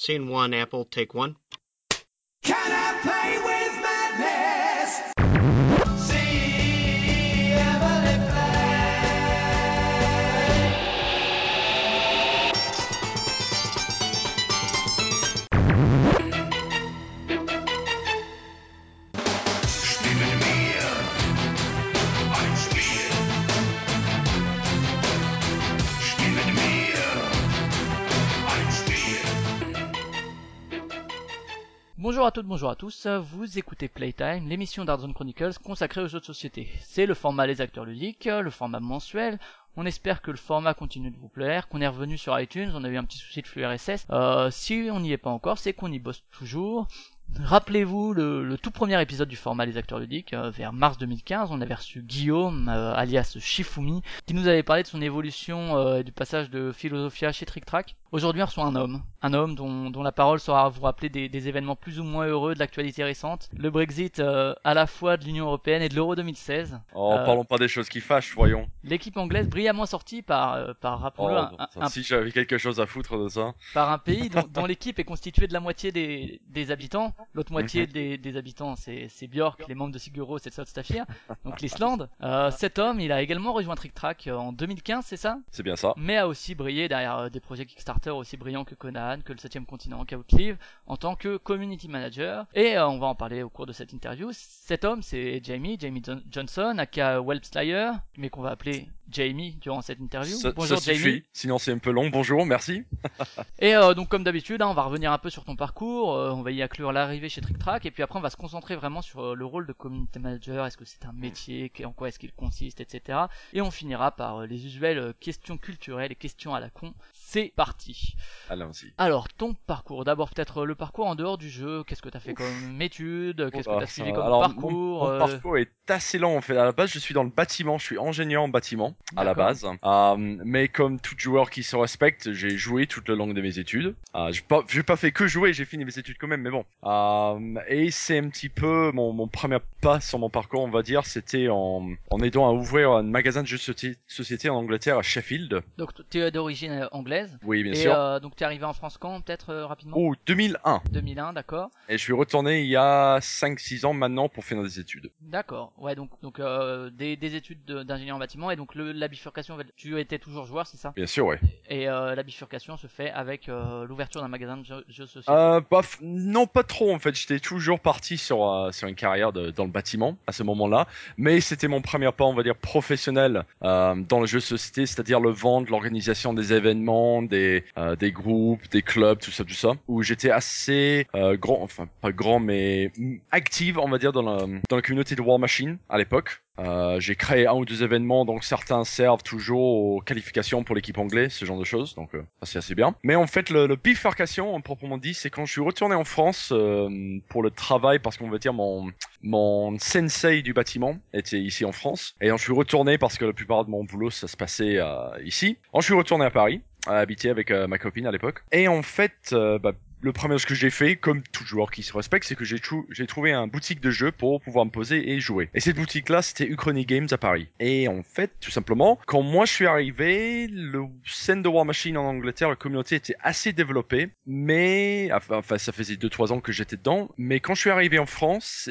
Scene 1, Apple, take 1. Bonjour à toutes, bonjour à tous, vous écoutez Playtime, l'émission d'Artzone Chronicles consacrée aux jeux de société. C'est le format Les Acteurs Ludiques, le format mensuel, on espère que le format continue de vous plaire, qu'on est revenu sur iTunes, on a eu un petit souci de flux RSS. Euh, si on n'y est pas encore, c'est qu'on y bosse toujours. Rappelez-vous le, le tout premier épisode du format Les Acteurs Ludiques, euh, vers mars 2015, on avait reçu Guillaume, euh, alias Shifumi, qui nous avait parlé de son évolution euh, et du passage de Philosophia chez Trick Track. Aujourd'hui, on reçoit un homme, un homme dont, dont la parole saura vous rappeler des, des événements plus ou moins heureux de l'actualité récente, le Brexit euh, à la fois de l'Union Européenne et de l'Euro 2016. Oh, Euh, parlons pas des choses qui fâchent, voyons. L'équipe anglaise brillamment sortie par, euh, par Oh, rappelons-le, un- ça, un- si j'avais quelque chose à foutre de ça. par un pays dont, dont l'équipe est constituée de la moitié des, des habitants, l'autre moitié Mhm. des, des habitants c'est c'est Björk, les membres de Sigur Rós et de Stafir, donc l'Islande. Euh, cet homme, il a également rejoint Trick Track euh, en 2015, c'est ça? C'est bien ça. mais a aussi brillé derrière euh, des projets Kickstarter aussi brillants que Conan, que le 7 continent, qu'Outlive, en tant que community manager. Et euh, on va en parler au cours de cette interview. Cet homme, c'est Jamie, Jamie Johnson, aka Whelpslayer, mais qu'on va appeler Jamie durant cette interview. Ça, Bonjour ça Jamie. suffit. Sinon c'est un peu long. Bonjour, merci. Et euh, donc comme d'habitude, hein, on va revenir un peu sur ton parcours, euh, on va y inclure l'arrivée chez Trick Track, et puis après on va se concentrer vraiment sur euh, le rôle de community manager, est-ce que c'est un métier, en quoi est-ce qu'il consiste, etc. Et on finira par euh, les usuelles euh, questions culturelles et questions à la con. C'est parti. Allons-y. Alors ton parcours, d'abord peut-être euh, le parcours en dehors du jeu, qu'est-ce que t'as fait comme études, qu'est-ce que t'as ça suivi comme Alors, parcours Mon, mon euh, parcours est assez long en fait. À la base, je suis dans le bâtiment. Je suis ingénieur en bâtiment à la base. Euh, mais comme tout joueur qui se respecte, j'ai joué toute le longue de mes études. Euh, j'ai pas, fait que jouer. J'ai fini mes études quand même. Mais bon. Euh, et c'est un petit peu mon, mon premier pas sur mon parcours, on va dire. C'était en, en aidant à ouvrir un magasin de jeux de soci- société en Angleterre à Sheffield. Donc tu es d'origine euh, anglaise, Oui, bien et sûr. euh, donc tu es arrivé en France quand peut-être euh, rapidement? Oh, 2001. 2001, d'accord. Et je suis retourné il y a 5-6 ans maintenant pour faire des études. D'accord, ouais, donc, donc euh, des, des études de- d'ingénieur en bâtiment, et donc le, la bifurcation, tu étais toujours joueur, c'est ça? Bien sûr, ouais. Et euh, la bifurcation se fait avec l'ouverture d'un magasin de jeux, jeux société. Euh, bah, non, pas trop en fait. J'étais toujours parti sur sur une carrière de- dans le bâtiment à ce moment-là, mais c'était mon premier pas, on va dire professionnel dans le jeu de société, c'est-à-dire le vente, l'organisation des événements, des euh, des groupes, des clubs, tout ça, tout ça, où j'étais assez euh, grand, enfin pas grand, mais active, on va dire dans la dans la communauté de War Machine à l'époque. Euh, j'ai créé un ou deux événements, donc certains servent toujours aux qualifications pour l'équipe anglaise, ce genre de choses, donc euh, c'est assez bien. Mais en fait, le, le bifurcation, en proprement dit, c'est quand je suis retourné en France euh, pour le travail, parce qu'on va dire mon mon sensei du bâtiment était ici en France, et je suis retourné parce que la plupart de mon boulot ça se passait euh, ici. Donc je suis retourné à Paris, à habiter avec euh, ma copine à l'époque, et en fait, euh, bah, le premier ce que j'ai fait, comme tout joueur qui se respecte, c'est que j'ai trou- trouvé un boutique de jeux pour pouvoir me poser et jouer. Et cette boutique-là, c'était Uchrony Games à Paris. Et en fait, tout simplement, quand moi je suis arrivé, le scène de War Machine en Angleterre, la communauté était assez développée, mais enfin, enfin, ça faisait 2-3 ans que j'étais dedans. Mais quand je suis arrivé en France,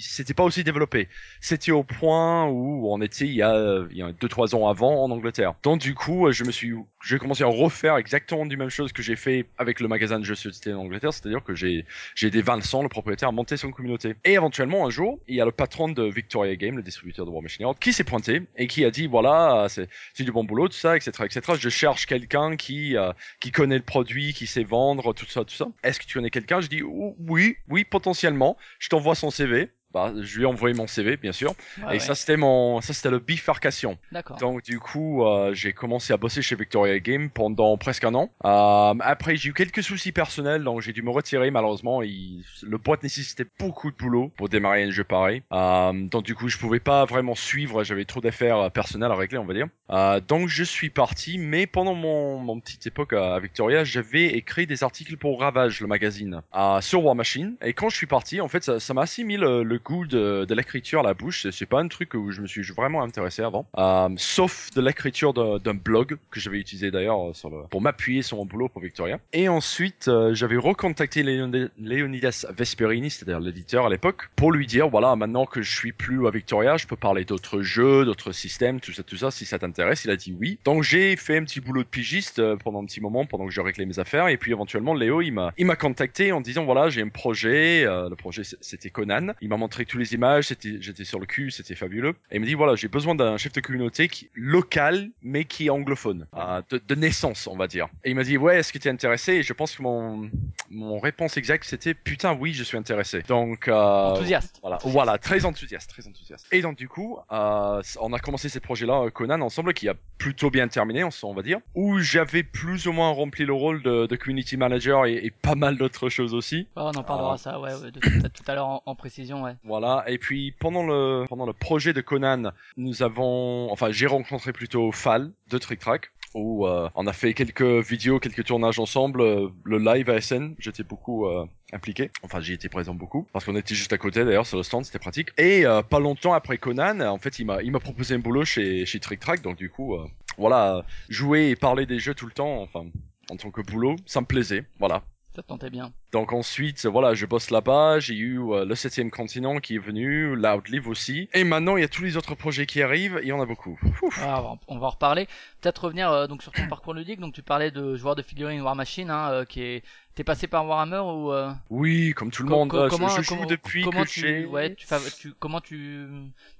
c'était pas aussi développé. C'était au point où on était il y a, il y a 2-3 ans avant en Angleterre. Donc du coup, je me suis, j'ai commencé à refaire exactement du même chose que j'ai fait avec le magasin de jeux en Angleterre, c'est-à-dire que j'ai aidé Vincent, le propriétaire, à monter son communauté. Et éventuellement, un jour, il y a le patron de Victoria Game, le distributeur de War Machine qui s'est pointé et qui a dit, voilà, c'est du bon boulot, tout ça, etc., etc. Je cherche quelqu'un qui euh, qui connaît le produit, qui sait vendre, tout ça, tout ça. Est-ce que tu connais quelqu'un? Je dis, oui, oui, potentiellement. Je t'envoie son CV. Bah, je lui ai envoyé mon CV, bien sûr. Et ouais. ça, c'était mon, ça, c'était le bifurcation. D'accord. Donc du coup, euh, j'ai commencé à bosser chez Victoria Game pendant presque un an. Euh, après, j'ai eu quelques soucis personnels, donc j'ai dû me retirer malheureusement. Le boîte nécessitait beaucoup de boulot pour démarrer un jeu pareil. Euh, donc du coup, je pouvais pas vraiment suivre. J'avais trop d'affaires euh, personnelles à régler, on va dire. Euh, donc je suis parti, mais pendant mon, mon petite époque à, à Victoria, j'avais écrit des articles pour Ravage, le magazine, euh, sur War Machine. Et quand je suis parti, en fait, ça ça m'a le, le goût de, l'écriture à la bouche. C'est- pas un truc où je me suis vraiment intéressé avant, Euh, sauf de l'écriture d'un blog que j'avais utilisé d'ailleurs euh, pour m'appuyer sur mon boulot pour Victoria. Et ensuite, euh, j'avais recontacté Leonidas Vesperini, c'est-à-dire l'éditeur à l'époque, pour lui dire voilà, maintenant que je suis plus à Victoria, je peux parler d'autres jeux, d'autres systèmes, tout ça, tout ça, si ça t'intéresse. Il a dit oui. Donc j'ai fait un petit boulot de pigiste pendant un petit moment, pendant que je réglais mes affaires, et puis éventuellement Léo, il m'a, contacté en disant voilà, j'ai un projet. euh, le projet c'était Conan. Il m'a montré toutes les images, c'était, j'étais sur le cul, c'était fabuleux. Et il me dit voilà, j'ai besoin d'un chef de communauté qui, local, mais qui est anglophone, euh, de, de naissance, on va dire. Et il m'a dit ouais, est-ce que tu es intéressé? Et je pense que mon, mon réponse exacte c'était putain oui, je suis intéressé. Donc euh, Enthousiaste. voilà, voilà, très enthousiaste, très enthousiaste. Et donc du coup, euh, on a commencé ce projet-là, euh, Conan, ensemble, qui a plutôt bien terminé, on va dire, où j'avais plus ou moins rempli le rôle de, de community manager et, et pas mal d'autres choses aussi. Ouais, on en parlera Ah. ça, ouais, de, tout à l'heure en, en précision, ouais. Voilà. Et puis pendant le pendant le projet de Conan, nous avons, enfin, j'ai rencontré plutôt Fal de Trick Track. Où euh, on a fait quelques vidéos, quelques tournages ensemble. euh, le live ASN, j'étais beaucoup euh, impliqué. Enfin, j'y étais présent beaucoup parce qu'on était juste à côté d'ailleurs sur le stand, c'était pratique. Et euh, pas longtemps après Conan, en fait, il m'a il m'a proposé un boulot chez chez Trick Track. Donc du coup, euh, voilà, jouer et parler des jeux tout le temps, enfin, en tant que boulot, ça me plaisait. Voilà. Ça te tentait bien. Donc ensuite, voilà, je bosse là-bas. J'ai eu euh, le septième continent qui est venu, l'Outlive aussi. Et maintenant, il y a tous les autres projets qui arrivent. Il y en a beaucoup. Ah, on va en- on va en reparler. Peut-être revenir euh, donc sur ton parcours ludique. Donc tu parlais de joueur de figurines War Machine, hein, euh, qui est. T'es passé par Warhammer ou euh, Oui, comme tout le monde. co- euh, je- comment, je, joue depuis comment que tu, ouais, tu, comment tu,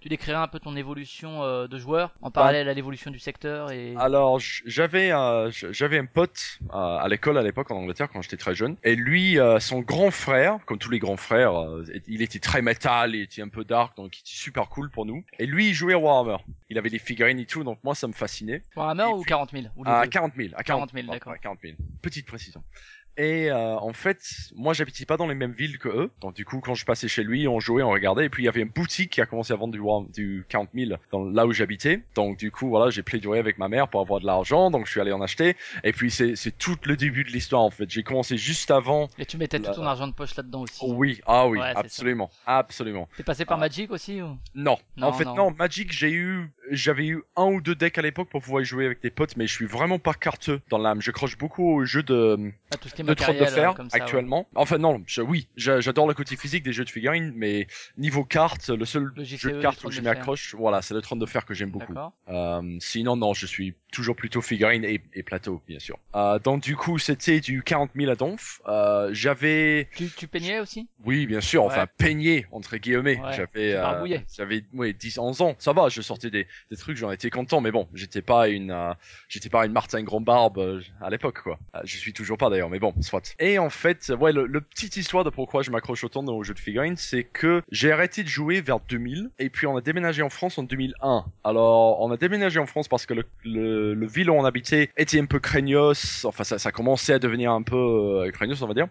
tu décrirais un peu ton évolution euh, de joueur en parallèle à l'évolution du secteur et Alors, j'avais euh, j'avais un pote euh, à l'école à l'époque en Angleterre quand j'étais très jeune. Et lui, euh, son grand frère, comme tous les grands frères, euh, il était très métal, il était un peu dark, donc il était super cool pour nous. Et lui, il jouait à Warhammer. Il avait des figurines et tout, donc moi, ça me fascinait. Warhammer et ou puis- 40 000 ou les À deux 40 000. À 40 40 000, d'accord. Ouais, 40 000. Petite précision. Et euh, en fait, moi j'habitais pas dans les mêmes villes que eux. Donc du coup, quand je passais chez lui, on jouait, on regardait. Et puis il y avait une boutique qui a commencé à vendre du, du 40 000 dans, là où j'habitais. Donc du coup, voilà, j'ai plaidé avec ma mère pour avoir de l'argent. Donc je suis allé en acheter. Et puis c'est c'est tout le début de l'histoire en fait. J'ai commencé juste avant. Et tu mettais tout ton argent de poche là-dedans aussi. Oui, ah oui, Ouais, absolument, absolument. T'es passé par Ah. Magic aussi ou? Non. Non, en fait, non. non. Magic, j'ai eu, j'avais eu un ou deux decks à l'époque pour pouvoir y jouer avec des potes, mais je suis vraiment pas carteux dans l'âme. Je croche beaucoup aux jeux de, Ah, tout ce qui est de trône de euh, fer ouais. actuellement. Enfin non, je- oui, j'a- j'adore le côté physique des jeux de figurines, mais niveau carte, le seul Le JCE, jeu de trône où je m'accroche, voilà, c'est le trône de fer que j'aime beaucoup. Euh, sinon non, je suis toujours plutôt figurine et, et plateau, bien sûr. Euh, donc du coup, c'était du 40 000 à Donf. Euh, j'avais, Tu, tu peignais aussi? Oui, bien sûr, enfin peigné entre guillemets. Ouais, j'avais, euh, j'avais, ouais, 10, 11 ans. Ça va, je sortais des, des trucs, j'en étais content, mais bon, j'étais pas une, euh, j'étais pas une Martin Grand Barbe euh, à l'époque, quoi. Euh, je suis toujours pas d'ailleurs, mais bon, soit. Et en fait, ouais, le, le petite histoire de pourquoi je m'accroche autant aux jeux de figurines, c'est que j'ai arrêté de jouer vers 2000, et puis on a déménagé en France en 2001. Alors, on a déménagé en France parce que le, le, le ville où on habitait était un peu craignos, enfin ça, ça commençait à devenir un peu euh, craignos, on va dire.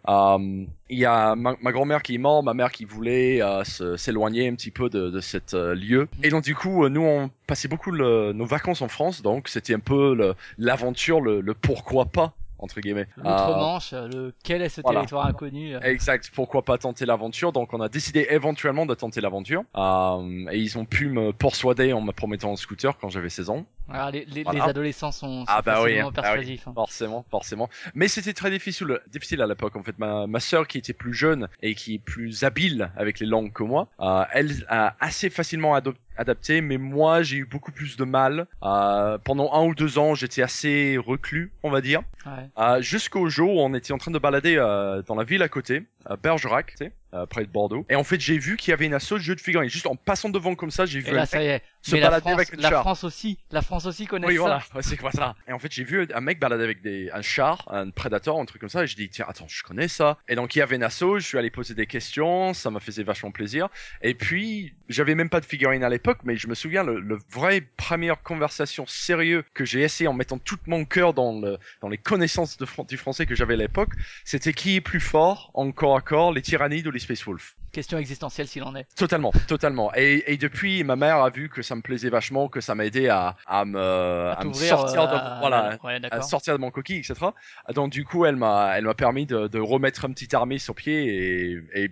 Il y a ma, grand-mère qui est morte, ma mère qui voulait euh, s'éloigner un petit peu de, de cet euh, lieu. Et donc du coup, euh, nous on passait beaucoup nos vacances en France, donc c'était un peu l'aventure, le, le pourquoi pas entre guillemets. Euh, L'outre-Manche, le quel est ce voilà. territoire inconnu euh, Exact, pourquoi pas tenter l'aventure? Donc on a décidé éventuellement de tenter l'aventure. Euh, et ils ont pu me persuader en me promettant un scooter quand j'avais 16 ans. alors, les, les, Voilà. les adolescents sont, sont Ah bah oui, hein, bah oui. persuasifs. hein. Forcément, forcément. Mais c'était très difficile, difficile à l'époque. En fait, ma, ma sœur qui était plus jeune et qui est plus habile avec les langues que moi, euh, elle a assez facilement ado- adapté. Mais moi, j'ai eu beaucoup plus de mal. Euh, pendant un ou deux ans, j'étais assez reclus, on va dire. Ouais. Euh, Jusqu'au jour où on était en train de balader euh, dans la ville à côté, à Bergerac, tu sais, euh, près de Bordeaux. Et en fait, j'ai vu qu'il y avait une asso de jeux de figurines. Juste en passant devant comme ça, j'ai vu Et là, un ça y est. se Mais balader France, avec une la char. France aussi, la France aussi connaît Oui, ça. voilà, c'est quoi ça Et en fait, j'ai vu un mec balader avec des, un char, un Predator, un truc comme ça, et j'ai dit, tiens, attends, je connais ça. Et donc, il y avait asso, je suis allé poser des questions, ça m'a faisait vachement plaisir. Et puis, j'avais même pas de figurine à l'époque, mais je me souviens, le, le vrai première conversation sérieux que j'ai essayé en mettant tout mon cœur dans, le, dans les connaissances de, du français que j'avais à l'époque, c'était qui est plus fort, en corps à corps, les tyrannides ou les Space Wolves Question existentielle s'il en est. Totalement, totalement. Et, et depuis, ma mère a vu que ça me plaisait vachement, que ça m'aidait à, à me, à me T'ouvrir, sortir de, euh, voilà, Ouais, à sortir de mon coquille, etc. Donc du coup, elle m'a, elle m'a permis de, de remettre une petite armée sur pied et, et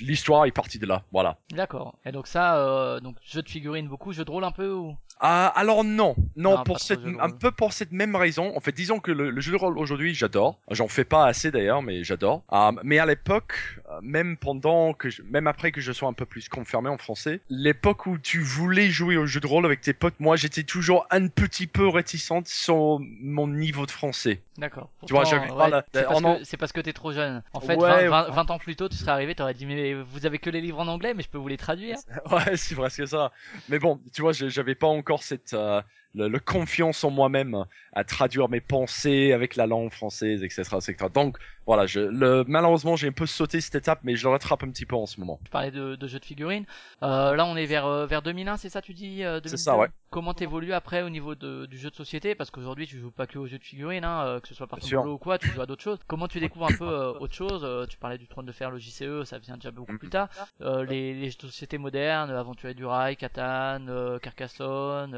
l'histoire est partie de là, voilà. D'accord. Et donc ça, euh, donc jeu de figurines beaucoup, jeu de rôle un peu ou? Ah, alors non, non, pour cette, un peu pour cette même raison. En fait, disons que le, le jeu de rôle aujourd'hui, j'adore. J'en fais pas assez d'ailleurs, mais j'adore. Ah, mais à l'époque, euh, même pendant que, je- même après que je sois un peu plus confirmé en français, l'époque où tu voulais jouer au jeu de rôle avec tes potes, moi, j'étais toujours un petit peu réticente sur mon niveau de français. D'accord. Tu vois, Pourtant, j'avais ouais, pas la- C'est parce, en que- t'es trop jeune. En fait, Ouais, 20, 20 20 ans plus tôt, tu serais arrivé, t'aurais dit mais vous avez que les livres en anglais, mais je peux vous les traduire. Ouais, c'est presque ça. Mais bon, tu vois, j'avais pas encore cette euh, le, le confiance en moi-même à traduire mes pensées avec la langue française, etc., etc. Donc voilà, je, le, malheureusement, j'ai un peu sauté cette étape, mais je le rattrape un petit peu en ce moment. Tu parlais de, de jeux de figurines. Euh, là, on est vers euh, vers 2001, c'est ça tu dis euh, 2002 ça, ouais. Comment t'évolues après au niveau de, du jeu de société? Parce qu'aujourd'hui, tu joues pas que aux jeux de figurines, hein, que ce soit par ton boulot ou quoi, tu joues à d'autres choses. Comment tu découvres un peu euh, autre chose? Euh, Tu parlais du trône de fer, le JCE, ça vient déjà beaucoup Mhm. plus tard. Les, les jeux de société modernes, Aventurier du Rail, Catan, Carcassonne,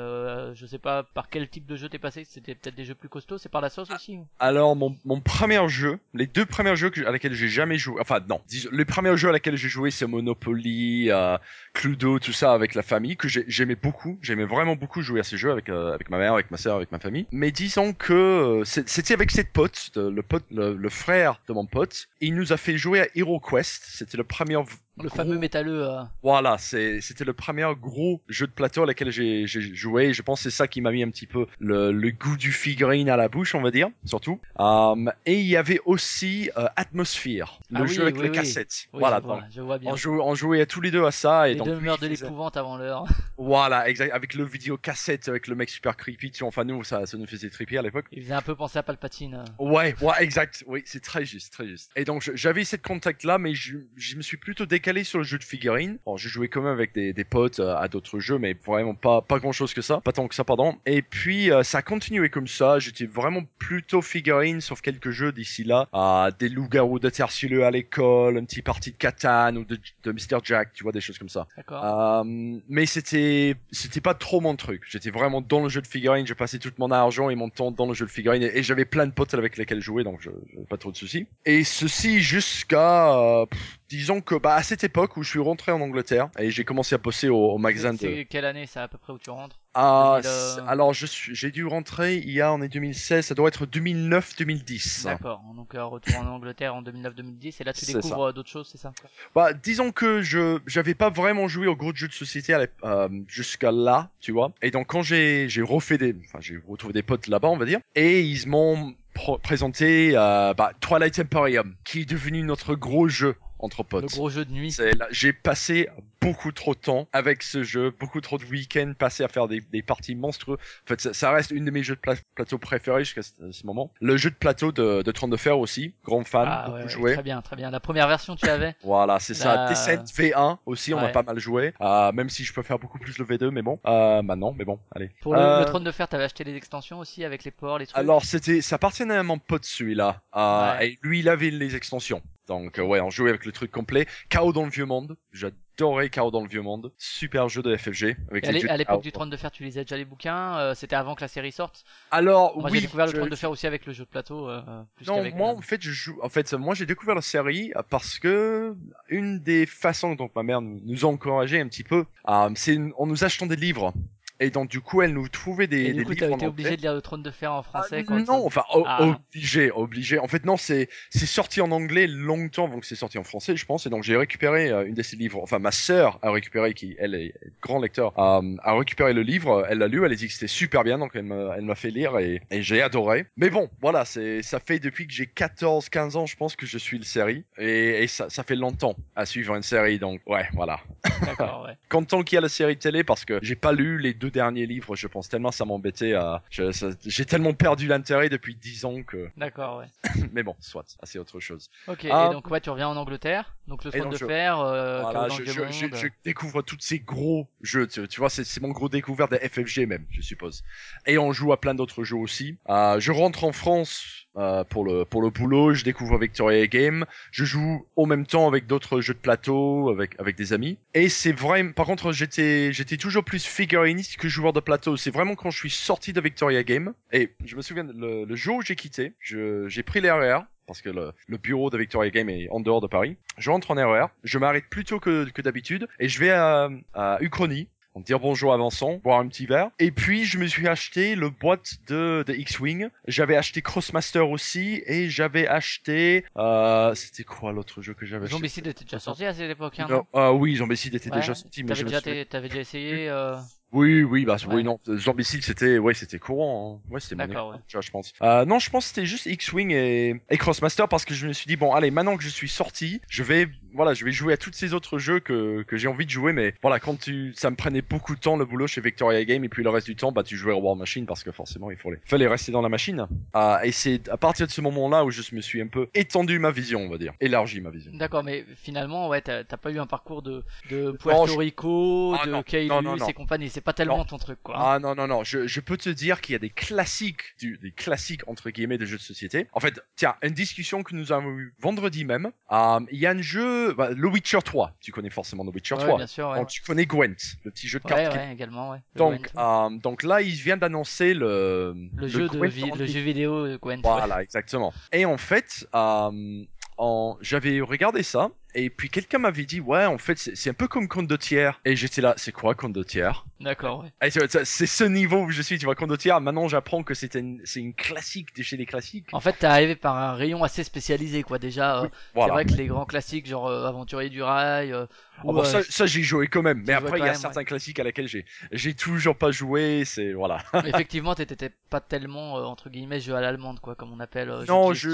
je sais pas par quel type de jeu t'es passé. C'était peut-être des jeux plus costauds. C'est par la sauce aussi ou Alors mon, mon premier jeu, les deux premiers jeux que, à lesquels j'ai jamais joué, enfin non, les premiers jeux à lesquels j'ai joué c'est Monopoly, euh, Cluedo, tout ça avec la famille que j'ai- j'aimais beaucoup, j'aimais vraiment beaucoup jouer à ces jeux avec euh, avec ma mère, avec ma sœur, avec ma famille. Mais disons que euh, c'était avec cette pote, de- le pote, le, le frère de mon pote, il nous a fait jouer à Hero Quest. C'était le premier Le gros- fameux métalleux. euh, voilà, c'est, c'était le premier gros jeu de plateau à lequel j'ai, j'ai joué. Je pense que c'est ça qui m'a mis un petit peu le, le goût du figurine à la bouche, on va dire, surtout. Um, et il y avait aussi euh, Atmosphere, le Ah oui, jeu avec oui, les oui. cassettes. voilà, je, vois, donc, je vois bien. on, jouait, on jouait tous les deux à ça. Et Les donc, meurs de l'épouvante avant l'heure. Voilà, exact, avec le vidéo cassette, avec le mec super creepy. Tu vois, enfin, nous, ça, ça nous faisait triper à l'époque. Il faisait un peu penser à Palpatine. euh. Ouais, ouais, exact. Oui, c'est très juste, très juste. Et donc j'avais cette contact là, mais je, je me suis plutôt décalé sur le jeu de figurines. Bon, je jouais quand même avec des, des potes euh, à d'autres jeux, mais vraiment pas pas grand chose que ça, pas tant que ça, pardon. Et puis euh, ça a continué comme ça. J'étais vraiment plutôt figurines, sauf quelques jeux d'ici là, à des loups-garous de Tertieux à l'école, un petit parti de Catan ou de, de Mr Jack, tu vois, des choses comme ça. D'accord. Euh, mais c'était c'était pas trop mon truc. J'étais vraiment dans le jeu de figurines. J'ai passé tout mon argent et mon temps dans le jeu de figurines et, et j'avais plein de potes avec lesquels jouer, donc je j'avais pas trop de soucis. Et ceci jusqu'à euh, disons que bah à cette époque où je suis rentré en Angleterre et j'ai commencé à bosser au, au magasin C'est de. c'est quelle année ça à peu près où tu rentres? Ah, 2000, euh, c'est- alors je suis j'ai dû rentrer il y a on est 2016, ça doit être 2009-2010. D'accord. Donc euh, retour en Angleterre en 2009-2010 et là tu C'est découvres euh, d'autres choses, c'est ça? Bah, disons que je j'avais pas vraiment joué aux gros jeux de société à euh, jusqu'à là, tu vois. Et donc quand j'ai j'ai refait des, enfin j'ai retrouvé des potes là-bas, on va dire, et ils m'ont présenté euh, bah, Twilight Imperium, qui est devenu notre gros jeu entre potes. Le gros jeu de nuit. J'ai passé beaucoup trop de temps avec ce jeu, beaucoup trop de week-ends passés à faire des, des parties monstrueuses. En fait, ça, ça reste une de mes jeux de pla- plateau préférés jusqu'à ce, ce moment. Le jeu de plateau de, de Trône de Fer aussi, grand fan, Ah beaucoup ouais, joué. très bien, très bien. La première version tu avais Voilà, c'est ça. La- Descent V1 aussi, on a pas mal joué. Euh, même si je peux faire beaucoup plus le V2, mais bon. Euh, maintenant, mais bon, allez. Pour le, Euh, le trône de fer, t'avais acheté les extensions aussi avec les ports, les trucs Alors, c'était, ça appartenait à mon pote celui-là. Euh, Ouais. Et lui, il avait les extensions. Donc, euh, ouais, on jouait avec le truc complet. Chaos dans le vieux monde. J'adorais Chaos dans le vieux monde. Super jeu de FFG. Avec les à l'époque du trône de fer, tu lisais déjà les bouquins euh, C'était avant que la série sorte? Alors, Moi oui. j'ai découvert le trône de fer aussi avec le jeu de plateau. euh, plus Non, moi en fait je joue. En fait, moi j'ai découvert la série parce que une des façons dont ma mère nous, nous a encouragé un petit peu, euh, c'est une- en nous achetant des livres. Et donc du coup, elle nous trouvait des, Et des du coup, livres en été obligé anglais. de lire le trône de fer en français Ah, quand non, enfin Ah. obligé, obligé. En fait, non, c'est c'est sorti en anglais longtemps avant que c'est sorti en français, je pense. Et donc j'ai récupéré euh, une de ces livres. Enfin, ma sœur a récupéré, qui elle est grand lecteur, euh, a récupéré le livre. Elle l'a lu, elle a dit que c'était super bien, donc elle m'a elle m'a fait lire et, et j'ai adoré. Mais bon, voilà, c'est ça fait depuis que j'ai 14, 15 ans, je pense que je suis le série et, et ça ça fait longtemps à suivre une série. Donc ouais, voilà. D'accord, ouais. Content qu'il y a la série télé parce que j'ai pas lu les deux derniers livres, je pense tellement ça m'embêtait. à J'ai tellement perdu l'intérêt depuis 10 ans que. D'accord, ouais. Mais bon, soit, ah, c'est autre chose. Ok, Ah. et donc ouais, tu reviens en Angleterre, donc le trône de je- fer, euh, Voilà, je, découvre tous ces gros jeux. Tu, tu vois, c'est c'est mon gros découvert des FFG même, je suppose. Et on joue à plein d'autres jeux aussi. Euh, je rentre en France euh, pour le pour le boulot. Je découvre Victoria Game. Je joue en même temps avec d'autres jeux de plateau, avec avec des amis. Et c'est vrai. Par contre, j'étais j'étais toujours plus figuriniste que joueur de plateau. C'est vraiment quand je suis sorti de Victoria Game. Et je me souviens le, le jour où j'ai quitté, je j'ai pris les RER parce que le, le bureau de Victoria Game est en dehors de Paris. Je rentre en RER, je m'arrête plus tôt que, que d'habitude et je vais à, à Uchronie on dire bonjour à Vincent, boire un petit verre. Et puis je me suis acheté le boîte de, de X-Wing. J'avais acheté Crossmaster aussi et j'avais acheté euh, c'était quoi l'autre jeu que j'avais acheté? Zombicide était déjà sorti à cette époque, hein, Non, ah oui, Zombicide était Ouais. déjà sorti, mais T'avais me déjà, suis- déjà essayé euh... Oui, oui, bah oui, non, Zombicide c'était, ouais, c'était courant. hein. Ouais, c'était mon D'accord, époque, ouais. tu vois, je pense. Euh, non, je pense que c'était juste X-Wing et, et Crossmaster parce que je me suis dit bon, allez, maintenant que je suis sorti, je vais, voilà, je vais jouer à tous ces autres jeux que que j'ai envie de jouer, mais voilà, quand tu, ça me prenait beaucoup de temps le boulot chez Victoria Game et puis le reste du temps, bah tu jouais à War Machine parce que forcément il fallait, fallait rester dans la machine. Euh, et c'est à partir de ce moment-là où je me suis un peu étendu ma vision, on va dire, élargi ma vision. D'accord, mais finalement, ouais, t'as pas eu un parcours de, de Puerto je- Rico, Ah, de. Kailus et compagnie. C'est pas tellement Non. ton truc, quoi. Ah non non non, je, je peux te dire qu'il y a des classiques, du- des classiques entre guillemets de jeux de société. En fait, tiens, une discussion que nous avons eue vendredi même. Euh, Il y a un jeu, bah, le Witcher 3. Tu connais forcément le Witcher Ouais, 3. bien sûr, ouais. Donc tu connais Gwent, le petit jeu de cartes. qui- également, ouais. Le Donc Gwent. euh, donc là, il vient d'annoncer le le, jeu de Gwent vi- en le ligne. jeu vidéo de Gwent. Voilà, exactement. Et en fait, euh, en... j'avais regardé ça, et puis quelqu'un m'avait dit, ouais, en fait, c'est c'est un peu comme Condottière. Et j'étais là, c'est quoi Condottière D'accord, ouais. C'est ce niveau où je suis, tu vois, Condottière. Maintenant, j'apprends que c'était une... c'est une classique de chez les classiques. En fait, t'es arrivé par un rayon assez spécialisé, quoi. Déjà, euh, c'est vrai que les grands classiques, genre euh, Aventurier du Rail, euh, Ah bon, euh, ça, ça j'ai joué quand même, mais après il y a même, certains classiques à laquelle j'ai j'ai toujours pas joué, c'est voilà. effectivement, t'étais pas tellement, euh, entre guillemets, jeu à l'allemande, quoi, comme on appelle. Non, je-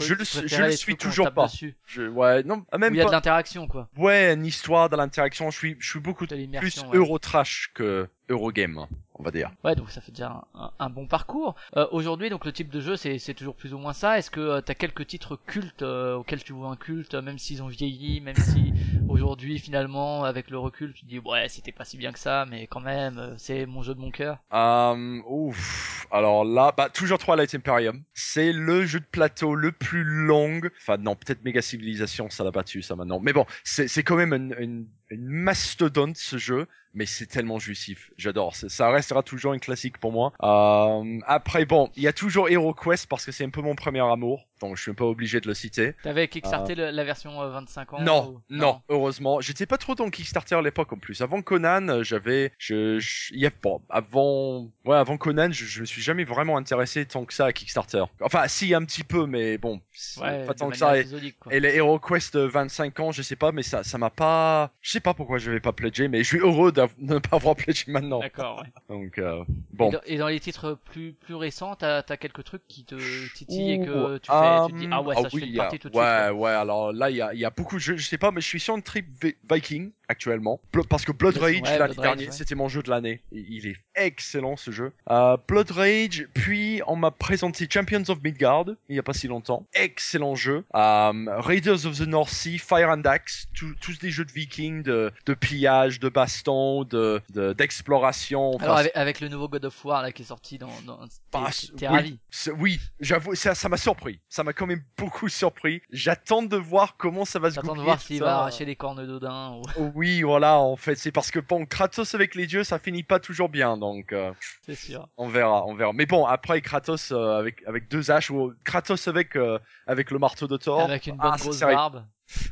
je le je le suis toujours pas. dessus, Je, ouais, non, même. De l'interaction, quoi. Ouais, une histoire de l'interaction. Je suis je suis beaucoup plus ouais. Eurotrash que Eurogame, on va dire. Ouais, donc ça fait déjà un, bon parcours. Euh, Aujourd'hui, donc le type de jeu, c'est toujours plus ou moins ça. Est-ce que euh, t'as quelques titres cultes euh, auxquels tu vois un culte, euh, même s'ils ont vieilli, même si aujourd'hui, finalement, avec le recul, tu te dis ouais, c'était pas si bien que ça, mais quand même, euh, c'est mon jeu de mon cœur. Euh, ouf. Alors là, bah toujours Twilight Imperium. C'est le jeu de plateau le plus long. Enfin non, peut-être Mega Civilization, ça l'a battu ça maintenant. Mais bon, c'est c'est quand même une, une, une mastodonte ce jeu. Mais c'est tellement jouissif, j'adore. Ça restera toujours une classique pour moi. Euh, après, bon, il y a toujours HeroQuest parce que c'est un peu mon premier amour, donc je suis pas obligé de le citer. T'avais kickstarté le- la version euh, 25 ans Ah. Non, ou- non, heureusement. J'étais pas trop dans Kickstarter à l'époque en plus. Avant Conan, euh, j'avais, je, je- il y a, bon, avant, ouais, avant Conan, je, je me suis jamais vraiment intéressé tant que ça à Kickstarter. Enfin, si un petit peu, mais bon, Ouais, pas tant que ça. Et, et les HeroQuest de 25 ans, je sais pas, mais ça, ça m'a pas, je sais pas pourquoi je vais pas pledger, mais je suis heureux d'av- de ne pas avoir pledgé maintenant. D'accord, ouais. Donc, euh, Et, bon. dans, et dans les titres plus plus récents, t'as as quelques trucs qui te titillent et que tu fais, tu te dis euh, ah ouais, ça je fais oui, une partie tout de ouais, suite. quoi. Ouais, alors là, il y a, il y a beaucoup de jeux, je sais pas, mais je suis sur une trip Vi- Viking actuellement. Parce que Blood Rage, ouais, l'année dernière, ouais. c'était mon jeu de l'année. Il est excellent ce jeu. Euh, Blood Rage, puis on m'a présenté Champions of Midgard, il y a pas si longtemps. Excellent jeu. Euh, Raiders of the North Sea, Fire and Axe, tout- tous des jeux de Viking, de, de pillage, de baston, de de- d'exploration. Enfin, Alors avec, avec le nouveau God of War là qui est sorti dans, dans bah, t'es- oui, ravi. Oui, j'avoue, ça, ça m'a surpris. Ça m'a quand même beaucoup surpris. J'attends de voir comment ça va se J'attends de voir s'il va arracher les cornes d'Odin ou Oui, voilà, en fait, c'est parce que bon, Kratos avec les dieux, ça finit pas toujours bien, donc euh, c'est sûr. on verra, on verra. Mais bon, après Kratos euh, avec avec deux haches ou Kratos avec euh, avec le marteau de Thor, Avec une bonne ah, ça grosse serait- barbe.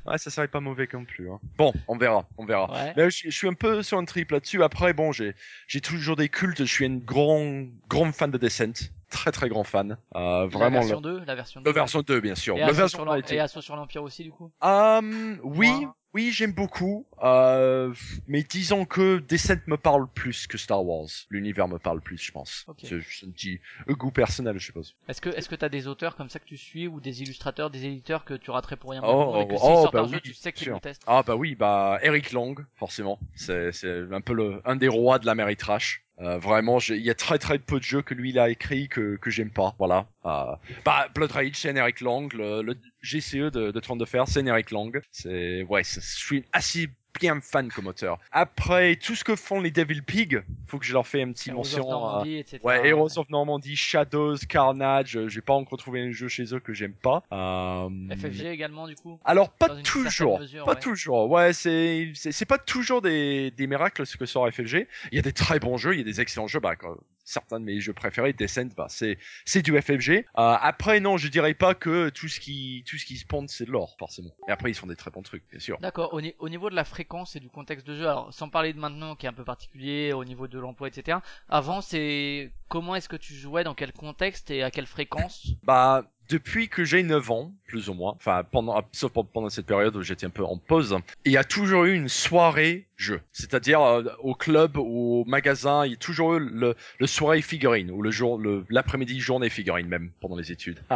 ouais, ça serait pas mauvais non plus. Hein. Bon, on verra, on verra. Ouais. Mais je, je suis un peu sur un trip là-dessus. Après, bon, j'ai j'ai toujours des cultes. Je suis un grand grand fan de Descent, très très grand fan. Euh, la vraiment version le, 2, la version 2. le version 2 bien sûr. et Le Assaut version sur 1 a l'Em- été- et Assaut sur l'Empire aussi du coup? Hum, oui, oui, j'aime beaucoup. Euh, mais disons que Descent me parle plus que Star Wars. L'univers me parle plus, je pense. Ok. C'est un petit goût personnel, je suppose. Est-ce que est-ce que t'as des auteurs comme ça que tu suis ou des illustrateurs, des éditeurs que tu raterais pour rien Oh, monde et que oh, s'ils oh, sortent bah un jeu, tu sais le testent. Ah bah oui, bah Eric Lang, forcément. C'est c'est un peu le un des rois de l'Améritrash. Euh, vraiment, il y a très très peu de jeux que lui il a écrit que que j'aime pas. Voilà. Euh, bah Blood Rage, c'est Eric Lang. Le, le GCE de, de Trône de Fer, c'est Eric Lang. C'est ouais, c'est- je suis assez bien fan comme auteur. Après tout ce que font les Devil Pig, faut que je leur fais un petit Heroes mention. euh, etc. Ouais, Heroes of Normandie, Shadows, Carnage, euh, j'ai pas encore trouvé un jeu chez eux que j'aime pas. Euh, FFG également du coup. alors pas toujours, mesure, pas ouais. toujours. Ouais, c'est c'est c'est pas toujours des des miracles ce que sort FFG. Il y a des très bons jeux, il y a des excellents jeux. Bah, quoi. Certains de mes jeux préférés. Descent, bah, c'est c'est du FFG. Euh, après, non, je dirais pas que tout ce qui tout ce qui se pond, c'est de l'or, forcément. Et après, ils font des très bons trucs, bien sûr. D'accord. Au, ni- au niveau de la fréquence et du contexte de jeu, alors sans parler de maintenant qui est un peu particulier au niveau de l'emploi, etc. Avant, c'est comment est-ce que tu jouais, dans quel contexte et à quelle fréquence? Bah, depuis que j'ai 9 ans, plus ou moins, enfin pendant, sauf pen- pendant cette période où j'étais un peu en pause, il y a toujours eu une soirée jeu. C'est-à-dire euh, au club au magasin, il y a toujours eu le, soirée figurine ou le jour, l'après-midi journée figurine même pendant les études.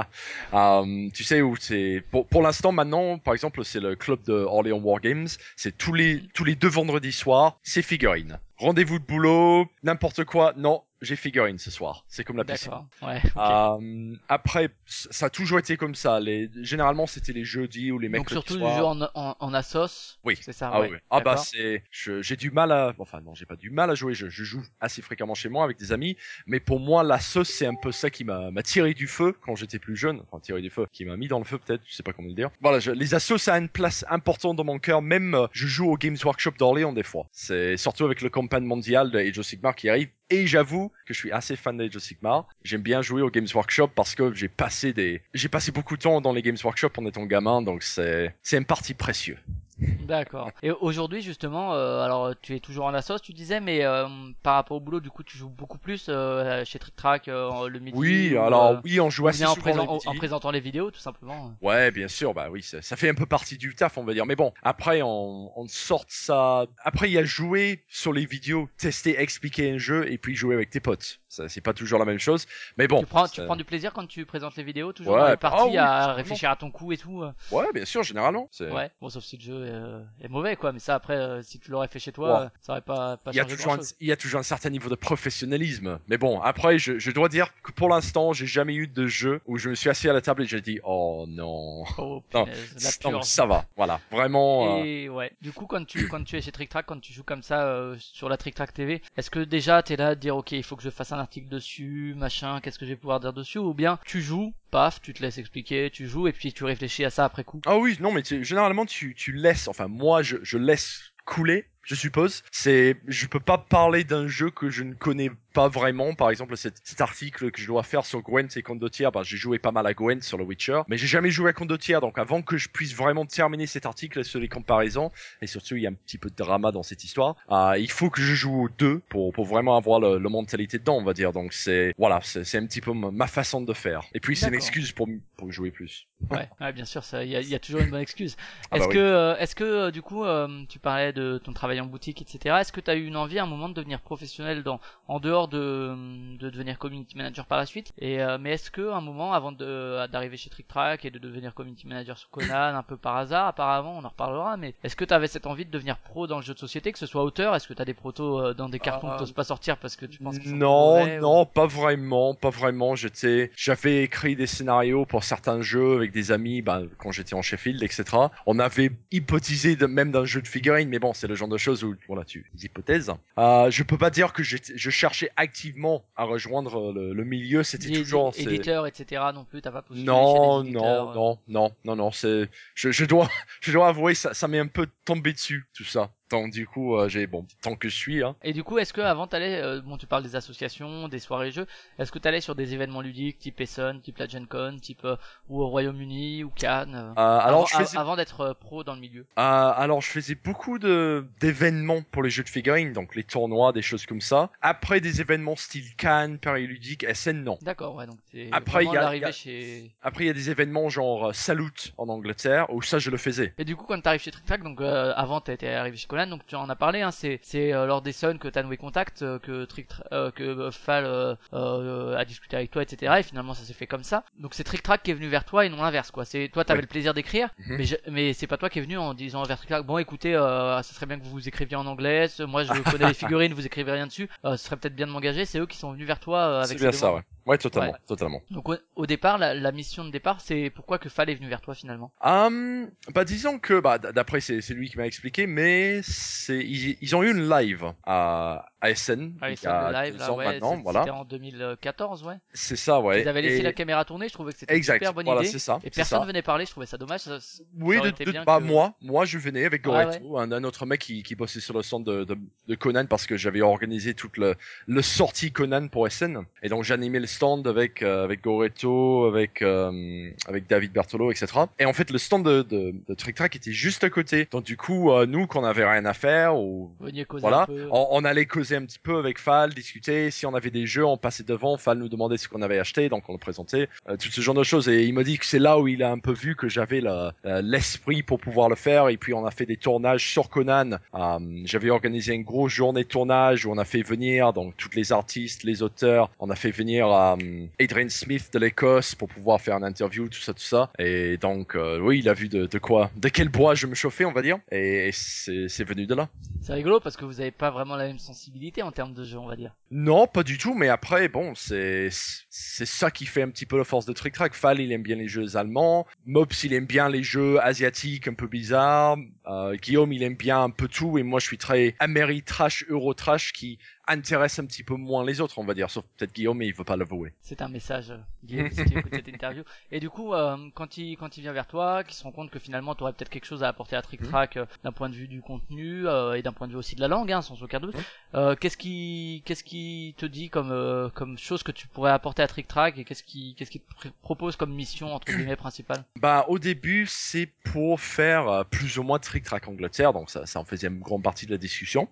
Ah. Euh, tu sais où c'est pour, pour l'instant maintenant, par exemple, c'est le club de Orléans War Games. C'est tous les tous les deux vendredis soirs, c'est figurine. Rendez-vous de boulot, n'importe quoi. Non, j'ai figurine ce soir. C'est comme la piscine. Ouais. Euh, après, ça a toujours été comme ça. Les... Généralement, c'était les jeudis ou les Donc mercredis surtout du soirs. jeu en, en, en Assos. Oui. C'est ça. Ah, ouais. ah bah c'est, j'ai du mal à, enfin non, j'ai pas du mal à jouer. Je, je joue assez fréquemment chez moi avec des amis, mais pour moi la sauce c'est un peu ça qui m'a, m'a tiré du feu quand j'étais plus jeune. Enfin tiré du feu, qui m'a mis dans le feu peut-être, je sais pas comment le dire. Voilà, je- les assos ça a une place importante dans mon cœur. Même euh, je joue au Games Workshop d'Orléans des fois. C'est surtout avec le campagne mondial de Age of Sigmar qui arrive. Et j'avoue que je suis assez fan d'Age of Sigmar. J'aime bien jouer au Games Workshop parce que j'ai passé des, j'ai passé beaucoup de temps dans les Games Workshop en étant gamin, donc c'est, c'est une partie précieuse. D'accord. Et aujourd'hui justement, euh, alors tu es toujours en Assos, tu disais, mais euh, par rapport au boulot, du coup, tu joues beaucoup plus euh, chez Trick Track le midi. Oui, ou, alors oui, on joue ou assez bien en, souvent présent- les en- midis. en présentant les vidéos, tout simplement. Ouais, bien sûr, bah oui, ça, ça fait un peu partie du taf, on va dire. Mais bon, après, on, on sort ça. Après, il y a jouer sur les vidéos, tester, expliquer un jeu et puis jouer avec tes potes. Ça, c'est pas toujours la même chose. Mais bon. tu prends, tu prends du plaisir quand tu présentes les vidéos, toujours Ouais, dans les parties oui, à réfléchir à ton coup et tout. Ouais, bien sûr, généralement. Ouais. Bon, sauf si le jeu euh, est mauvais, quoi. Mais ça, après, euh, si tu l'aurais fait chez toi, Ouais. euh, ça aurait pas, pas Il y, a changé un, il y a toujours un certain niveau de professionnalisme. Mais bon, après, je, je dois dire que pour l'instant, j'ai jamais eu de jeu où je me suis assis à la table et j'ai dit, oh non. Oh, Non, punaise, ça va. Voilà. Vraiment. euh, Et ouais, du coup, quand tu, quand tu es chez Trick Track, quand tu joues comme ça euh, sur la Trick Track TV, est-ce que déjà t'es là à dire, ok, il faut que je fasse un article dessus, machin, qu'est-ce que je vais pouvoir dire dessus, ou bien tu joues, paf, tu te laisses expliquer, tu joues, et puis tu réfléchis à ça après coup. Ah oui, non, mais généralement tu, tu laisses, enfin moi je, je laisse couler, je suppose. C'est, je peux pas parler d'un jeu que je ne connais pas vraiment. Par exemple, cet, cet article que je dois faire sur Gwent et Condottiere, bah, j'ai joué pas mal à Gwent sur le Witcher, mais j'ai jamais joué à Condottiere. Donc avant que je puisse vraiment terminer cet article sur les comparaisons, et surtout il y a un petit peu de drama dans cette histoire, euh, il faut que je joue aux deux pour, pour vraiment avoir le, le mentalité dedans, on va dire. Donc c'est, voilà, c'est un petit peu ma façon de faire. Et puis c'est une excuse pour, pour jouer plus. Ouais, ouais, bien sûr, ça, il y y a toujours une bonne excuse. Ah Est-ce bah oui. que, euh, est-ce que, euh, du coup, euh, tu parlais de ton travail en boutique, etc. Est-ce que tu as eu une envie à un moment de devenir professionnel dans, en dehors de, de devenir community manager par la suite? Et euh, mais est-ce que, un moment, avant de d'arriver chez Trick Track et de devenir community manager sur Conan, un peu par hasard, apparemment, on en reparlera. Mais est-ce que tu avais cette envie de devenir pro dans le jeu de société, que ce soit auteur? Est-ce que tu as des protos euh, dans des cartons Euh, que t'oses pas sortir parce que tu penses qu'ils sont Non, mauvais, ou- non, pas vraiment, pas vraiment. J'étais, j'avais écrit des scénarios pour certains jeux avec des amis, ben, quand j'étais en Sheffield, etc. On avait hypothésé de, même d'un jeu de figurines, mais bon, c'est le genre de choses où, voilà, tu, des hypothèses. Euh, je peux pas dire que je cherchais activement à rejoindre le, le milieu. C'était toujours, éditeurs, etc. non plus, t'as pas postulé non, chez des éditeurs, non, euh. non, non, non, non, c'est, je, je dois, je dois avouer, ça, ça m'est un peu tombé dessus, tout ça. Donc, du coup, euh, j'ai, bon, tant que je suis, hein. Et du coup, est-ce que avant t'allais, euh, bon, tu parles des associations, des soirées jeux, est-ce que t'allais sur des événements ludiques, type Essen, type la Gen Con, type euh, ou au Royaume-Uni ou Cannes, euh, Euh, alors, avant, je faisais, avant d'être euh, pro dans le milieu? Euh, alors, je faisais beaucoup de d'événements pour les jeux de figurines, donc les tournois, des choses comme ça. Après, des événements style Cannes, Périludique, SN, non. D'accord, ouais, donc c'est Après, il y a- y chez. Après, il y a des événements genre Salute en Angleterre, où ça, je le faisais. Et du coup, quand t'arrives chez Trick Track, donc euh, avant t'étais arrivé chez Donc tu en as parlé, hein, c'est c'est euh, lors des Suns que t'as noué contact, euh, que Trick euh, que Fal euh, a discuté avec toi, etc. Et finalement, ça s'est fait comme ça. Donc c'est Trick Track qui est venu vers toi et non l'inverse, quoi. C'est toi, t'avais le plaisir d'écrire, Mhm. mais je- mais c'est pas toi qui est venu en disant vers Trick Track, bon, écoutez, ça serait bien que vous vous écriviez en anglais. Moi, je connais les figurines, vous écrivez rien dessus. Ce serait peut-être bien de m'engager. C'est eux qui sont venus vers toi euh, C'est avec bien ça, ouais. Ouais, totalement, Ouais. totalement. Donc au, au départ, la, la mission de départ, c'est pourquoi que Fal est venu vers toi finalement? Hum, bah disons que bah d'après c'est lui qui m'a expliqué mais c'est ils, ils ont eu une live à à SN Ah, il y a live, deux là, ans ouais, maintenant, voilà. c'était en 2014, ouais. C'est ça, ouais. Ils avaient laissé Et- la caméra tourner, je trouvais que c'était une super bonne voilà, idée. ça. Et personne ça. venait parler, je trouvais ça dommage. ça- Oui, de, de- bah, que- moi, moi, je venais avec Ouais, Goreto, un, un autre mec qui, qui bossait sur le stand de, de, de Conan parce que j'avais organisé toute le, le sortie Conan pour SN. Et donc j'animais le stand avec euh, avec Goreto, avec euh, avec David Bertolo, etc. Et en fait, le stand de, de, de Trick Track était juste à côté. Donc du coup, euh, nous, qu'on avait rien à faire ou causer voilà, on, on allait causer un petit peu avec Fal, discuter. Si on avait des jeux, on passait devant. Fal nous demandait ce qu'on avait acheté, donc on le présentait. Euh, tout ce genre de choses. Et il m'a dit que c'est là où il a un peu vu que j'avais l'esprit pour pouvoir le faire. Et puis on a fait des tournages sur Conan. Euh, J'avais organisé une grosse journée de tournage où on a fait venir donc tous les artistes, les auteurs. On a fait venir euh, Adrian Smith de l'Écosse pour pouvoir faire une interview, tout ça, tout ça. Et donc oui, il a vu de, de quoi, de quel bois je me chauffais, on va dire. Et, et c'est venu de là. C'est rigolo parce que vous avez pas vraiment la même sensibilité en termes de jeu, on va dire. Non, pas du tout, mais après, bon, c'est c'est ça qui fait un petit peu la force de Trick Track. Fall, il aime bien les jeux allemands. Mops, il aime bien les jeux asiatiques un peu bizarres. Euh, Guillaume, il aime bien un peu tout. Et moi, je suis très Améritrash, Eurotrash qui intéresse un petit peu moins les autres, on va dire. Sauf peut-être Guillaume, mais il veut pas l'avouer. C'est un message, euh, Guillaume, si tu écoutes cette interview. Et du coup, euh, quand il quand il vient vers toi, qu'il se rend compte que finalement, tu aurais peut-être quelque chose à apporter à Trick Mhm. Track euh, d'un point de vue du contenu euh, et d'un point de vue aussi de la langue, hein, sans aucun doute. Euh, qu'est-ce qui qu'est-ce qui te dit comme comme chose que tu pourrais apporter à Trick Track et qu'est-ce qui qu'est-ce qui te pr- propose comme mission entre guillemets principale? Bah, au début, c'est pour faire plus ou moins Trick Track Angleterre, donc ça, ça en faisait une grande partie de la discussion.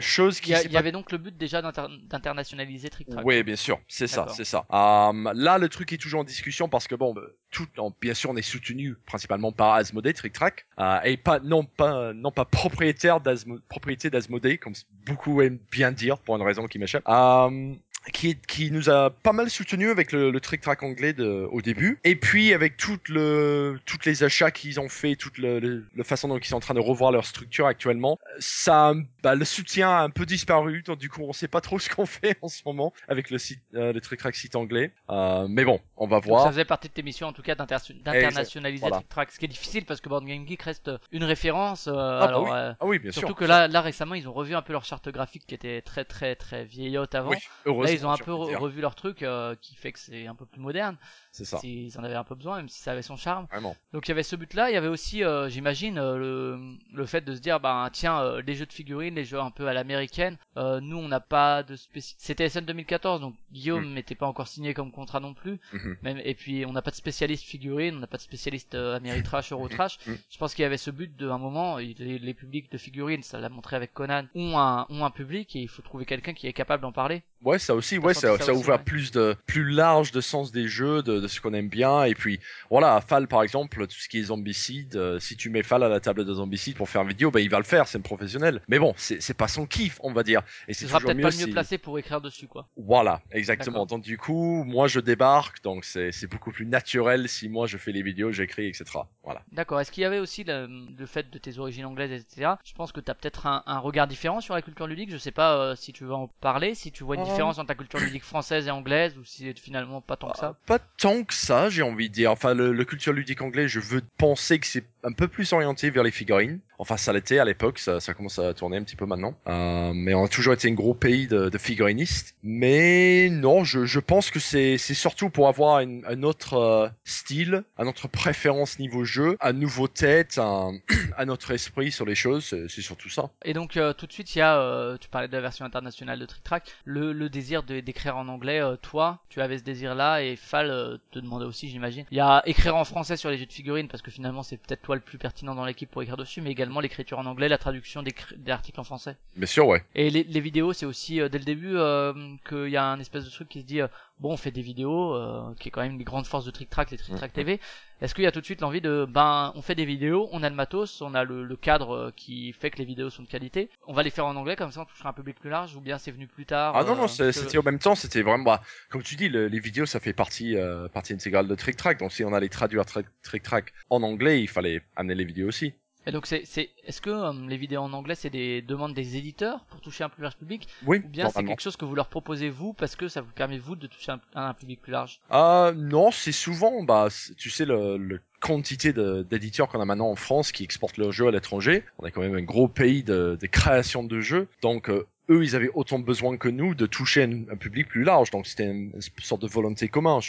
Chose Il qui y, a- s'est il y avait donc le but déjà d'inter- d'internationaliser Trick Track. Oui, bien sûr, c'est ça, c'est ça. Euh, là, le truc est toujours en discussion parce que bon, bah, tout, en- bien sûr, on est soutenu principalement par Asmodee, Trick Track, euh, et pas non pas non pas propriétaire d'Asmo, propriété d'Asmodee, comme beaucoup aiment bien dire pour une raison qui m'échappe. Euh, qui, qui nous a pas mal soutenu avec le, le trick track anglais de, au début et puis avec tout le toutes les achats qu'ils ont fait toute le, le- façon dont ils sont en train de revoir leur structure actuellement ça bah, le soutien a un peu disparu donc du coup on sait pas trop ce qu'on fait en ce moment avec le site euh, le trick track site anglais Euh, mais bon on va Donc ça voir faisait partie de tes missions en tout cas d'inter- d'internationaliser voilà. Trick Track, ce qui est difficile parce que Board Game Geek reste une référence. euh, bah alors, oui, euh, ah oui bien surtout sûr que là, là récemment ils ont revu un peu leur charte graphique qui était très très très vieillotte avant. oui, heureusement, Là ils ont un peu re- revu leur truc euh, qui fait que c'est un peu plus moderne. C'est ça S'ils en avaient un peu besoin, même si ça avait son charme. vraiment Donc il y avait ce but-là, il y avait aussi, euh, j'imagine, euh, le, le fait de se dire, bah tiens, euh, les jeux de figurines, les jeux un peu à l'américaine, nous on n'a pas de spéci... C'était SN 2014, donc Guillaume n'était pas encore signé comme contrat non plus. Mhm. Même, et puis on n'a pas de spécialiste figurines, on n'a pas de spécialiste Ameritrash, Eurotrash. Mhm. Je pense qu'il y avait ce but de un moment, les, les publics de figurines, ça l'a montré avec Conan, ont un, ont un public et il faut trouver quelqu'un qui est capable d'en parler. Ouais, ça aussi, ouais, ça, ça ouvert ouais. plus de, plus large de sens des jeux, de, de ce qu'on aime bien. Et puis, voilà, Fall, par exemple, tout ce qui est zombicide, euh, si tu mets Fall à la table de zombicide pour faire une vidéo, bah, il va le faire, c'est un professionnel. Mais bon, c'est, pas son kiff, on va dire. Et Ce c'est toujours peut-être mieux pas le mieux placé pour écrire dessus, quoi. Voilà, exactement. Donc, du coup, moi, je débarque, donc c'est, beaucoup plus naturel si moi, je fais les vidéos, j'écris, etc. Voilà. D'accord. Est-ce qu'il y avait aussi le, le fait de tes origines anglaises, etc. Je pense que tu as peut-être un, un regard différent sur la culture ludique. Je sais pas euh, si tu veux en parler, si tu vois une Euh. différence entre la culture ludique française et anglaise, ou si c'est finalement pas tant que ça. Pas tant que ça, j'ai envie de dire. Enfin, le, le culture ludique anglais, je veux penser que c'est un peu plus orienté vers les figurines. Enfin, ça l'était à l'époque, ça, ça commence à tourner un petit peu maintenant. Euh, mais on a toujours été un gros pays de, de figurinistes. Mais non, je, je pense que c'est surtout pour avoir une, un autre euh, style, un autre préférence niveau jeu, un nouveau tête, un, un autre esprit sur les choses. C'est surtout ça. Et donc euh, tout de suite, il y a, euh, tu parlais de la version internationale de Trick Track, le, le désir d'écrire en anglais. euh, toi, tu avais ce désir-là, et Fal euh, te demandait aussi, j'imagine. Il y a écrire en français sur les jeux de figurines, parce que finalement c'est peut-être toi le plus pertinent dans l'équipe pour écrire dessus, mais également l'écriture en anglais, la traduction des, articles en français. Bien sûr, ouais. Et les, les vidéos, c'est aussi euh, dès le début euh, qu'il y a un espèce de truc qui se dit euh, bon, on fait des vidéos, euh, qui est quand même une grande force de Trick Track, c'est Trick Track TV. Est-ce qu'il y a tout de suite l'envie de ben, on fait des vidéos, on a le matos, on a le, le cadre euh, qui fait que les vidéos sont de qualité, on va les faire en anglais comme ça on touchera un public plus large, ou bien c'est venu plus tard. Ah non, euh, non, que- c'était au même temps, c'était vraiment, bah, comme tu dis, le- les vidéos, ça fait partie, euh, partie intégrale de Trick Track. Donc si on allait traduire Trick, Trick Track en anglais, il fallait amener les vidéos aussi. Et donc c'est, c'est, est-ce que euh, les vidéos en anglais c'est des demandes des éditeurs pour toucher un plus large public, Oui, ou bien c'est quelque chose que vous leur proposez vous parce que ça vous permet vous de toucher un, un public plus large? Ah non, c'est souvent, bah, c'est- tu sais, le, le quantité de- d'éditeurs qu'on a maintenant en France qui exportent leurs jeux à l'étranger. On est quand même un gros pays de, de création de jeux. Donc, euh, eux, ils avaient autant besoin que nous de toucher un, un public plus large. Donc c'était une, une sorte de volonté commune.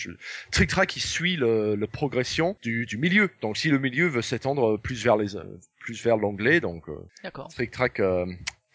Trick Track, il suit le, le progression du, du milieu. Donc si le milieu veut s'étendre plus vers les, euh, plus vers l'anglais, donc euh. Trick Track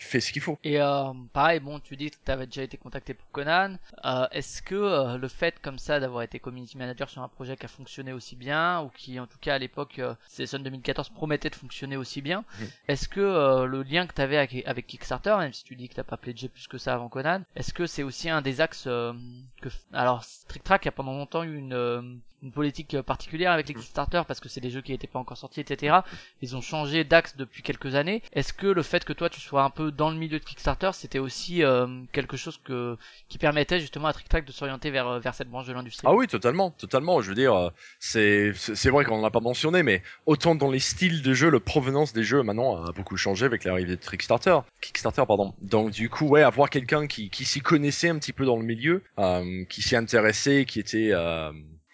euh, fait ce qu'il faut. Et euh, pareil, bon, tu dis que tu avais déjà été contacté pour Conan. Euh, Est-ce que euh, le fait comme ça d'avoir été community manager sur un projet qui a fonctionné aussi bien, ou qui en tout cas à l'époque, euh, Season 2014 promettait de fonctionner aussi bien, est-ce que euh, le lien que tu avais avec, avec Kickstarter, même si tu dis que t'as pas pledgé plus que ça avant Conan, est-ce que c'est aussi un des axes euh, que... Alors, Trick Track a pendant longtemps eu une... une politique euh, particulière avec les Kickstarter parce que c'est des jeux qui n'étaient pas encore sortis, etc. Ils ont changé d'axe depuis quelques années. Est-ce que le fait que toi tu sois un peu dans le milieu de Kickstarter, c'était aussi euh, quelque chose que qui permettait justement à Trick Track de s'orienter vers euh, vers cette branche de l'industrie? Ah oui, totalement, totalement. Je veux dire, euh, c'est c'est c'est vrai qu'on l'a pas mentionné, mais autant dans les styles de jeu, le provenance des jeux maintenant a beaucoup changé avec l'arrivée de Kickstarter. Kickstarter, pardon. Donc du coup, ouais, avoir quelqu'un qui qui s'y connaissait un petit peu dans le milieu, euh, qui s'y intéressait, qui était euh,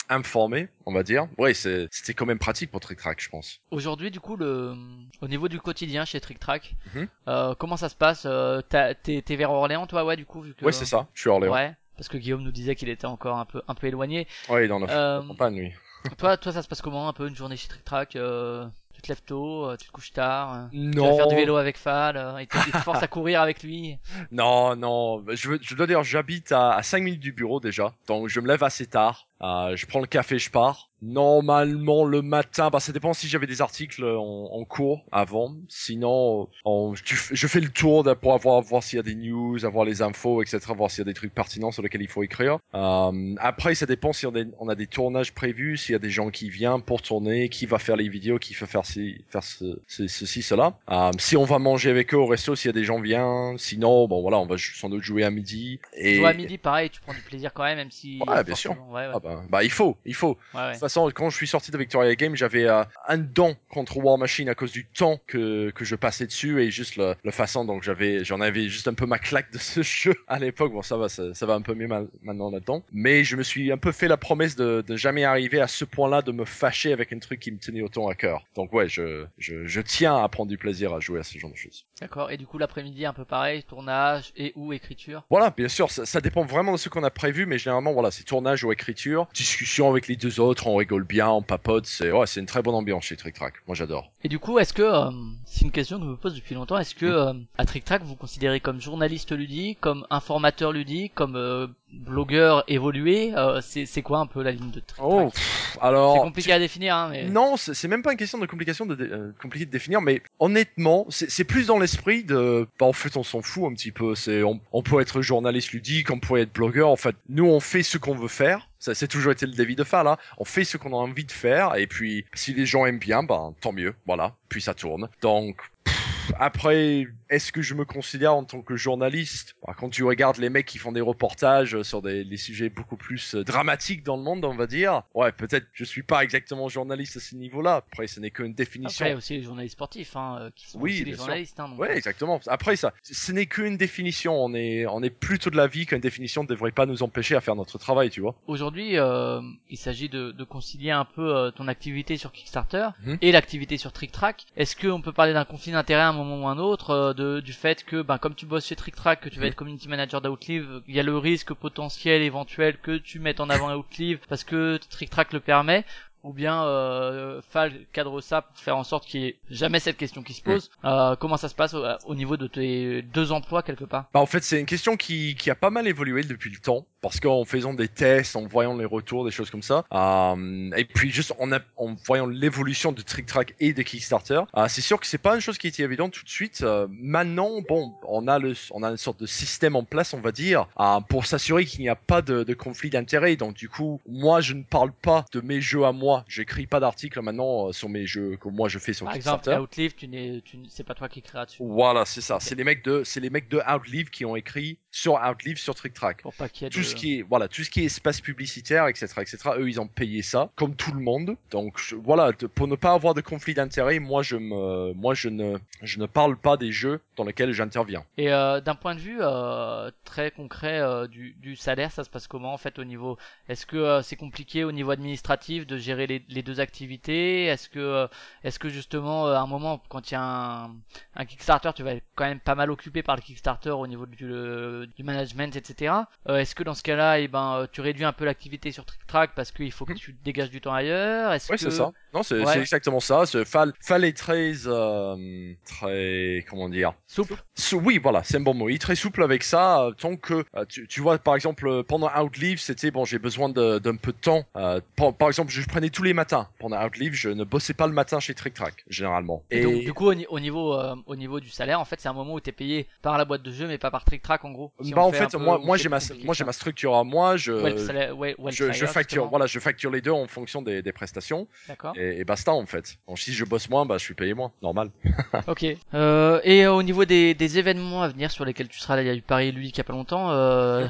informé, on va dire. Ouais, c'est c'était quand même pratique pour Trick Track, je pense. Aujourd'hui, du coup, le au niveau du quotidien chez Trick Track, Mhm. euh, comment ça se passe Euh, t'as- T'es t'es vers Orléans, toi, ouais, du coup, vu que Ouais, c'est ça. Je suis à Orléans. Ouais, parce que Guillaume nous disait qu'il était encore un peu un peu éloigné. Ouais, dans la campagne, toi, toi, ça se passe comment un peu une journée chez Trick Track euh, Tu te lèves tôt, euh, tu te couches tard. euh, Tu vas Non. faire du vélo avec Fal, il, te, il te force à courir avec lui. Non, non, je, veux- je dois dire, j'habite à, à 5 minutes du bureau déjà, donc je me lève assez tard, euh, je prends le café, je pars. Normalement le matin, bah ça dépend si j'avais des articles en, en cours avant, sinon on- f- je fais le tour pour avoir voir s'il y a des news, avoir les infos, etc., voir s'il y a des trucs pertinents sur lesquels il faut écrire. Euh, après ça dépend si on a, on a des tournages prévus, s'il y a des gens qui viennent pour tourner, qui va faire les vidéos, qui va faire, ci, faire ce, ce- ceci, cela. Euh, si on va manger avec eux au resto, s'il y a des gens viennent, sinon bon voilà, on va sans doute jouer à midi. Et... Toi, à midi, pareil, tu prends du plaisir quand même, même si. Ouais, bien sûr. forcément, Ouais, ouais. Ah bah, bah il faut, il faut. ouais, ouais. De toute façon, quand je suis sorti de Victoria Game, j'avais euh, un don contre War Machine à cause du temps que, que je passais dessus et juste le, le façon. Donc j'avais, j'en avais juste un peu ma claque de ce jeu à l'époque. Bon, ça va, ça, ça va un peu mieux ma- maintenant là-dedans. Mais je me suis un peu fait la promesse de, de jamais arriver à ce point-là de me fâcher avec un truc qui me tenait autant à cœur. Donc ouais, je, je, je tiens à prendre du plaisir à jouer à ce genre de choses. D'accord. Et du coup, l'après-midi, un peu pareil, tournage et ou écriture? Voilà, bien sûr, ça, ça dépend vraiment de ce qu'on a prévu, mais généralement, voilà, c'est tournage ou écriture, discussion avec les deux autres, on rigole bien, on papote, c'est ouais, c'est une très bonne ambiance chez Trick Track. Moi, j'adore. Et du coup, est-ce que, euh, c'est une question que je me pose depuis longtemps, est-ce que euh, à Trick Track vous vous considérez comme journaliste ludique, comme informateur ludique, comme euh, blogueur évolué euh, C'est quoi un peu la ligne de Trick Oh, Track? pff, alors. C'est compliqué à définir, hein, mais. Non, c'est même pas une question de complication de, dé- compliqué de définir, mais honnêtement, c'est c'est plus dans l'esprit de, bah, en fait, on s'en fout un petit peu. C'est, on, on peut être journaliste ludique, on peut être blogueur. En fait, nous, on fait ce qu'on veut faire. Ça, c'est toujours été le défi de faire là. On fait ce qu'on a envie de faire, et puis si les gens aiment bien, ben tant mieux. Voilà, puis ça tourne. Donc. Après, est-ce que je me considère en tant que journaliste? Bah, Quand tu regardes les mecs qui font des reportages sur des, des sujets beaucoup plus euh, dramatiques dans le monde, on va dire, ouais, peut-être je suis pas exactement journaliste à ce niveau-là. Après, ce n'est qu'une définition. Après, il y a aussi les journalistes sportifs, hein, euh, qui sont Oui, aussi des journalistes. Hein, donc, Ouais, exactement. Après, ça, ce- n'est qu'une définition. On est, on est plutôt de l'avis qu'une définition ne devrait pas nous empêcher à faire notre travail, tu vois. Aujourd'hui, euh, il s'agit de, de concilier un peu euh, ton activité sur Kickstarter Mhm. et l'activité sur Trick Track. Est-ce qu'on peut parler d'un conflit d'intérêt à un moment ou un autre, euh, de, du fait que, ben, comme tu bosses chez Trick Track, que tu vas être community manager d'Outlive, il y a le risque potentiel, éventuel, que tu mettes en avant Outlive parce que Trick Track le permet ou bien euh, Fal cadre ça pour faire en sorte qu'il n'y ait jamais cette question qui se pose. Euh, comment ça se passe au, au niveau de tes deux emplois quelque part? Bah, en fait, c'est une question qui, qui a pas mal évolué depuis le temps, parce qu'en faisant des tests, en voyant les retours, des choses comme ça, euh, et puis juste en, a- en voyant l'évolution de Trick Track et de Kickstarter, euh, c'est sûr que c'est pas une chose qui était évidente tout de suite. Euh, maintenant, bon, on a le, on a une sorte de système en place, on va dire, euh, pour s'assurer qu'il n'y a pas de, de conflit d'intérêt. Donc du coup, moi, je ne parle pas de mes jeux à moi. J'écris pas d'articles maintenant euh, sur mes jeux que moi je fais sur Par Kickstarter. exemple, Outlive, tu n'es, c'est pas toi qui créeras dessus. Voilà, c'est ça. C'est les mecs de, c'est les mecs de Outlive qui ont écrit sur Outlive, sur Trick Track. Pour pas qu'il y ait Tout de- ce qui est voilà, tout ce qui est espace publicitaire, etc., etc. Eux, ils ont payé ça, comme tout le monde. Donc je- voilà, pour ne pas avoir de conflit d'intérêt, moi je me, moi je ne, je ne parle pas des jeux dans lesquels j'interviens. Et euh, d'un point de vue euh, très concret euh, du, du salaire, ça se passe comment en fait au niveau Est-ce que euh, c'est compliqué au niveau administratif de gérer les, les deux activités? Est-ce que euh, est-ce que justement euh, à un moment quand il y a un, un Kickstarter, tu vas être quand même pas mal occupé par le Kickstarter au niveau du, le- du management, etc. Euh, est-ce que dans ce cas-là, eh ben euh, tu réduis un peu l'activité sur Trick Track parce qu'il faut que tu dégages du temps ailleurs? Ouais, que c'est ça. Non, c'est Ouais. exactement ça. Ce Fall, Fall est très, euh, très, comment dire? souple Sou- oui, voilà, c'est un bon mot. Il est très souple avec ça, euh, tant que euh, tu, tu vois, par exemple, euh, pendant Outlive, c'était bon, j'ai besoin d'un peu de temps. Euh, par, par exemple, je prenais tous les matins pendant Outlive, je ne bossais pas le matin chez Trick Track généralement. Et, donc du coup au, ni- au niveau euh, au niveau du salaire, en fait, c'est un moment où t'es payé par la boîte de jeu mais pas par Trick Track en gros. Si bah en fait moi, moi j'ai ma, moi j'ai ma structure à moi. Je, je, facture, justement. voilà, je facture les deux en fonction des, des prestations D'accord. et, et basta en fait. Donc si je bosse moins, bah je suis payé moins, normal. Ok. Euh, et euh, au niveau des, des événements à venir sur lesquels tu seras là, il y a eu Paris Ludique il y a pas longtemps. Euh,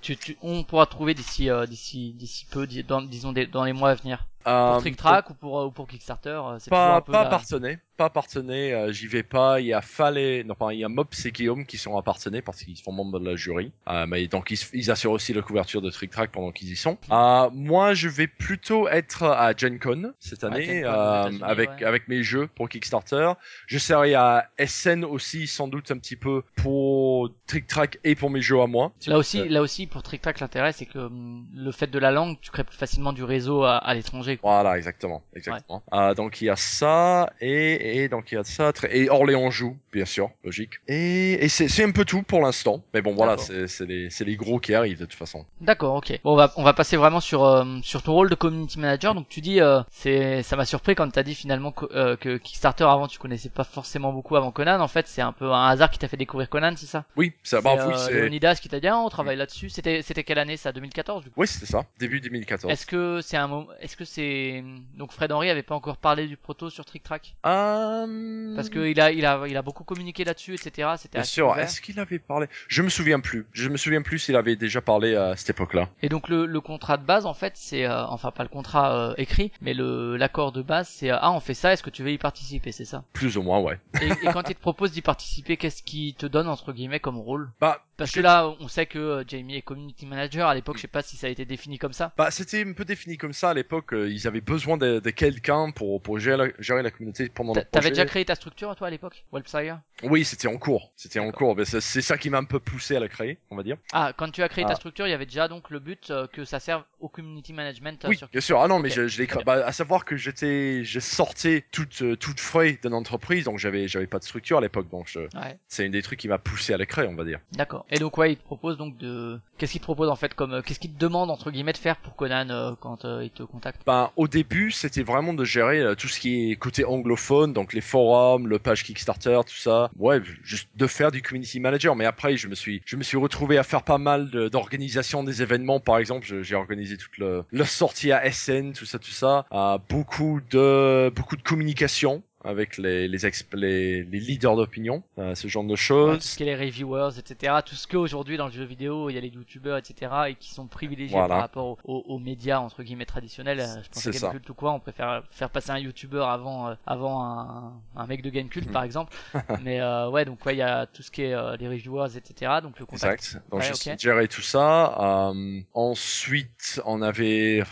tu, tu, on pourra trouver d'ici euh, d'ici d'ici peu, dans, disons des- dans les mois à venir. Pour Euh, Trick Track ou pour euh, ou pour Kickstarter, euh, c'est pas un peu pas la- pas partenaire, euh, j'y vais pas. Il y a Fallet, non pas, il y a Mops et Guillaume qui sont appartenés parce qu'ils font membres de la jury. Euh, mais donc ils, ils assurent aussi la couverture de Trick Track pendant qu'ils y sont. Euh, moi, je vais plutôt être à Gen Con cette année Con euh, avec ouais. avec mes jeux pour Kickstarter. Je serai à SN aussi sans doute un petit peu pour Trick Track et pour mes jeux à moi. Là aussi, Euh, là aussi pour Trick Track, l'intérêt c'est que hum, le fait de la langue, tu crées plus facilement du réseau à, à l'étranger. Quoi. Voilà, exactement, exactement. Euh, donc il y a ça et, et donc il y a ça et Orléans joue, bien sûr, logique. Et, et c'est c'est un peu tout pour l'instant. Mais bon, voilà, c'est c'est les c'est les gros qui arrivent de toute façon. D'accord, ok. Bon, on va on va passer vraiment sur euh, sur ton rôle de community manager. Donc tu dis, euh, c'est ça m'a surpris quand t'as dit finalement que, euh, que Kickstarter avant tu connaissais pas forcément beaucoup avant Conan. En fait, c'est un peu un hasard qui t'a fait découvrir Conan, c'est ça? Oui, ça C'est, bah oui, euh, c'est Leonidas qui t'a dit, ah, on travaille là-dessus. C'était c'était quelle année ça? 2014 du coup? Oui, c'était ça, début 2014. Est-ce que c'est un moment Est-ce que c'est donc Fred Henry avait pas encore parlé du proto sur Trick Track Euh... Parce que il a il a il a beaucoup communiqué là-dessus, etc. C'était Bien sûr, est-ce qu'il avait parlé? Je me souviens plus. Je me souviens plus s'il avait déjà parlé à cette époque-là. Et donc le, le contrat de base en fait c'est euh, enfin pas le contrat euh, écrit mais le l'accord de base c'est euh, ah on fait ça est-ce que tu veux y participer? C'est ça Plus ou moins, ouais. et, et quand il te propose d'y participer qu'est-ce qui te donne entre guillemets comme rôle? Bah, parce que là on sait que euh, Jamie est community manager à l'époque je sais pas si ça a été défini comme ça Bah, c'était un peu défini comme ça à l'époque. euh, Ils avaient besoin de, de quelqu'un pour, pour gérer, la, gérer la communauté pendant le T'avais déjà créé ta structure toi à l'époque? Websire Oui, c'était en cours. C'était en cours. C'est ça qui m'a un peu poussé à la créer, on va dire. ah quand tu as créé ta Ah. structure il y avait déjà donc le but euh, que ça serve au community management euh, Oui, sur bien sûr. Ah non, mais Ok, je, je l'ai. Bah, à savoir que j'étais, je sortais toute, euh, toute frais d'une entreprise, donc j'avais, j'avais pas de structure à l'époque. Donc je- ouais c'est une des trucs qui m'a poussé à la créer, on va dire. D'accord. Et donc ouais, il te propose donc de qu'est-ce qu'il te propose en fait comme euh, qu'est-ce qu'il te demande entre guillemets de faire pour Conan euh, quand euh, il te contacte? Ben, au début, c'était vraiment de gérer euh, tout ce qui est côté anglophone, donc les forums, le page Kickstarter, tout ça. Ouais, juste de faire du community manager. Mais après, je me suis, je me suis retrouvé à faire pas mal de- d'organisation des événements. Par exemple, j'ai organisé toute le, le sortie à SN, tout ça, tout ça. Euh, beaucoup de, beaucoup de communication avec les, les, exp- les, les leaders d'opinion, euh, ce genre de Ouais, choses. tout ce qui est les reviewers, etc. Tout ce qu'aujourd'hui dans le jeu vidéo, il y a les youtubeurs, etc. et qui sont privilégiés Voilà. par rapport aux, aux- aux médias entre guillemets traditionnels. Euh, Je pense à. Gamecult ou quoi, on préfère faire passer un youtubeur avant euh, avant un, un mec de Gamecult Mm. par exemple. Mais euh, ouais, donc ouais, il y a tout ce qui est euh, les reviewers, etc. Donc le contact. Exact. Donc Ouais, j'ai ok. géré tout ça. Euh, ensuite, on avait.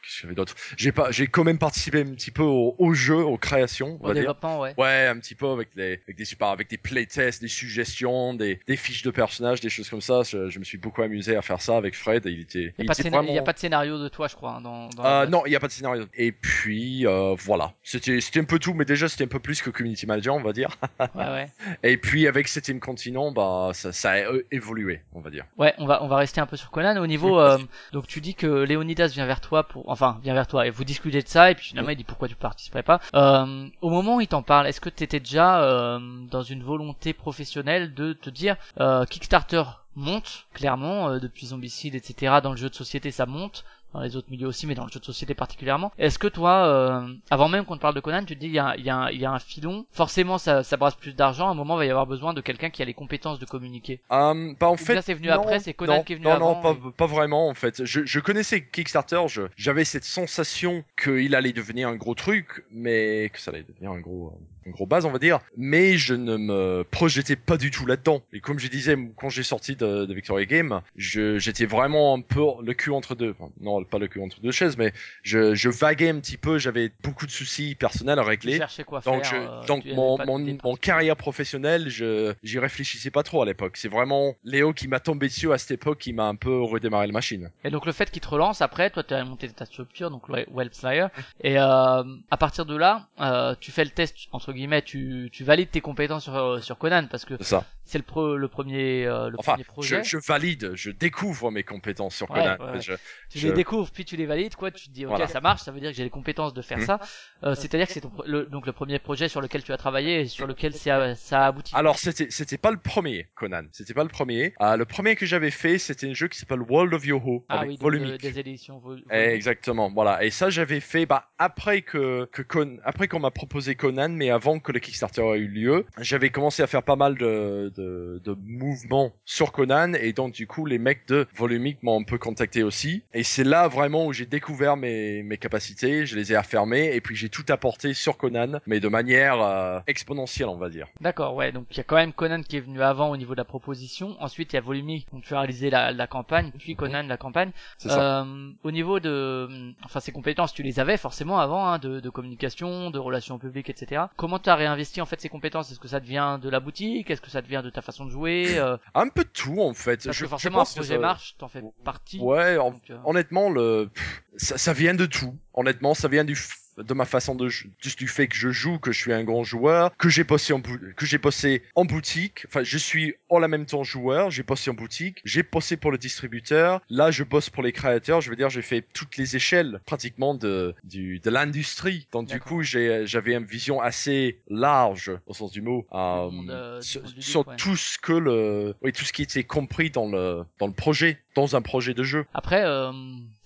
Oh, Qu'est-ce qu'il y avait d'autre? J'ai pas, j'ai quand même participé un petit peu au, au jeu, aux créations, on Au va dire. développement, ouais. Ouais, un petit peu avec des, avec des super, avec des playtests, des suggestions, des, des fiches de personnages, des choses comme ça. Je, je me suis beaucoup amusé à faire ça avec Fred. Il était, Il n'y a, y a vraiment- pas de scénario de toi, je crois, hein, dans, dans la Euh, non, il n'y a pas de scénario. Et puis euh, voilà, c'était c'était un peu tout, mais déjà c'était un peu plus que community manager, on va dire. Ouais, ouais. Et puis avec Septième Continent, bah ça, ça a é- évolué, on va dire. Ouais, on va on va rester un peu sur Conan. Au niveau, euh, donc tu dis que Léonidas vient vers toi pour, enfin vient vers toi et vous discutez de ça et puis finalement il dit pourquoi tu participerais pas? Euh, au moment où il t'en parle, est-ce que tu étais déjà euh, dans une volonté professionnelle de te dire euh, Kickstarter monte clairement euh, depuis Zombicide etc. Dans le jeu de société ça monte. Dans les autres milieux aussi, mais dans le jeu de société particulièrement. Est-ce que toi, euh, avant même qu'on te parle de Conan, tu te dis il y a, y a, y a un filon, forcément ça, ça brasse plus d'argent, à un moment il va y avoir besoin de quelqu'un qui a les compétences de communiquer? Euh, bah en Ou fait, bien c'est venu non, après, c'est Conan non, qui est venu non, avant. Non, pas, pas vraiment en fait. Je, je connaissais Kickstarter, je- j'avais cette sensation qu'il allait devenir un gros truc, mais que ça allait devenir un gros, euh, une gros base, on va dire. Mais je ne me projetais pas du tout là-dedans. Et comme je disais, quand j'ai sorti de, de Victoria Game, je- j'étais vraiment un peu le cul entre deux. Enfin, non, pas le cul entre deux chaises, mais je, je vaguais un petit peu. J'avais beaucoup de soucis personnels à régler. quoi Donc, faire. je- euh, donc mon, mon, mon carrière professionnelle, je j'y réfléchissais pas trop à l'époque. C'est vraiment Léo qui m'a tombé dessus à cette époque qui m'a un peu redémarré la machine. Et donc le fait qu'il te relance après, toi tu as monté ta structure, donc le Wellflyer, et euh, à partir de là, euh, tu fais le test entre guillemets, tu, tu valides tes compétences sur, euh, sur Conan parce que ça. C'est le, pre- le premier euh, le Enfin, premier projet. je, je valide, je découvre mes compétences sur Ouais, Conan. ouais. Je- tu je- les découvres puis tu les valides quoi, tu te dis ok Voilà. ça marche, ça veut dire que j'ai les compétences de faire Mhm. ça. Euh, C'est-à-dire que c'est le, donc le premier projet sur lequel tu as travaillé et sur lequel ça, ça a abouti. Alors c'était c'était pas le premier Conan, c'était pas le premier. Ah, le premier que j'avais fait, c'était un jeu qui s'appelle World of Yoho ah avec oui, Volumic. euh, des éditions vol-. Exactement, voilà. Et ça, j'avais fait bah, après que, que Con- après qu'on m'a proposé Conan, mais avant que le Kickstarter ait eu lieu, j'avais commencé à faire pas mal de, de, de mouvements sur Conan, et donc du coup, les mecs de Volumic m'ont un peu contacté aussi. Et c'est là vraiment où j'ai découvert mes, mes capacités, je les ai affirmées, et puis j'ai tout apporté sur Conan, mais de manière euh, exponentielle, on va dire. D'accord, ouais, donc il y a quand même Conan qui est venu avant au niveau de la proposition. Ensuite, il y a Volumic, donc tu as réalisé la, la campagne, puis Conan la campagne. C'est ça. Euh, au niveau de, enfin, ces compétences, tu les avais forcément avant, hein, de, de communication, de relations publiques, etc. Comment tu as réinvesti en fait ces compétences? Est-ce que ça devient de la boutique? Est-ce que ça devient de ta façon de jouer Euh, Un peu de tout, en fait. Parce Je- que je forcément, un pense que projet ça- marche, t'en fais partie. Ouais, en- donc, euh, honnêtement, le, ça, ça vient de tout. Honnêtement, ça vient du, f- de ma façon de, juste du fait que je joue, que je suis un grand joueur, que j'ai bossé en, que j'ai bossé en boutique. Enfin, je suis en même temps joueur. J'ai bossé en boutique. J'ai bossé pour le distributeur. Là, je bosse pour les créateurs. Je veux dire, j'ai fait toutes les échelles pratiquement de, du, de l'industrie. Donc, du coup, j'ai, j'avais une vision assez large, au sens du mot, euh, euh, sur, ouais. tout ce que le, oui, tout ce qui était compris dans le, dans le projet, dans un projet de jeu. Après, euh,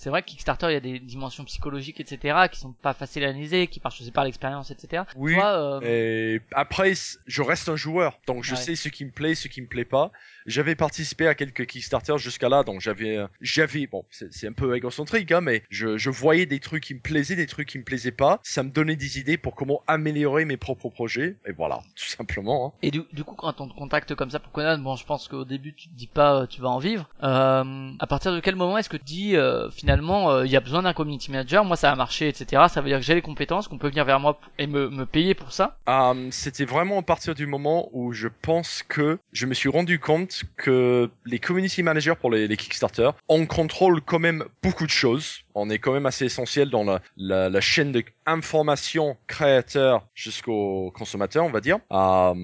c'est vrai que Kickstarter, il y a des dimensions psychologiques, etc., qui sont pas faciles à analyser, qui marchent aussi par l'expérience, etc. Oui. Toi, euh, Et après, je reste un joueur, donc je Ouais. sais ce qui me plaît, ce qui me plaît pas. J'avais participé à quelques Kickstarter jusqu'à là, donc j'avais, euh, j'avais, bon, c'est un peu égocentrique, hein, mais je, je voyais des trucs qui me plaisaient, des trucs qui me plaisaient pas. Ça me donnait des idées pour comment améliorer mes propres projets. Et voilà, tout simplement. hein. Et du, du coup, quand on te contacte comme ça pour Conan, bon, je pense qu'au début, tu te dis pas, euh, tu vas en vivre. Euh, à partir de quel moment est-ce que tu dis, euh, finalement, euh, il y a besoin d'un community manager, moi ça a marché, etc. Ça veut dire que j'ai les compétences, qu'on peut venir vers moi et me, me payer pour ça? Euh, C'était vraiment à partir du moment où je pense que je me suis rendu compte que les community managers pour les, Kickstarter, on contrôle quand même beaucoup de choses. On est quand même assez essentiel dans la, chaîne de information créateur jusqu'au consommateur, on va dire. Euh,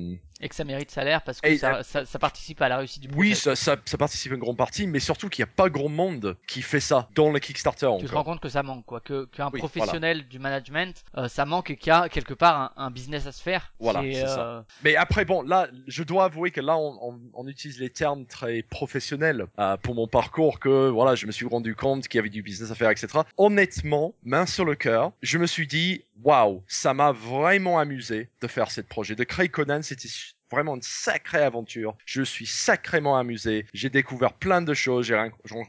Et que ça mérite salaire parce que Et, ça, ça, ça participe à la réussite du projet. oui, ça, ça, ça participe à une grande partie, mais surtout qu'il n'y a pas grand monde qui fait ça dans le Kickstarter tu te rends compte que ça manque, quoi. Que, qu'un Oui, professionnel du management, euh, ça manque et qu'il y a quelque part un, un business à se faire. Voilà, c'est ça. euh, Mais après, bon, là, je dois avouer que là, on, on, on utilise les termes très professionnels euh, pour mon parcours, que voilà, je me suis rendu compte qu'il y avait du business à faire, etc. Honnêtement, main sur le cœur, je me suis dit, waouh, ça m'a vraiment amusé de faire ce projet. De créer Conan, c'était vraiment une sacrée aventure. Je suis sacrément amusé. J'ai découvert plein de choses.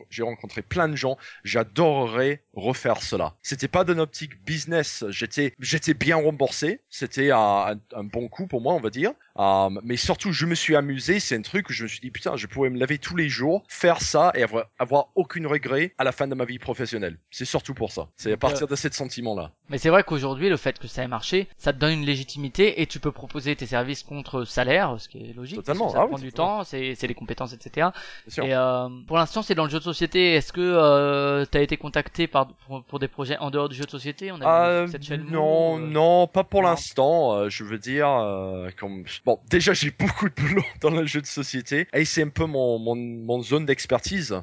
J'ai rencontré plein de gens. J'adorerais refaire cela. C'était pas d'une optique business. J'étais, j'étais bien remboursé. C'était un, bon coup pour moi, on va dire. Euh, mais surtout, je me suis amusé. C'est un truc où je me suis dit, putain, je pourrais me laver tous les jours, faire ça et avoir, avoir aucune regret à la fin de ma vie professionnelle. C'est surtout pour ça. C'est à euh, partir de ce sentiment-là. Mais c'est vrai qu'aujourd'hui, le fait que ça ait marché, ça te donne une légitimité et tu peux proposer tes services contre salaire, ce qui est logique. Totalement, parce que ça ah prend oui, du temps, c'est c'est les compétences, etc. Bien sûr. Et euh, pour l'instant, c'est dans le jeu de société. Est-ce que euh, t'as été contacté par pour, pour des projets en dehors du jeu de société On a Euh, vu cette chaîne non, euh, non, pas pour l'instant. euh, je veux dire, euh, comme bon, déjà j'ai beaucoup de boulot dans le jeu de société et c'est un peu mon mon, mon zone d'expertise.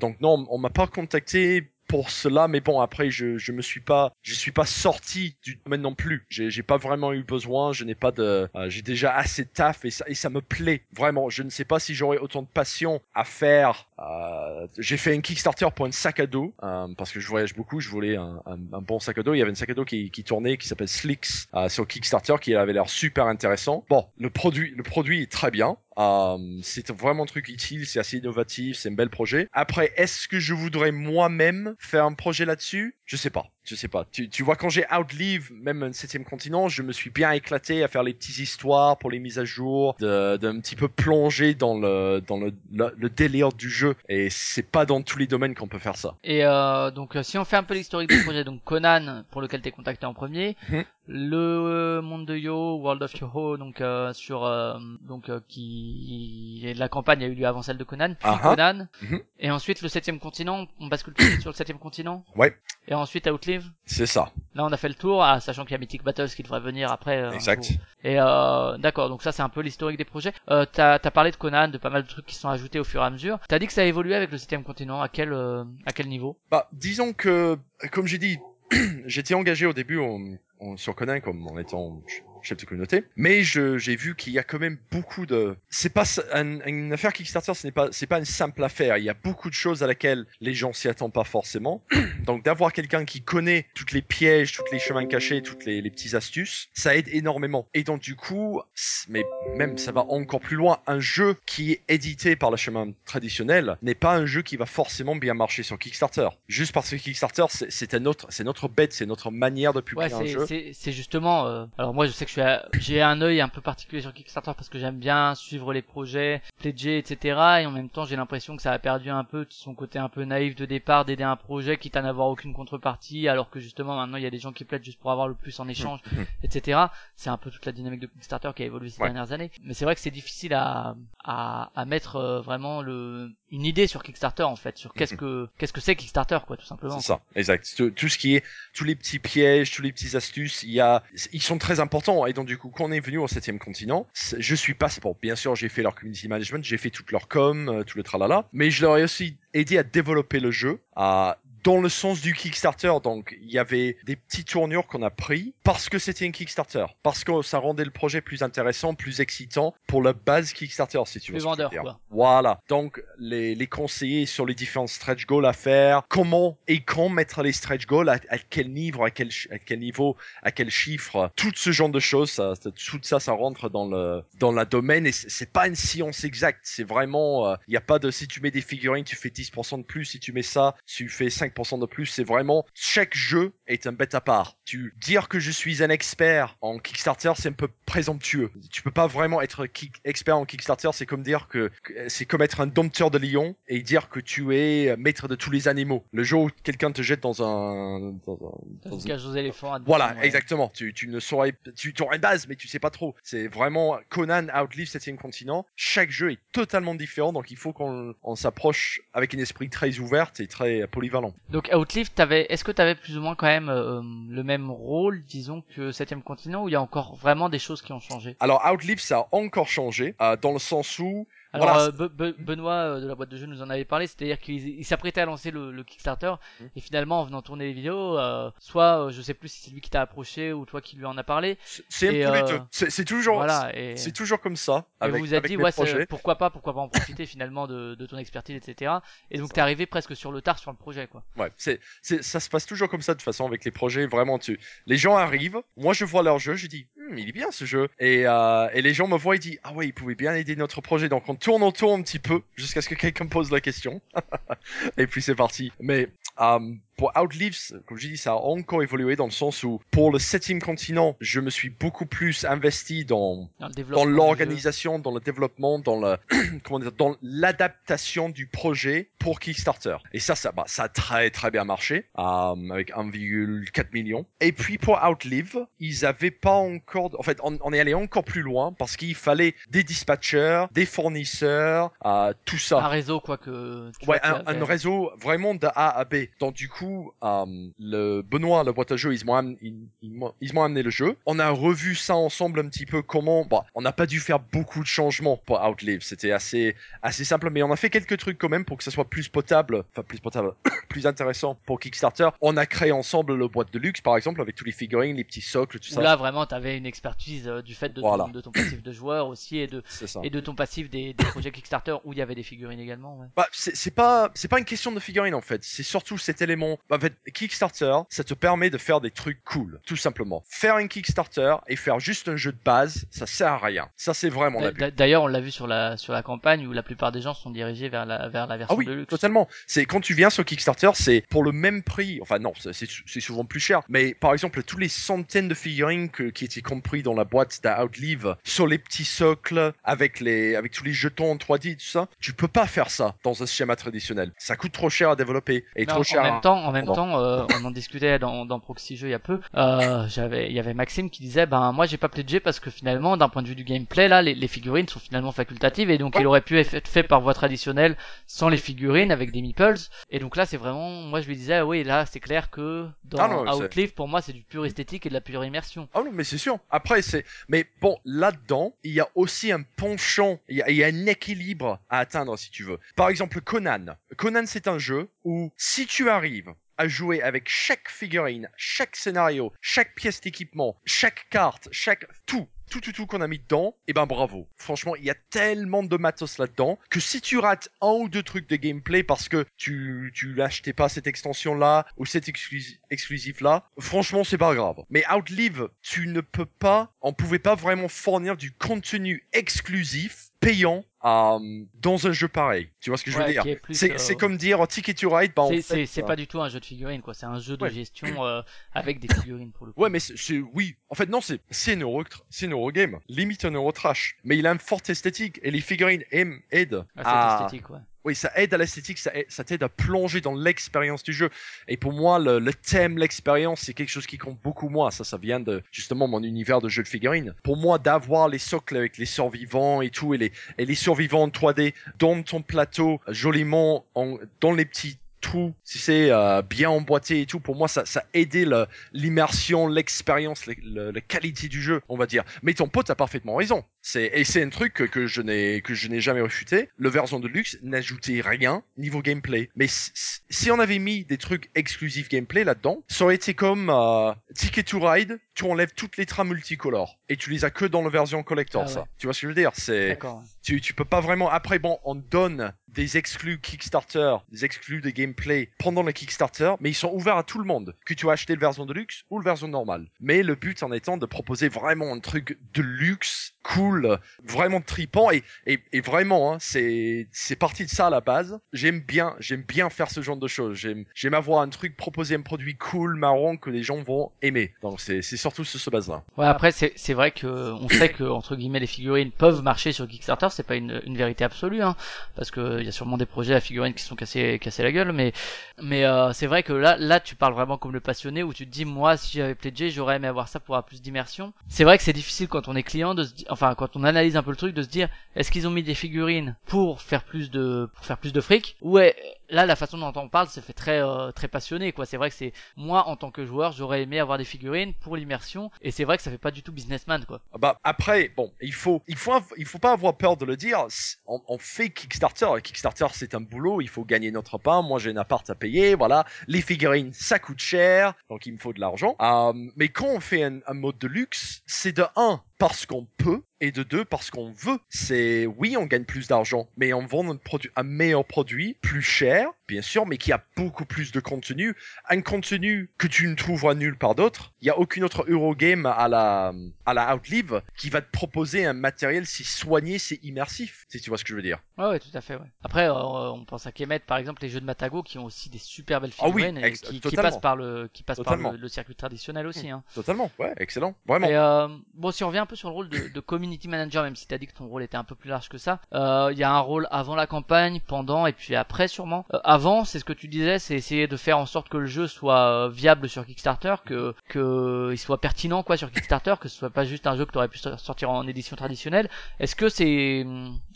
Donc non, on m'a pas contacté pour cela, mais bon après je je me suis pas je suis pas sorti du domaine non plus. J'ai j'ai pas vraiment eu besoin. Je n'ai pas de euh, j'ai déjà assez de taf et ça et ça me plaît vraiment. Je ne sais pas si j'aurais autant de passion à faire euh, j'ai fait un Kickstarter pour un sac à dos euh, parce que je voyage beaucoup. Je voulais un, un, bon sac à dos. Il y avait un sac à dos qui, qui tournait qui s'appelle Slicks euh, sur Kickstarter qui avait l'air super intéressant. Bon, le produit, le produit est très bien. Euh, c'est vraiment un truc utile, c'est assez innovatif, c'est un bel projet. Après, est-ce que je voudrais moi-même faire un projet là-dessus? Je sais pas, je sais pas. Tu, tu vois, quand j'ai Outlive, même un septième continent, je me suis bien éclaté à faire les petites histoires pour les mises à jour, d'un petit peu plonger dans le dans le, le délire du jeu. Et c'est pas dans tous les domaines qu'on peut faire ça. Et euh, donc euh, si on fait un peu l'historique du projet, donc Conan pour lequel t'es contacté en premier, Mhm. le monde de Yo, World of Yoho, donc euh, sur euh, donc euh, qui la campagne a eu lieu avant celle de Conan, puis Ah ah. Conan, Mhm. et ensuite le septième continent, on bascule tout de suite sur le septième continent. Ouais. Et ensuite Outlive. C'est ça, Là on a fait le tour, ah, sachant qu'il y a Mythic Battles qui devrait venir après. euh, exact. Et euh, d'accord, donc ça c'est un peu l'historique des projets. Euh, t'as as parlé de Conan, de pas mal de trucs qui sont ajoutés au fur et à mesure. T'as dit que ça a évolué avec le septième continent. À quel euh, à quel niveau? Bah, disons que, comme j'ai dit, j'étais engagé au début en- sur Conan comme en étant chef de communauté, mais j'ai vu qu'il y a quand même beaucoup de. C'est pas un- une affaire Kickstarter, ce n'est pas, c'est pas une simple affaire. Il y a beaucoup de choses à laquelle les gens s'y attendent pas forcément. Donc d'avoir quelqu'un qui connaît toutes les pièges, toutes les chemins cachés, toutes les, les petites astuces, ça aide énormément. Et donc du coup, mais même ça va encore plus loin. Un jeu qui est édité par le chemin traditionnel n'est pas un jeu qui va forcément bien marcher sur Kickstarter. Juste parce que Kickstarter, c'est- autre, c'est notre bête, c'est notre manière de publier Ouais, un c'est- jeu. c'est justement. euh, Alors moi, je sais que je suis, j'ai un œil un peu particulier sur Kickstarter parce que j'aime bien suivre les projets, pledger, etc. Et en même temps, j'ai l'impression que ça a perdu un peu son côté un peu naïf de départ d'aider un projet quitte à n'avoir aucune contrepartie, alors que justement maintenant il y a des gens qui plaident juste pour avoir le plus en échange, Mhm. etc. C'est un peu toute la dynamique de Kickstarter qui a évolué ces Ouais. dernières années. Mais c'est vrai que c'est difficile à à, à mettre euh, vraiment le une idée sur Kickstarter en fait, sur qu'est-ce Mhm. que qu'est-ce que c'est Kickstarter quoi, tout simplement. C'est ça, exact. Tout, tout ce qui est, tous les petits pièges, tous les petits astuces, il y a, ils sont très importants. Et donc du coup, quand on est venu au septième continent, je suis pas, bon, bien sûr, j'ai fait leur community management, j'ai fait toute leur com, euh, tout le tralala, mais je leur ai aussi aidé à développer le jeu, à dans le sens du Kickstarter, donc il y avait des petites tournures qu'on a pris parce que c'était un Kickstarter, parce que ça rendait le projet plus intéressant, plus excitant pour la base Kickstarter, si tu veux. Plus vendeur, quoi. Voilà. Donc, les, les conseillers sur les différents stretch goals à faire, comment et quand mettre les stretch goals, à, à quel niveau, à quel, à quel niveau, à quel chiffre, tout ce genre de choses, ça, tout ça, ça rentre dans le, dans la domaine et c'est pas une science exacte. C'est vraiment, il n'y a pas de, si tu mets des figurines, tu fais 10% de plus, si tu mets ça, tu fais 5% de plus. C'est vraiment, chaque jeu est un bête à part. Tu, dire que je suis un expert en Kickstarter, c'est un peu présomptueux. Tu peux pas vraiment être expert en Kickstarter, c'est comme dire que, c'est comme être un dompteur de lion et dire que tu es maître de tous les animaux. Le jour où quelqu'un te jette dans un, dans un, Dans une cage aux éléphants. voilà, ouais. exactement. Tu, tu ne saurais, tu, aurais une base, mais tu sais pas trop. C'est vraiment Conan Outlive 7 continent. Chaque jeu est totalement différent, donc il faut qu'on on s'approche avec un esprit très ouvert et très polyvalent. Donc Outlive, t'avais, est-ce que t'avais plus ou moins quand même euh, le même rôle, disons, que Septième Continent, ou il y a encore vraiment des choses qui ont changé? Alors Outlive, ça a encore changé, euh, dans le sens où Alors Voilà, euh, Be- Be- Benoît euh, de la boîte de jeu nous en avait parlé, c'est-à-dire qu'il il s'apprêtait à lancer le, le Kickstarter, Mm. et finalement en venant tourner les vidéos, euh, soit je sais plus si c'est lui qui t'a approché ou toi qui lui en a parlé, c'est Et, euh, toujours, voilà, et, c'est toujours comme ça. et Avec, vous vous avec dit ouais, pourquoi pas, pourquoi pas en profiter finalement de, de ton expertise, etc. Et donc t'es arrivé presque sur le tard sur le projet, quoi. Ouais, c'est, c'est, ça se passe toujours comme ça de toute façon avec les projets. Vraiment, tu, les gens arrivent, moi je vois leur jeu, je dis, Hum, il est bien ce jeu. Et, euh, et les gens me voient et disent, ah ouais, il pouvait bien aider notre projet. Donc on tourne autour un petit peu jusqu'à ce que quelqu'un pose la question. et puis c'est parti. Mais euh, pour Outlives, comme je dis, ça a encore évolué dans le sens où pour le septième continent, je me suis beaucoup plus investi dans Dans l'organisation, dans le développement, dans le comment dire, dans l'adaptation du projet pour Kickstarter. Et ça, ça, bah, ça a très très bien marché euh, avec 1,4 million. Et puis pour Outlive, ils avaient pas encore, en fait, on, on est allé encore plus loin parce qu'il fallait des dispatchers, des fournisseurs, euh, tout ça. un réseau quoi que Ouais, un, un réseau vraiment de A à B. Donc du coup, coup, euh, le Benoît, la boîte à jeu, ils m'ont am- ils- m'ont amené le jeu. On a revu ça ensemble un petit peu comment. Bon, on n'a pas dû faire beaucoup de changements pour Outlive. C'était assez assez simple, mais on a fait quelques trucs quand même pour que ça soit plus potable, enfin plus potable, plus intéressant pour Kickstarter. On a créé ensemble le boîte de luxe, par exemple, avec tous les figurines, les petits socles, tout Où ça. là vraiment t'avais une expertise euh, du fait de, Voilà. ton, de ton passif de joueur aussi et de et de ton passif des, des projets Kickstarter où il y avait des figurines également. Ouais. Bah, c'est pas c'est pas une question de figurine en fait. C'est surtout cet élément. En fait, Kickstarter, ça te permet de faire des trucs cool, tout simplement. Faire un Kickstarter et faire juste un jeu de base, ça sert à rien. Ça c'est vraiment D'ailleurs on l'a vu sur la sur la campagne où la plupart des gens sont dirigés vers la vers la Ah version oui, de luxe. totalement. C'est quand tu viens sur Kickstarter, c'est pour le même prix. Enfin non, c'est- souvent plus cher. Mais par exemple, tous les centaines de figurines que- qui étaient compris dans la boîte d'Outlive sur les petits socles avec les avec tous les jetons en 3D tout ça, tu peux pas faire ça dans un schéma traditionnel. Ça coûte trop cher à développer et Mais trop en, cher. en à- même temps, en même temps, euh, on en discutait dans, dans Proxy Jeux il y a peu. Euh, j'avais, il y avait Maxime qui disait, ben moi j'ai pas pledgé parce que finalement, d'un point de vue du gameplay, là, les, les figurines sont finalement facultatives et donc Ouais. il aurait pu être fait par voie traditionnelle sans les figurines avec des meeples. Et donc là, c'est vraiment, moi je lui disais, oui, là c'est clair que dans Ah non, Outlive, pour moi, c'est du pur esthétique et de la pure immersion. Ah non, mais c'est sûr. Après, c'est. Mais bon, là-dedans, il y a aussi un penchant, il y, a, il y a un équilibre à atteindre, si tu veux. Par exemple, Conan. Conan, c'est un jeu où, si tu arrives à jouer avec chaque figurine, chaque scénario, chaque pièce d'équipement, chaque carte, chaque. tout. Tout, tout, tout qu'on a mis dedans, et ben bravo. Franchement, il y a tellement de matos là-dedans que si tu rates un ou deux trucs de gameplay parce que tu, tu achetais pas cette extension-là ou cet exclus- exclusif-là, franchement, c'est pas grave. Mais Outlive, tu ne peux pas, on pouvait pas vraiment fournir du contenu exclusif payant euh, dans un jeu pareil. Tu vois ce que je veux dire C'est euh, comme dire Ticket to Ride, bah en c'est, fait, euh, pas du tout un jeu de figurines, quoi. C'est un jeu de Ouais. gestion euh, avec des figurines pour le coup. Ouais, mais c'est oui. En fait, non, c'est c'est une euro, c'est Eurogame, limite un euro trash. Mais il a une forte esthétique et les figurines aiment aident Ah, à, esthétique, ouais. Oui, ça aide à l'esthétique, ça, ça t'aide à plonger dans l'expérience du jeu. Et pour moi, le, le thème, l'expérience, c'est quelque chose qui compte beaucoup moins. Ça, ça vient de justement mon univers de jeu de figurines. Pour moi, d'avoir les socles avec les survivants et tout, et les, et les survivants en 3D dans ton plateau, joliment, en, dans les petits trous, si c'est euh, bien emboîté et tout, pour moi, ça, ça aidait l'immersion, l'expérience, le- le- la qualité du jeu, on va dire. Mais ton pote a parfaitement raison. C'est et c'est un truc que, que je n'ai que je n'ai jamais refuté. Le version de luxe n'ajoutait rien niveau gameplay. Mais si, on avait mis des trucs exclusifs gameplay là-dedans, ça aurait été comme euh, Ticket to Ride. Tu enlèves toutes les trames multicolores et tu les as que dans la version collector. Ah ça, ouais. tu vois ce que je veux dire? C'est tu, tu peux pas vraiment. Après, bon, on donne des exclus Kickstarter, des exclus de gameplay pendant le Kickstarter, mais ils sont ouverts à tout le monde, que tu as acheté le version de luxe ou le version normale. Mais le but en étant de proposer vraiment un truc de luxe, cool, vraiment tripant et, vraiment, hein, c'est parti de ça à la base. J'aime bien, j'aime bien faire ce genre de choses. J'aime avoir un truc, proposer un produit cool, marrant que les gens vont aimer. Donc c'est surtout sur ce base-là. Ouais, après c'est vrai que on sait que entre guillemets les figurines peuvent marcher sur Kickstarter, c'est pas une, vérité absolue, hein, parce que il y a sûrement des projets à figurines qui sont cassés cassés la gueule, mais mais euh, c'est vrai que là là tu parles vraiment comme le passionné où tu te dis moi si j'avais pledgé j'aurais aimé avoir ça pour avoir plus d'immersion. C'est vrai que c'est difficile quand on est client de se enfin quand on analyse un peu le truc de se dire est-ce qu'ils ont mis des figurines pour faire plus de pour faire plus de fric? Ou est- là la façon dont on parle c'est fait très euh, très passionné quoi. C'est vrai que c'est moi en tant que joueur j'aurais aimé avoir des figurines pour l'immersion et c'est vrai que ça fait pas du tout businessman quoi. Ah Bah après, bon, il faut, il faut, il faut pas avoir peur de le dire. On, on fait Kickstarter. Kickstarter, c'est un boulot. Il faut gagner notre pain. Moi, j'ai un appart à payer. Voilà, les figurines, ça coûte cher, donc il me faut de l'argent. Euh, mais quand on fait un, un mode de luxe, c'est de un parce qu'on peut et de deux parce qu'on veut. C'est oui, on gagne plus d'argent, mais on vend un un meilleur produit, plus cher, bien sûr, mais qui a beaucoup plus de contenu, un contenu que tu ne trouveras nulle part d'autre. Il y a aucune autre Eurogame à la à la Outlive qui va te proposer un matériel si soigné, c'est immersif. Si tu vois ce que je veux dire. Ouais, ouais, tout à fait. Ouais. Après, euh, on pense à Kemet, par exemple, les jeux de Matago qui ont aussi des super belles Ah oui, figurines et qui, qui passent par le qui passent Totalement. par le, le circuit traditionnel aussi. Hein. Totalement. Ouais, excellent. Vraiment. Et euh, bon, si on revient un peu sur le rôle de, de community manager, même si t'as dit que ton rôle était un peu plus large que ça, euh, il y a un rôle avant la campagne, pendant et puis après sûrement. Euh, avant, c'est ce que tu disais, c'est essayer de faire en sorte que le jeu soit euh, viable sur Kickstarter, que que il soit pertinent quoi sur Kickstarter, que ce soit pas juste un jeu que t'aurais pu so- sortir en édition traditionnelle. Est-ce que c'est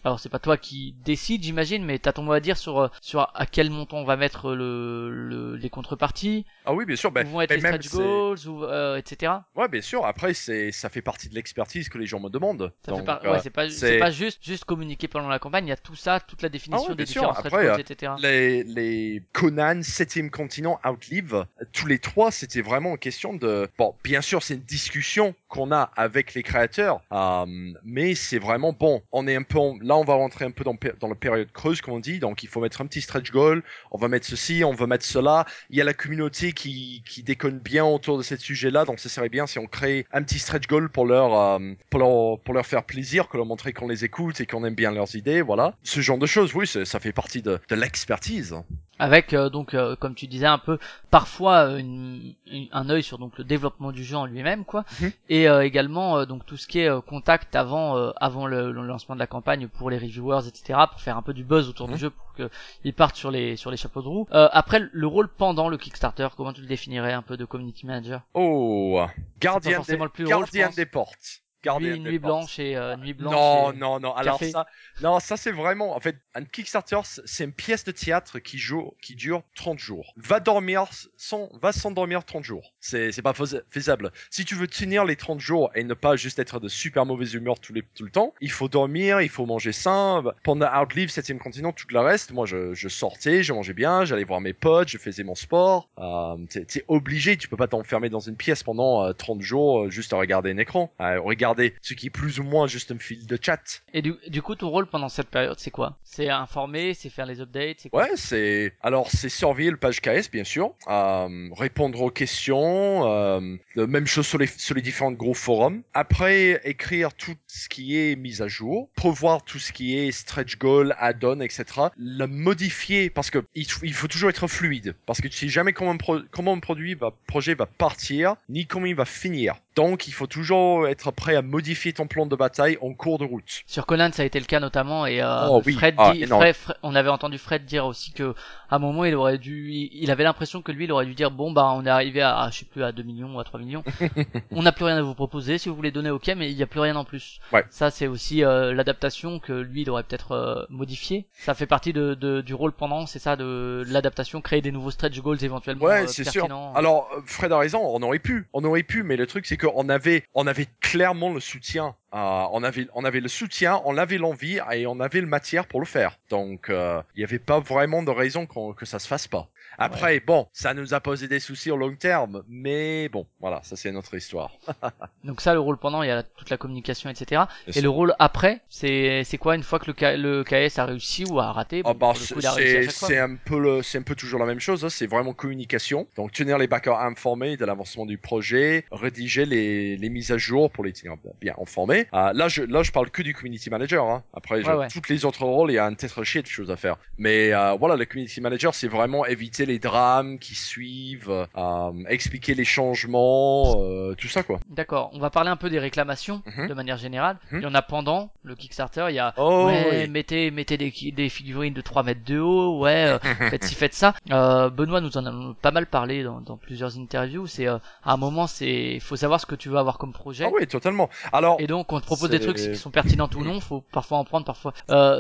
Alors c'est pas toi qui décide, j'imagine, mais t'as ton mot à dire sur euh, sur à quel montant on va mettre le, le les contreparties, Ah oui, bien sûr. Ben, où vont être ben, les même stretch goals, ou euh, etc. Ouais, bien sûr. Après, c'est ça fait partie de l'expertise que les gens me demandent. Ça fait Donc, pas, euh, ouais, c'est pas, c'est pas juste, juste communiquer pendant la campagne. Il y a tout ça, toute la définition Ah ouais, des bien sûr. différents stretch Après, goals, euh, etc. les, les Conan, 7 continent, Outlive, tous les trois, c'était vraiment une question de... Bon, bien sûr, c'est une discussion qu'on a avec les créateurs, euh, mais c'est vraiment bon. On est un peu... en- Là, on va rentrer un peu dans, la période creuse, comme on dit, donc il faut mettre un petit stretch goal, on va mettre ceci, on va mettre cela. Il y a la communauté qui, déconne bien autour de ce sujet-là, donc ça serait bien si on crée un petit stretch goal pour leur, euh, faire plaisir, que leur montrer qu'on les écoute et qu'on aime bien leurs idées, voilà. Ce genre de choses, oui, ça fait partie de l'expertise. Avec euh, donc, euh, comme tu disais un peu, parfois euh, une- une- un œil sur donc le développement du jeu en lui-même, quoi, Mhm. et euh, également euh, donc tout ce qui est euh, contact avant euh, avant le, le lancement de la campagne pour les reviewers, etc. pour faire un peu du buzz autour Mhm. du jeu pour que ils partent sur les sur les chapeaux de roue. Euh, après le rôle pendant le Kickstarter, comment tu le définirais un peu de community manager? Oh, gardien, des, forcément le plus gardien des portes. Gardien Nuit, blanche et euh, nuit blanche. Non, et- non, non. Alors café. ça, non, ça c'est vraiment, en fait, un Kickstarter, c'est- c'est une pièce de théâtre qui joue, qui dure 30 jours. Va dormir sans, va s'endormir 30 jours. C'est, c'est pas fais- faisable. Si tu veux tenir les 30 jours et ne pas juste être de super mauvaise humeur tout, les, tout le temps, il faut dormir, il faut manger sain. Pendant Outlive, 7 continent, tout le reste, moi je, je sortais, je mangeais bien, j'allais voir mes potes, je faisais mon sport. Euh, t'es, t'es obligé, tu peux pas t'enfermer dans une pièce pendant euh, 30 jours euh, juste à regarder un écran. Euh, regarder ce qui est plus ou moins juste un fil de chat. Et du, du coup, ton rôle pendant cette période, c'est quoi? C'est informer, c'est faire les updates, c'est quoi? Ouais, c'est alors c'est surveiller le page KS bien sûr, euh, répondre aux questions, euh, la même chose sur les sur les différents gros forums. Après écrire tout ce qui est mis à jour, prévoir tout ce qui est stretch goal, add-on, etc. Le modifier parce que il, il faut toujours être fluide parce que tu sais jamais comment un, pro- comment un produit va projet va partir ni comment il va finir. Donc il faut toujours être prêt à modifier ton plan de bataille en cours de route. Sur Conan, ça a été le cas notamment, et euh, Oh oui, Fred, ah, dit- énorme. Fred- Fred- on avait entendu Fred dire aussi que à un moment il aurait dû, il avait l'impression que lui, il aurait dû dire bon bah on est arrivé à, à, je sais plus à 2 millions ou à 3 millions, on n'a plus rien à vous proposer, si vous voulez donner ok, mais il n'y a plus rien en plus. Ouais. Ça c'est aussi euh, l'adaptation que lui il aurait peut-être euh, modifié. Ça fait partie de, de- du rôle pendant, c'est ça de, de l'adaptation, créer des nouveaux stretch goals éventuellement Ouais, euh, c'est sûr. Alors, Fred a raison, on aurait pu, on aurait pu, mais le truc c'est qu'on avait, on avait clairement le soutien. On avait, le soutien, on avait l'envie et on avait le matière pour le faire. Donc, euh, il n'y avait pas vraiment de raison que ça se fasse pas. Après, bon, ça nous a posé des soucis au long terme, mais bon, voilà, ça c'est notre histoire. Donc ça le rôle pendant, il y a toute la communication, etc. Et le rôle après, c'est c'est quoi une fois que le, le KS a réussi ou a raté Ah bah, c'est un peu le, c'est un peu toujours la même chose. hein, C'est vraiment communication. Donc tenir les backers informés de l'avancement du projet, rédiger les, les mises à jour pour les tenir bien informés. Ah, là, je là je parle que du community manager. Hein. Après, je- Ouais, ouais. toutes les autres rôles, il y a un tétrachier de choses à faire. Mais euh, voilà, le community manager, c'est vraiment éviter les drames qui suivent, euh, expliquer les changements, euh, tout ça quoi. D'accord, on va parler un peu des réclamations Mhm. de manière générale. Mhm. Il y en a pendant le Kickstarter, il y a Oh ouais, oui. mettez mettez des, figurines de 3 mètres de haut, ouais, euh, faites ci faites ça. Euh, Benoît nous en a pas mal parlé dans, dans plusieurs interviews, c'est à un moment c'est faut savoir ce que tu veux avoir comme projet. Ah oui, totalement. Alors, Et donc, on te propose des trucs qui sont pertinents ou non, faut parfois en prendre, parfois.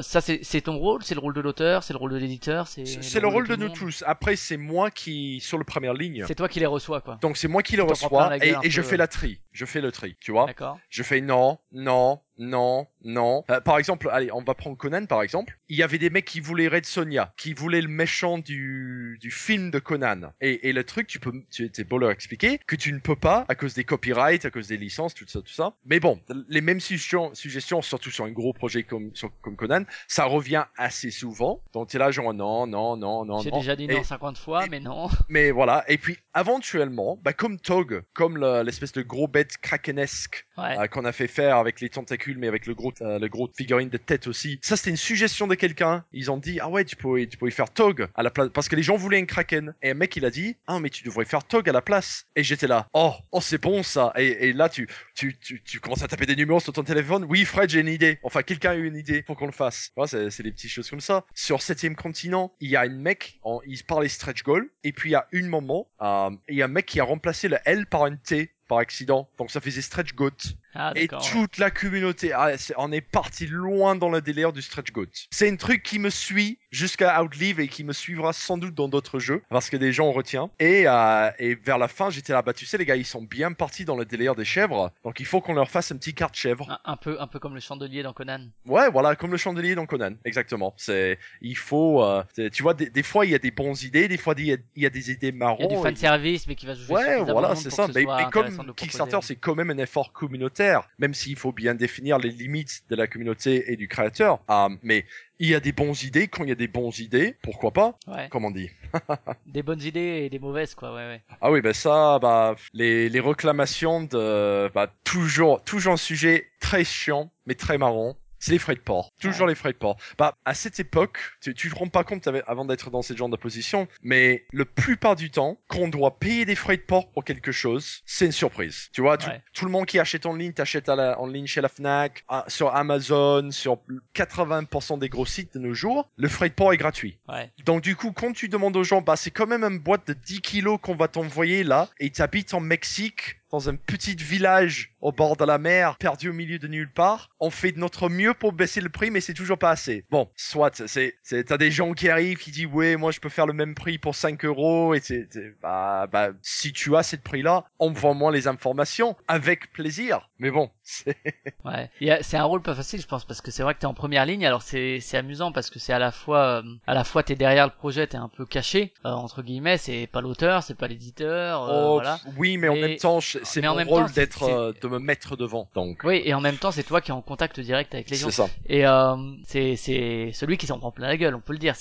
Ça, c'est ton rôle, c'est le rôle de l'auteur, c'est le rôle de l'éditeur, c'est. c'est c'est le rôle de le nous monde. tous. Après, c'est moi qui sur le première ligne. C'est toi qui les reçois, quoi. Donc c'est moi qui le Tu t'en prends plein reçois et, et je fais euh. la tri. Je fais le tri, tu vois. D'accord. Je fais non, non, non, non. Euh, par exemple, allez, on va prendre Conan par exemple. Il y avait des mecs qui voulaient Red Sonia, qui voulaient le méchant du, du film de Conan. Et, et le truc, tu peux, tu c'est beau leur expliquer que tu ne peux pas à cause des copyrights, à cause des licences, tout ça, tout ça. Mais bon, les mêmes suggestions, suggestions surtout sur un gros projet comme, sur- comme Conan, ça revient assez souvent. Donc tu es là genre non, non, non, non, J'ai déjà dit Et- non 50 fois, et- mais non. mais voilà, et puis éventuellement, bah, comme Tog, comme le- l'espèce de gros bête krakenesque Ouais. euh, qu'on a fait faire avec les tentacules, mais avec le gros, euh, le gros figurine de tête aussi. Ça, c'était une suggestion de quelqu'un. Ils ont dit, ah ouais, tu pourrais, tu pourrais faire Tog à la place, parce que les gens voulaient un kraken. Et un mec, il a dit, ah mais tu devrais faire Tog à la place. Et j'étais là, oh, oh c'est bon ça. Et, et là, tu, tu, tu, tu commences à taper des numéros sur ton téléphone. Oui, Fred, j'ai une idée. Enfin, quelqu'un a eu une idée. Faut qu'on le fasse. C'est, des petites choses comme ça. Sur septième continent, il y a une mec, en, il parlait stretch goal. Et puis il y a une moment, euh, il y a un mec qui a remplacé le L par un T par accident. Donc ça faisait stretch goat. Ah, Et toute la communauté, ah, on est parti loin dans le délire du stretch goat. C'est un truc qui me suit jusqu'à Outlive et qui me suivra sans doute dans d'autres jeux parce que des gens on retient. Et, euh, et vers la fin, j'étais là, bah tu sais les gars, ils sont bien partis dans le délire des chèvres, donc il faut qu'on leur fasse un petit carte chèvre. Un, un peu, un peu comme le chandelier dans Conan. Ouais, voilà, comme le chandelier dans Conan, exactement. C'est, il faut, euh, tu vois, des, des fois il y a des bonnes idées, des fois il y a, il y a des idées Il y a marrantes. du fan service, mais qui va se jouer Ouais, voilà, de c'est ça. Mais, de comme Kickstarter, c'est quand même un effort communautaire, même s'il faut bien définir les limites de la communauté et du créateur. Ah, mais il y a des bonnes idées. Quand il y a des bonnes idées, pourquoi pas? Ouais. Comme on dit. Des bonnes idées et des mauvaises, quoi. Ouais, ouais. Ah oui, ben ça, bah les, les réclamations de, bah toujours, toujours un sujet très chiant, mais très marrant. C'est les frais de port. Toujours les frais de port. Bah, à cette époque, tu, tu te rends pas compte avant d'être dans ce genre de position, mais le plupart du temps, quand on doit payer des frais de port pour quelque chose, c'est une surprise. Tu vois, tout, Ouais. tout le monde qui achète en ligne, t'achètes la- en ligne chez la Fnac, à- sur Amazon, sur 80% des gros sites de nos jours, le frais de port est gratuit. Ouais. Donc du coup, quand tu demandes aux gens, bah c'est quand même une boîte de 10 kilos qu'on va t'envoyer là, et tu habites en Mexique, dans un petit village au bord de la mer, perdu au milieu de nulle part, on fait de notre mieux pour baisser le prix, mais c'est toujours pas assez. Bon, soit, c'est, t'as des gens qui arrivent qui disent, ouais, moi je peux faire le même prix pour 5 euros, et c'est, bah, bah, si tu as ce prix-là, envoie-moi les informations, avec plaisir. Mais bon, Ouais. Il y a- C'est un rôle pas facile, je pense, parce que c'est vrai que t'es en première ligne. Alors c'est c'est amusant parce que c'est à la fois euh, à la fois t'es derrière le projet, t'es un peu caché euh, entre guillemets. C'est pas l'auteur, c'est pas l'éditeur, euh, oh, voilà. oui, mais, en même temps, c'est mon même rôle d'être, euh, de me mettre devant, donc. Oui, et en même temps, c'est toi qui es en contact direct avec les gens. C'est ça. Et euh, c'est c'est celui qui s'en prend plein la gueule, on peut le dire.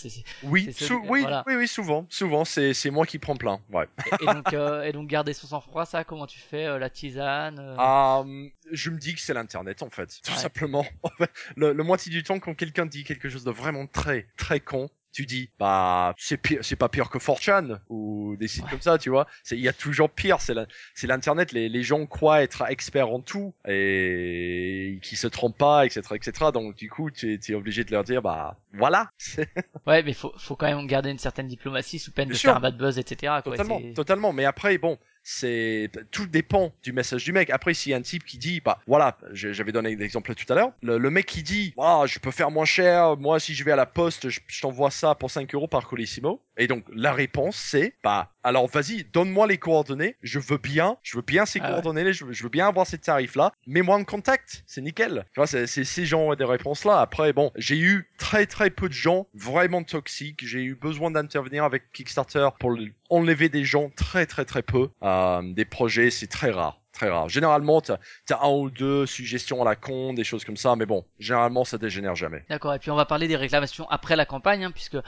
Oui, sou- oui, voilà. oui, oui, souvent, souvent, c'est, c'est moi qui prends plein, ouais. et, et donc euh, et donc garder son sang-froid, ça, comment tu fais euh, la tisane euh, Ah, je me dis que c'est l'internet en fait, tout Ouais. simplement. Le, le moitié du temps, quand quelqu'un dit quelque chose de vraiment très très con, tu dis bah c'est pire, c'est pas pire que 4chan ou des sites Ouais. comme ça, tu vois. C'est il y a toujours pire. C'est la- c'est l'internet. Les, les gens croient être experts en tout et qui se trompent pas, etc., etc. Donc du coup, tu es, es obligé de leur dire bah voilà. Ouais, mais faut faut quand même garder une certaine diplomatie sous peine Bien de sûr. faire un bad buzz, etc. Quoi. Totalement, totalement. Mais après, bon, c'est tout dépend du message du mec. Après, s'il y a un type qui dit, bah voilà, j'avais donné l'exemple tout à l'heure, le, le mec qui dit, ah, je peux faire moins cher, moi si je vais à la poste, je, je t'envoie ça pour 5 euros par Colissimo. Et donc la réponse c'est, bah alors vas-y, donne-moi les coordonnées, je veux bien, je veux bien ces Ah ouais. coordonnées, je, veux, je veux bien avoir ces tarifs là, mets-moi en contact, c'est nickel. Tu vois, c'est ces gens des réponses là. Après, bon, j'ai eu très très peu de gens vraiment toxiques. J'ai eu besoin d'intervenir avec Kickstarter pour le- enlever des gens très très très peu. Euh, des projets, c'est très rare. Très rare. Généralement, t'as as un ou deux suggestions à la con, des choses comme ça, mais bon, généralement, ça dégénère jamais. D'accord. Et puis on va parler des réclamations après la campagne, hein, puisque euh,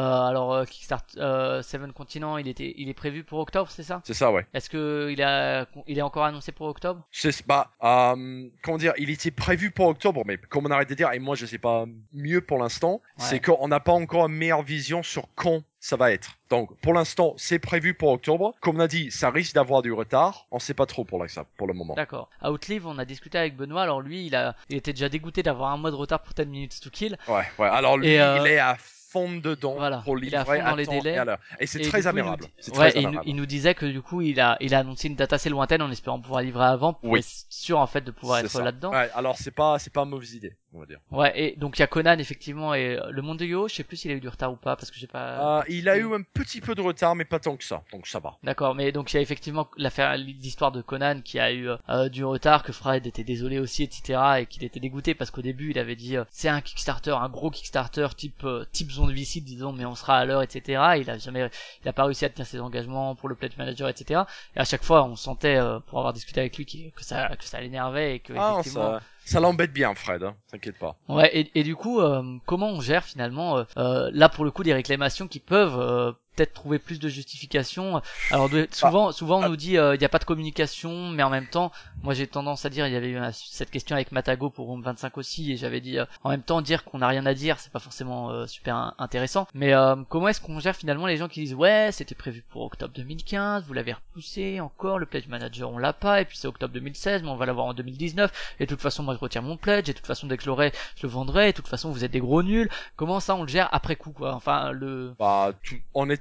alors euh, Kickstarter euh, Seven Continent, il était il est prévu pour octobre, c'est ça? C'est ça, ouais. Est-ce que il a il est encore annoncé pour octobre? C'est bah, euh, comment dire, il était prévu pour octobre, mais comme on arrête de dire, et moi je sais pas mieux pour l'instant, Ouais. c'est qu'on n'a pas encore une meilleure vision sur quand ça va être. Donc pour l'instant, c'est prévu pour octobre. Comme on a dit, ça risque d'avoir du retard. On sait pas trop pour l'instant, pour le moment. D'accord. Outlive, on a discuté avec Benoît. Alors lui, il a il était déjà dégoûté d'avoir un mois de retard pour 10 minutes to kill. Ouais, ouais. Alors lui, Et, euh, il est à fond dedans voilà, pour à livrer fond dans les délais. et c'est très il nous Ouais, très et il, il nous disait que du coup, il a il a annoncé une date assez lointaine en espérant pouvoir livrer avant pour Oui. être sûr en fait de pouvoir être là-dedans. Ouais, alors c'est pas, c'est pas une mauvaise idée, on va dire. Ouais, et donc il y a Conan effectivement et euh, le monde de Yo, je sais plus s'il a eu du retard ou pas parce que j'ai pas. Euh, il a eu un petit peu de retard, mais pas tant que ça. Donc ça va. D'accord, mais donc il y a effectivement l'affaire, l'histoire de Conan qui a eu euh, du retard, que Fred était désolé aussi, etc. et qu'il était dégoûté parce qu'au début il avait dit euh, c'est un Kickstarter, un gros Kickstarter type euh, type zone visite disons, mais on sera à l'heure, etc. Il a jamais, il a pas réussi à tenir ses engagements pour le pledge manager, etc. Et à chaque fois on sentait euh, pour avoir discuté avec lui que ça que ça l'énervait et que Ah, effectivement ça, ça l'embête bien, Fred. Hein. T'inquiète pas. Ouais, et, et du coup, euh, comment on gère finalement euh, euh, là pour le coup des réclamations qui peuvent peut-être trouver plus de justification. Alors de- souvent, souvent on ah. nous dit euh, il n'y a pas de communication, mais en même temps, moi j'ai tendance à dire il y avait eu cette question avec Matago pour Room 25 aussi, et j'avais dit euh, en même temps dire qu'on n'a rien à dire, c'est pas forcément euh, super in- intéressant. Mais euh, comment est-ce qu'on gère finalement les gens qui disent ouais c'était prévu pour octobre 2015, vous l'avez repoussé encore, le pledge manager on l'a pas, et puis c'est octobre 2016, mais on va l'avoir en 2019, et de toute façon moi je retire mon pledge, et de toute façon dès que je l'aurai je le vendrai, et de toute façon vous êtes des gros nuls. Comment ça on le gère après coup quoi? Enfin le Bah, tout,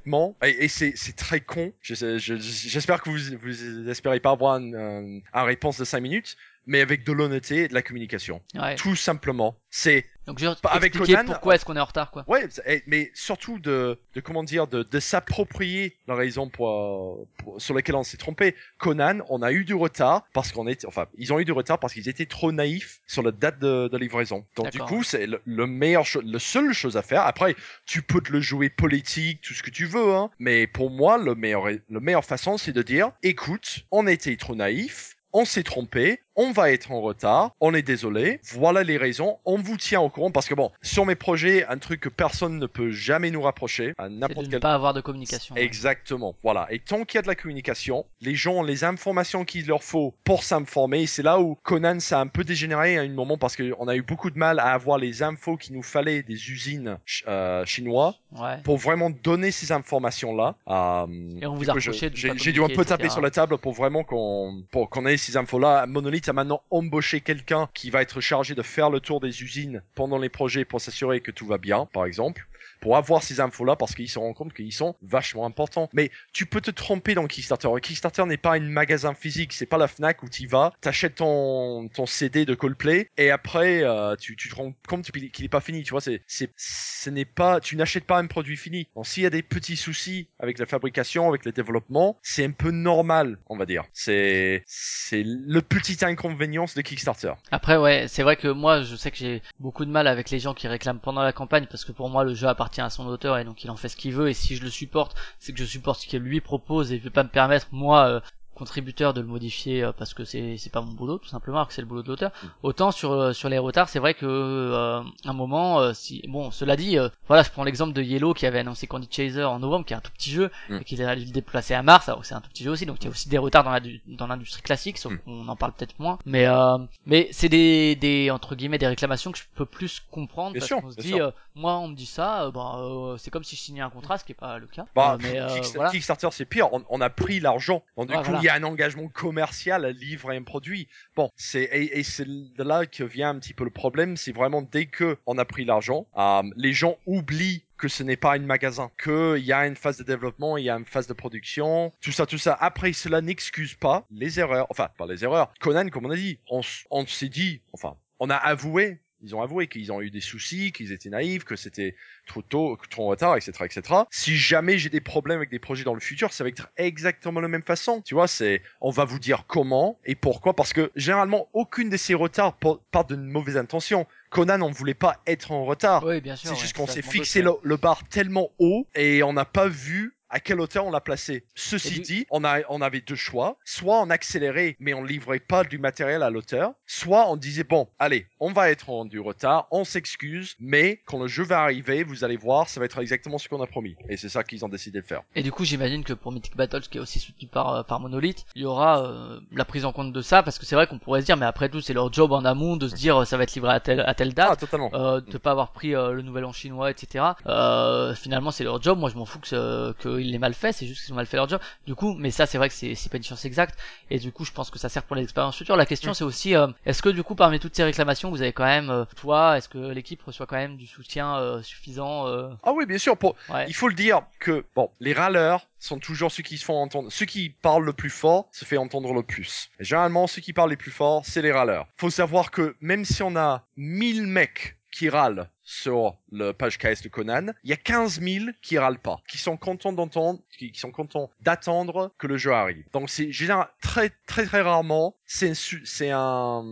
honnêtement, et, et c'est, très con. Je sais- je- j'espère que vous, vous espérez pas avoir une, une- une réponse de 5 minutes. mais avec de l'honnêteté et de la communication. Ouais. Tout simplement. C'est Donc je Bah, avec expliquer Conan, pourquoi est-ce qu'on est en retard quoi. Ouais, et- mais surtout de, de comment dire, de, de s'approprier la raison pour, pour- sur laquelle on s'est trompé. Conan, on a eu du retard parce qu'on était, enfin, ils ont eu du retard parce qu'ils étaient trop naïfs sur la date de, de livraison. Donc du coup, c'est le, le meilleur, le seule chose à faire. Après, tu peux te le jouer politique, tout ce que tu veux, hein. Mais pour moi, le meilleur, le meilleure façon, c'est de dire, écoute, on était trop naïfs. On s'est trompé, on va être en retard, on est désolé, voilà les raisons, on vous tient au courant parce que bon, sur mes projets, un truc que personne ne peut jamais nous rapprocher à n'importe ne quel pas avoir de communication. ouais. Exactement, voilà. Et tant qu'il y a de la communication, les gens ont les informations qu'il leur faut pour s'informer. C'est là où Conan ça a un peu dégénéré à un moment parce qu'on a eu beaucoup de mal à avoir les infos qu'il nous fallait des usines ch- euh, chinois Ouais. pour vraiment donner ces informations-là. Euh, Et on vous a j'ai dû un peu taper etc. sur la table pour vraiment qu'on qu'on ait ces infos-là. Monolith a maintenant embauché quelqu'un qui va être chargé de faire le tour des usines pendant les projets pour s'assurer que tout va bien, par exemple pour avoir ces infos-là parce qu'ils se rendent compte qu'ils sont vachement importants. Mais tu peux te tromper dans Kickstarter. Kickstarter n'est pas un magasin physique, c'est pas la Fnac où tu vas, t'achètes ton, ton CD de Coldplay et après euh, tu, tu te rends compte qu'il qu'il est pas fini. Tu vois, c'est, c'est, ce n'est pas, tu n'achètes pas un produit fini. Donc s'il y a des petits soucis avec la fabrication, avec le développement, c'est un peu normal, on va dire. C'est, c'est le petit inconvénient de Kickstarter. Après ouais, c'est vrai que moi je sais que j'ai beaucoup de mal avec les gens qui réclament pendant la campagne parce que pour moi le jeu appartient à son auteur et donc il en fait ce qu'il veut. Et si je le supporte, c'est que je supporte ce qu'il lui propose et je vais pas me permettre moi euh, contributeur de le modifier euh, parce que c'est c'est pas mon boulot tout simplement alors que c'est le boulot de l'auteur Mm. autant sur euh, sur les retards c'est vrai que euh, un moment euh, si bon cela dit euh, voilà je prends l'exemple de Yellow qui avait annoncé Candy Chaser en novembre qui est un tout petit jeu Mm. et qui a dû le déplacer à mars alors c'est un tout petit jeu aussi donc il y a aussi des retards dans la dans l'industrie classique sauf Mm. qu'on en parle peut-être moins mais euh, mais c'est des des entre guillemets des réclamations que je peux plus comprendre Bien parce sûr, qu'on se dit euh, moi on me dit ça bah euh, c'est comme si je signais un contrat ce qui est pas le cas Bah, mais euh, voilà Kickstarter, c'est pire. On, on a pris l'argent. Donc, du coup, voilà. Il y a un engagement commercial à livrer un produit. Bon, c'est et, c'est de là que vient un petit peu le problème. C'est vraiment dès que on a pris l'argent, euh, les gens oublient que ce n'est pas un magasin, qu'il y a une phase de développement, il y a une phase de production, tout ça, tout ça. Après, cela n'excuse pas les erreurs. Enfin, pas les erreurs. Conan, comme on a dit, on s'est dit, enfin, on a avoué. Ils ont avoué qu'ils ont eu des soucis, qu'ils étaient naïfs, que c'était trop tôt, trop en retard, etc., etc. Si jamais j'ai des problèmes avec des projets dans le futur, ça va être exactement la même façon. Tu vois, c'est, on va vous dire comment et pourquoi, parce que généralement, aucune de ces retards par- part d'une mauvaise intention. Conan, on voulait pas être en retard. oui bien sûr C'est ouais, juste qu'on s'est fixé le, le bar tellement haut et on n'a pas vu à quelle hauteur on l'a placé. Ceci dit, on, a, on avait deux choix. Soit on accélérait, mais on livrait pas du matériel à l'auteur. Soit on disait, bon, allez, on va être en du retard, on s'excuse, mais quand le jeu va arriver, vous allez voir, ça va être exactement ce qu'on a promis. Et c'est ça qu'ils ont décidé de faire. Et du coup, j'imagine que pour Mythic Battles, qui est aussi soutenu par, euh, par Monolith, il y aura euh, la prise en compte de ça, parce que c'est vrai qu'on pourrait se dire, mais après tout, c'est leur job en amont de se dire, euh, ça va être livré à telle, à telle Ah, date. totalement. De pas avoir pris le nouvel an chinois, etc. Finalement, c'est leur job. Moi, je m'en fous que ce- qu'ils l'aient mal fait. C'est juste qu'ils ont mal fait leur job. Du coup, mais ça, c'est vrai que c'est pas une science exacte. Et du coup, je pense que ça sert pour les expériences futures. La question, Mm. c'est aussi, euh, est-ce que du coup, parmi toutes ces réclamations, vous avez quand même, euh, toi, est-ce que l'équipe reçoit quand même du soutien euh, suffisant Ah oui, bien sûr. Pour, Ouais. Il faut le dire que bon, les râleurs sont toujours ceux qui se font entendre. Ceux qui parlent le plus fort se fait entendre le plus. Et généralement, ceux qui parlent les plus fort, c'est les râleurs. Faut savoir que même si on a 1000 mecs qui râlent sur le page KS de Conan, il y a 15 000 qui râlent pas, qui sont contents d'entendre, qui, qui sont contents d'attendre que le jeu arrive. Donc c'est très très très rarement, c'est c'est un,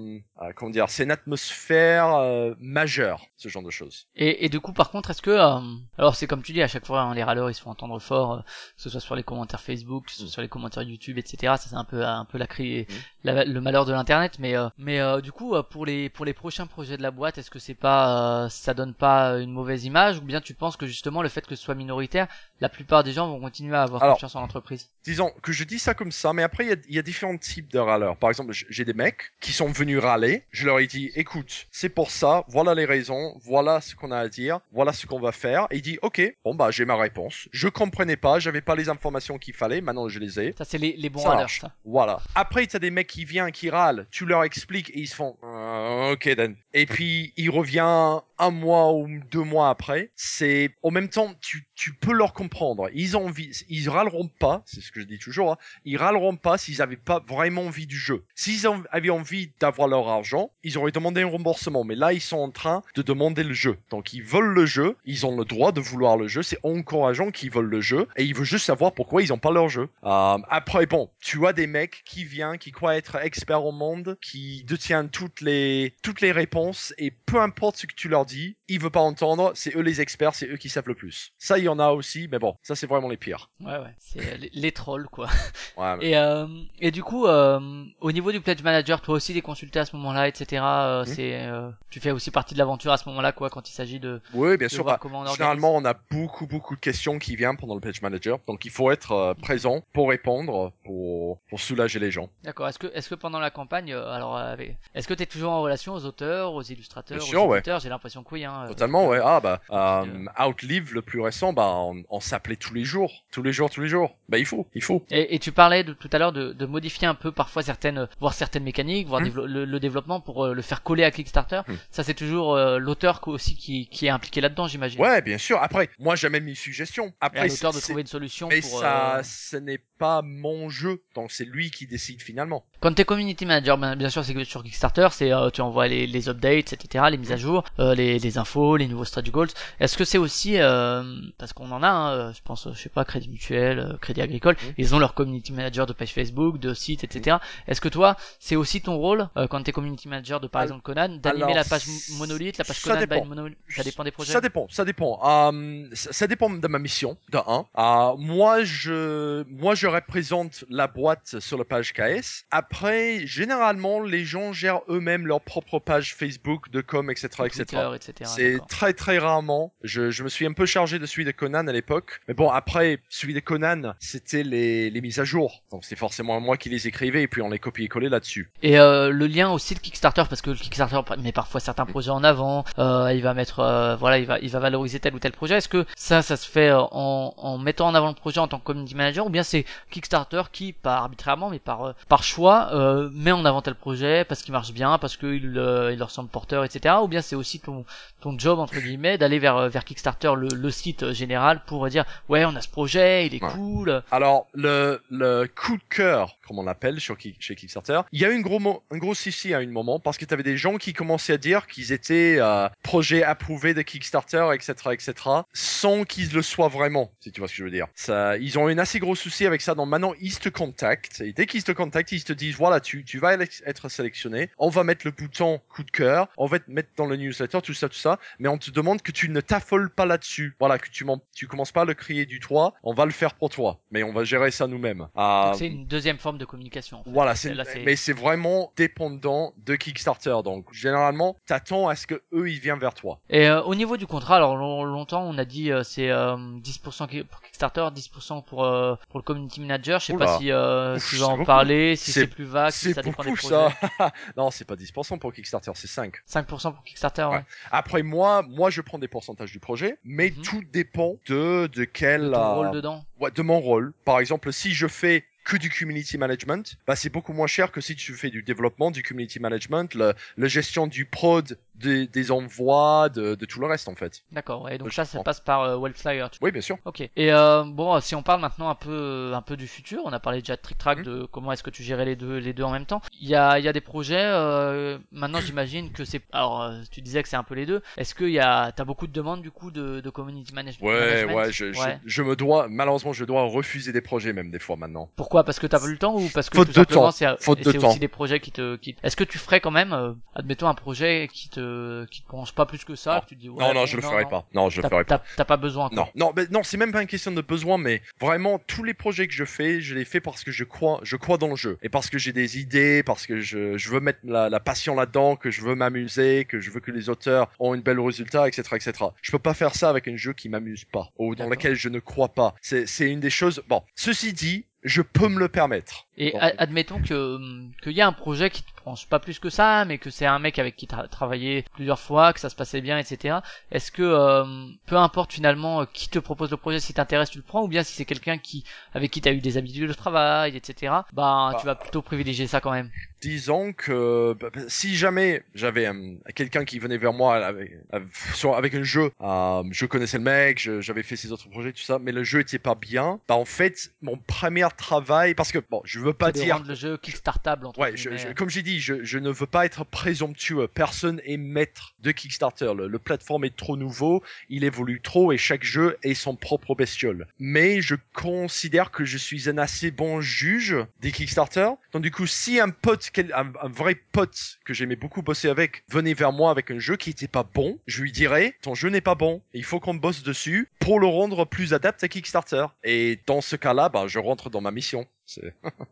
euh, comment dire, c'est une atmosphère euh, majeure, ce genre de choses. Et, et du coup, par contre, est-ce que, euh, alors c'est comme tu dis, à chaque fois, hein, les râleurs, ils se font entendre fort, que ce soit sur les commentaires Facebook, que ce soit Mm. sur les commentaires YouTube, etc. Ça, c'est un peu, un peu la cri, Mm. la- le malheur de l'internet. Mais, mais du coup, pour les, pour les prochains projets de la boîte, est-ce que c'est pas, ça donne pas une mauvaise image, ou bien tu penses que justement le fait que ce soit minoritaire, la plupart des gens vont continuer à avoir Alors, confiance en l'entreprise? disons que je dis ça comme ça, mais après il y a, il y a différents types de râleurs. Par exemple, j'ai des mecs qui sont venus râler. Je leur ai dit, écoute, c'est pour ça, voilà les raisons, voilà ce qu'on a à dire, voilà ce qu'on va faire. Et il dit, ok, bon bah j'ai ma réponse. Je comprenais pas, j'avais pas les informations qu'il fallait, maintenant je les ai. Ça, c'est les, les bons Ça râleurs, marche. ça. Voilà. Après, t'as des mecs qui viennent, qui râlent, tu leur expliques et ils se font Euh, ok then. Et puis il revient un mois ou deux mois après. C'est en même temps, tu, tu peux leur comprendre. Ils ont envie, ils râleront pas, c'est ce que je dis toujours. hein, ils râleront pas s'ils avaient pas vraiment envie du jeu. S'ils en- avaient envie d'avoir leur argent, ils auraient demandé un remboursement. Mais là, ils sont en train de demander le jeu. Donc, ils veulent le jeu. Ils ont le droit de vouloir le jeu. C'est encourageant qu'ils veulent le jeu. Et ils veulent juste savoir pourquoi ils n'ont pas leur jeu. Euh, après, bon, tu as des mecs qui viennent, qui croient être experts au monde, qui détiennent toutes les, toutes les réponses. Et peu importe ce que tu leur dis, ils veulent pas entendre. C'est eux les experts. C'est eux qui savent le plus. Ça, il y en a aussi. Mais bon, ça, c'est vraiment les pires. Ouais, ouais. C'est les, les trolls, quoi. Ouais, mais- Et, euh, et du coup, euh, au niveau du pledge manager, toi aussi, les consultés à ce moment-là, etc. euh, Mhm. c'est, tu fais aussi partie de l'aventure à ce moment-là, quoi, quand il s'agit de, Oui, bien de sûr. voir bah, comment on organise. Généralement, on a beaucoup, beaucoup de questions qui viennent pendant le page manager. Donc, il faut être présent pour répondre, pour, pour soulager les gens. D'accord. Est-ce que, est-ce que pendant la campagne, alors, est-ce que t'es toujours en relation aux auteurs, aux illustrateurs, Bien sûr, aux ouais. J'ai l'impression que oui. Hein, Totalement, ouais. Ah, bah, euh, euh, Outlive, le plus récent, bah, on, on s'appelait tous les jours. Tous les jours, tous les jours. Bah, il faut, il faut. Et, et tu parlais de, tout à l'heure de, de modifier un peu parfois certaines, euh, voir certaines mécaniques, voir Hmm. le, le développement pour euh, le faire coller à Kickstarter. Hmm. Ça c'est toujours euh, l'auteur aussi qui, qui est impliqué là-dedans, j'imagine. Ouais, bien sûr. Après, moi, j'amène mes suggestions. Et à Après, l'auteur de trouver une solution mais pour. ça, euh, ce n'est pas mon jeu. Donc, c'est lui qui décide finalement. Quand t'es community manager, ben, bien sûr, c'est que sur Kickstarter, c'est euh, tu envoies les, les updates, etc., les mises à jour, euh, les, les infos, les nouveaux stretch goals. Est-ce que c'est aussi euh, parce qu'on en a, hein, euh, je pense, euh, je sais pas, Crédit Mutuel, euh, Crédit Agricole, ils ont leur community manager de page Facebook, de site, etc. Est-ce que toi, c'est aussi ton rôle euh, quand t'es community manager de par exemple Conan, d'animer la page monolithe, la page ça Conan by Ça dépend des projets? Ça dépend, ça dépend. Euh, ça, ça dépend de ma mission, de un. Euh, moi, je, moi, je représente la boîte sur la page KS. Après, généralement, les gens gèrent eux-mêmes leur propre page Facebook, de com, etc., etc. Etc. C'est d'accord. Très très rarement. Je, je me suis un peu chargé de celui de Conan à l'époque. Mais bon, après, celui de Conan, c'était les, les mises à jour. Donc c'est forcément moi qui les écrivais et puis on les copiait-collait là-dessus. Et euh, le lien aussi le Kickstarter parce que le Kickstarter met parfois certains projets en avant, euh, il va mettre euh, voilà, il va il va valoriser tel ou tel projet. Est-ce que ça ça se fait en, en mettant en avant le projet en tant que community manager ou bien c'est Kickstarter qui pas arbitrairement mais par par choix met en avant tel projet parce qu'il marche bien, parce qu'il il leur semble porteur etc. ou bien c'est aussi ton ton job entre guillemets d'aller vers euh, vers Kickstarter le, le site euh, général pour dire ouais, on a ce projet, il est Ouais. cool. Alors, le, le coup de cœur, on l'appelle sur chez Kickstarter, il y a eu un gros, un gros souci à un moment parce que tu avais des gens qui commençaient à dire qu'ils étaient euh, projets approuvés de Kickstarter, etc., etc., sans qu'ils le soient vraiment, si tu vois ce que je veux dire. Ça, ils ont eu un assez gros souci avec ça. Donc maintenant, ils te contactent et dès qu'ils te contactent, ils te disent voilà, tu, tu vas être sélectionné, on va mettre le bouton coup de cœur, on va te mettre dans le newsletter, tout ça, tout ça, mais on te demande que tu ne t'affoles pas là-dessus. Voilà, que tu, tu commences pas à le crier du toit, on va le faire pour toi, mais on va gérer ça nous-mêmes. Donc c'est une deuxième forme de communication. en fait. voilà, c'est, Là, mais c'est vraiment dépendant de Kickstarter. Donc, généralement, t'attends à ce que eux ils viennent vers toi. Et euh, au niveau du contrat, alors long- longtemps on a dit euh, c'est euh, 10% qui- pour Kickstarter, 10% pour euh, pour le community manager. Je sais Oula. pas si euh, Ouf, tu vas en beaucoup. parler, si C'est- c'est plus vague, si c'est ça dépend des beaucoup projets. ça. non, c'est pas 10% pour Kickstarter, c'est 5. 5% pour Kickstarter. Ouais. Ouais. Après moi, moi je prends des pourcentages du projet, mais Mhm. tout dépend de de quel De ton euh, rôle dedans. ouais, de mon rôle. Par exemple, si je fais que du community management, bah c'est beaucoup moins cher que si tu fais du développement, du community management, la gestion du prod, des, des envois, de, de tout le reste en fait. D'accord. Ouais, donc Je ça, ça passe par euh, tu- Oui, bien sûr. Ok. Et euh, bon, si on parle maintenant un peu un peu du futur, on a parlé déjà de Trick Track, Mhm. de comment est-ce que tu gérais les deux les deux en même temps. Il y a il y a des projets. euh, maintenant, j'imagine que c'est. Alors, euh, tu disais que c'est un peu les deux. Est-ce qu'il y a t'as beaucoup de demandes du coup de, de community manage- Ouais, management ouais, je, Ouais. Je, je me dois, malheureusement, je dois refuser des projets même des fois maintenant. Pourquoi? Parce que t'as pas eu le temps ou parce que Faute tout de simplement temps. c'est Faute et de c'est temps. aussi des projets qui te qui Est-ce que tu ferais quand même euh, admettons un projet qui te qui te branche pas plus que ça, Non. que tu te dis ouais, non, non, je le ferai non. pas. Non, je le ferai pas. T'as pas besoin quoi. Non, non, mais non, c'est même pas une question de besoin, mais vraiment tous les projets que je fais, je les fais parce que je crois, je crois dans le jeu et parce que j'ai des idées, parce que je, je veux mettre la, la passion là-dedans, que je veux m'amuser, que je veux que les auteurs ont une belle résultat, etc., etc. Je peux pas faire ça avec un jeu qui m'amuse pas ou dans lequel je ne crois pas. C'est une des choses. Bon, ceci dit, je peux me le permettre. Et a- admettons que hum, qu'il y a un projet qui te branche pas plus que ça, mais que c'est un mec avec qui tu as travaillé plusieurs fois, que ça se passait bien, etc. Est-ce que euh, peu importe finalement euh, qui te propose le projet, si t'intéresse tu le prends, ou bien si c'est quelqu'un qui avec qui t'as eu des habitudes de travail, etc. Bah, Bah. tu vas plutôt privilégier ça quand même. disons que bah, bah, si jamais j'avais euh, quelqu'un qui venait vers moi avec, avec, un jeu, euh, je connaissais le mec, je- j'avais fait ses autres projets, tout ça, mais le jeu était pas bien, bah en fait, mon premier travail, parce que bon, je veux veux pas dire rendre le jeu kickstartable entre Ouais, je- guillemets. je- comme j'ai dit, je, je ne veux pas être présomptueux. Personne est maître de Kickstarter. Le, le plateforme est trop nouveau, il évolue trop et chaque jeu est son propre bestiole. Mais je considère que je suis un assez bon juge des Kickstarter. Donc du coup, si un pote, un, un vrai pote que j'aimais beaucoup bosser avec, venait vers moi avec un jeu qui était pas bon, je lui dirais, ton jeu n'est pas bon, il faut qu'on bosse dessus pour le rendre plus adapté à Kickstarter. Et dans ce cas-là, bah, je rentre dans ma mission.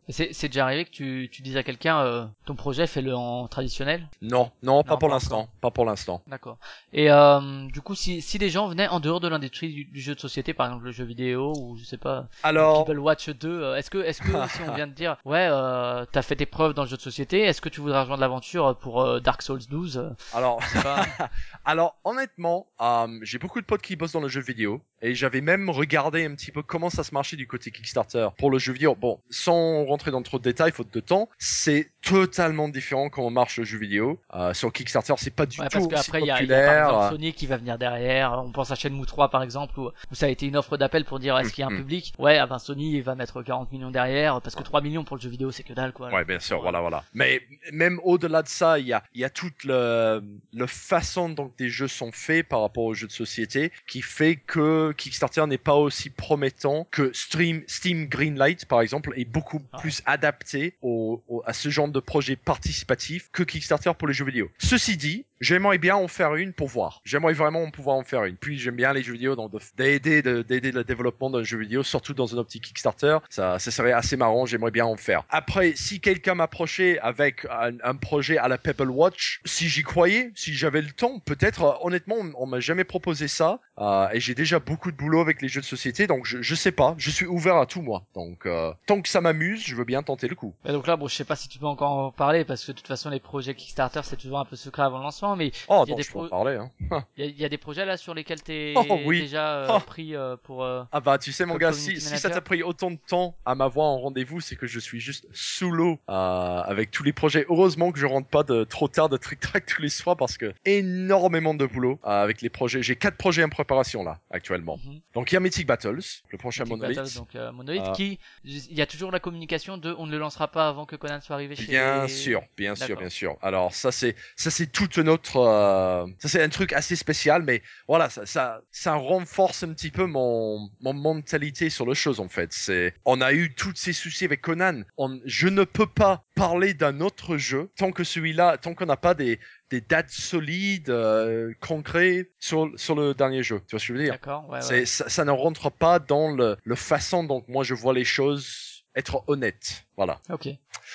C'est- déjà arrivé que tu, tu dises à quelqu'un euh, ton projet fais-le en traditionnel? Non, non, pas Non, pour l'instant, pas pour l'instant. D'accord. Et euh, du coup, si, si des gens venaient en dehors de l'industrie du, du jeu de société, par exemple le jeu vidéo ou je sais pas, Alors, People Watch 2, euh, est-ce que, est-ce que si on vient de dire, ouais, euh, t'as fait tes preuves dans le jeu de société, est-ce que tu voudrais rejoindre l'aventure pour euh, Dark Souls 12 euh, alors, pas. alors, honnêtement, euh, j'ai beaucoup de potes qui bossent dans le jeu vidéo et j'avais même regardé un petit peu comment ça se marchait du côté Kickstarter pour le jeu vidéo. Bon, sans rentrer dans trop de détails, faute de temps, c'est totalement différent comment marche le jeu vidéo. Euh, sur Kickstarter, c'est pas du Ouais, tout parce qu'après, il y a, il y a par populaire. exemple Sony qui va venir derrière. On pense à Shenmue 3 par exemple, où, où ça a été une offre d'appel pour dire est-ce qu'il y a un Mhm. public? Ouais, ah ben Sony va mettre 40 millions derrière, parce que 3 millions pour le jeu vidéo, c'est que dalle quoi. Ouais, bien sûr, Ouais. voilà, voilà. Mais même au-delà de ça, il y a, il y a toute le, le façon dont des jeux sont faits par rapport aux jeux de société qui fait que Kickstarter n'est pas aussi promettant que Stream, Steam Greenlight, par exemple, est beaucoup Ah. plus adapté au, au- à ce genre de projet participatif que Kickstarter pour les jeux vidéo. Ceci dit, j'aimerais bien en faire une pour voir. J'aimerais vraiment pouvoir en faire une. Puis j'aime bien les jeux vidéo, donc de- d'aider de- d'aider le développement d'un jeu vidéo, surtout dans une optique Kickstarter, ça, ça serait assez marrant. J'aimerais bien en faire. Après, si quelqu'un m'approchait avec un, projet à la Pebble Watch, si j'y croyais, si j'avais le temps, peut-être. euh, honnêtement, on, on m'a jamais proposé ça, euh, et j'ai déjà beaucoup de boulot avec les jeux de société, donc je, je sais pas. Je suis ouvert à tout moi. Donc euh, tant que ça m'amuse, je veux bien tenter le coup. Et donc là, bon, je sais pas si tu peux encore en parler, parce que de toute façon, les projets Kickstarter, c'est toujours un peu secret avant le lancement, mais Oh Il y a des je peux en pro- parler. Hein. il y, a- il y a des projets là sur lesquels t'es Oh, oui. déjà euh, Oh. pris euh, pour. euh, Ah bah tu sais mon gars, si, ça t'a pris autant de temps à m'avoir en rendez-vous, c'est que je suis juste sous l'eau avec tous les projets. Heureusement que je rentre pas de trop tard de trick track tous les soirs parce que énormément de boulot avec les projets. J'ai quatre projets en préparation là actuellement. mhm. Donc il y a Mythic Battles, le prochain Mythic Monolith. Battles, donc Monolith, qui il y a toujours la communication de on ne le lancera pas avant que Conan soit arrivé chez Bien les- sûr, bien sûr, bien sûr. Alors ça c'est ça c'est toute notre euh, ça c'est un truc assez spécial, mais voilà ça ça ça renforce un petit peu mon mon mentalité sur les choses en fait. C'est on a eu tous ces soucis avec Conan. On, je ne peux pas parler d'un autre jeu tant que celui-là, tant qu'on n'a pas des des dates solides, euh, concrets sur sur le dernier jeu. Tu vois ce que je veux dire? D'accord, ouais, ouais. C'est ça, ça ne rentre pas dans le le façon dont moi je vois les choses. Être honnête, voilà. Ok.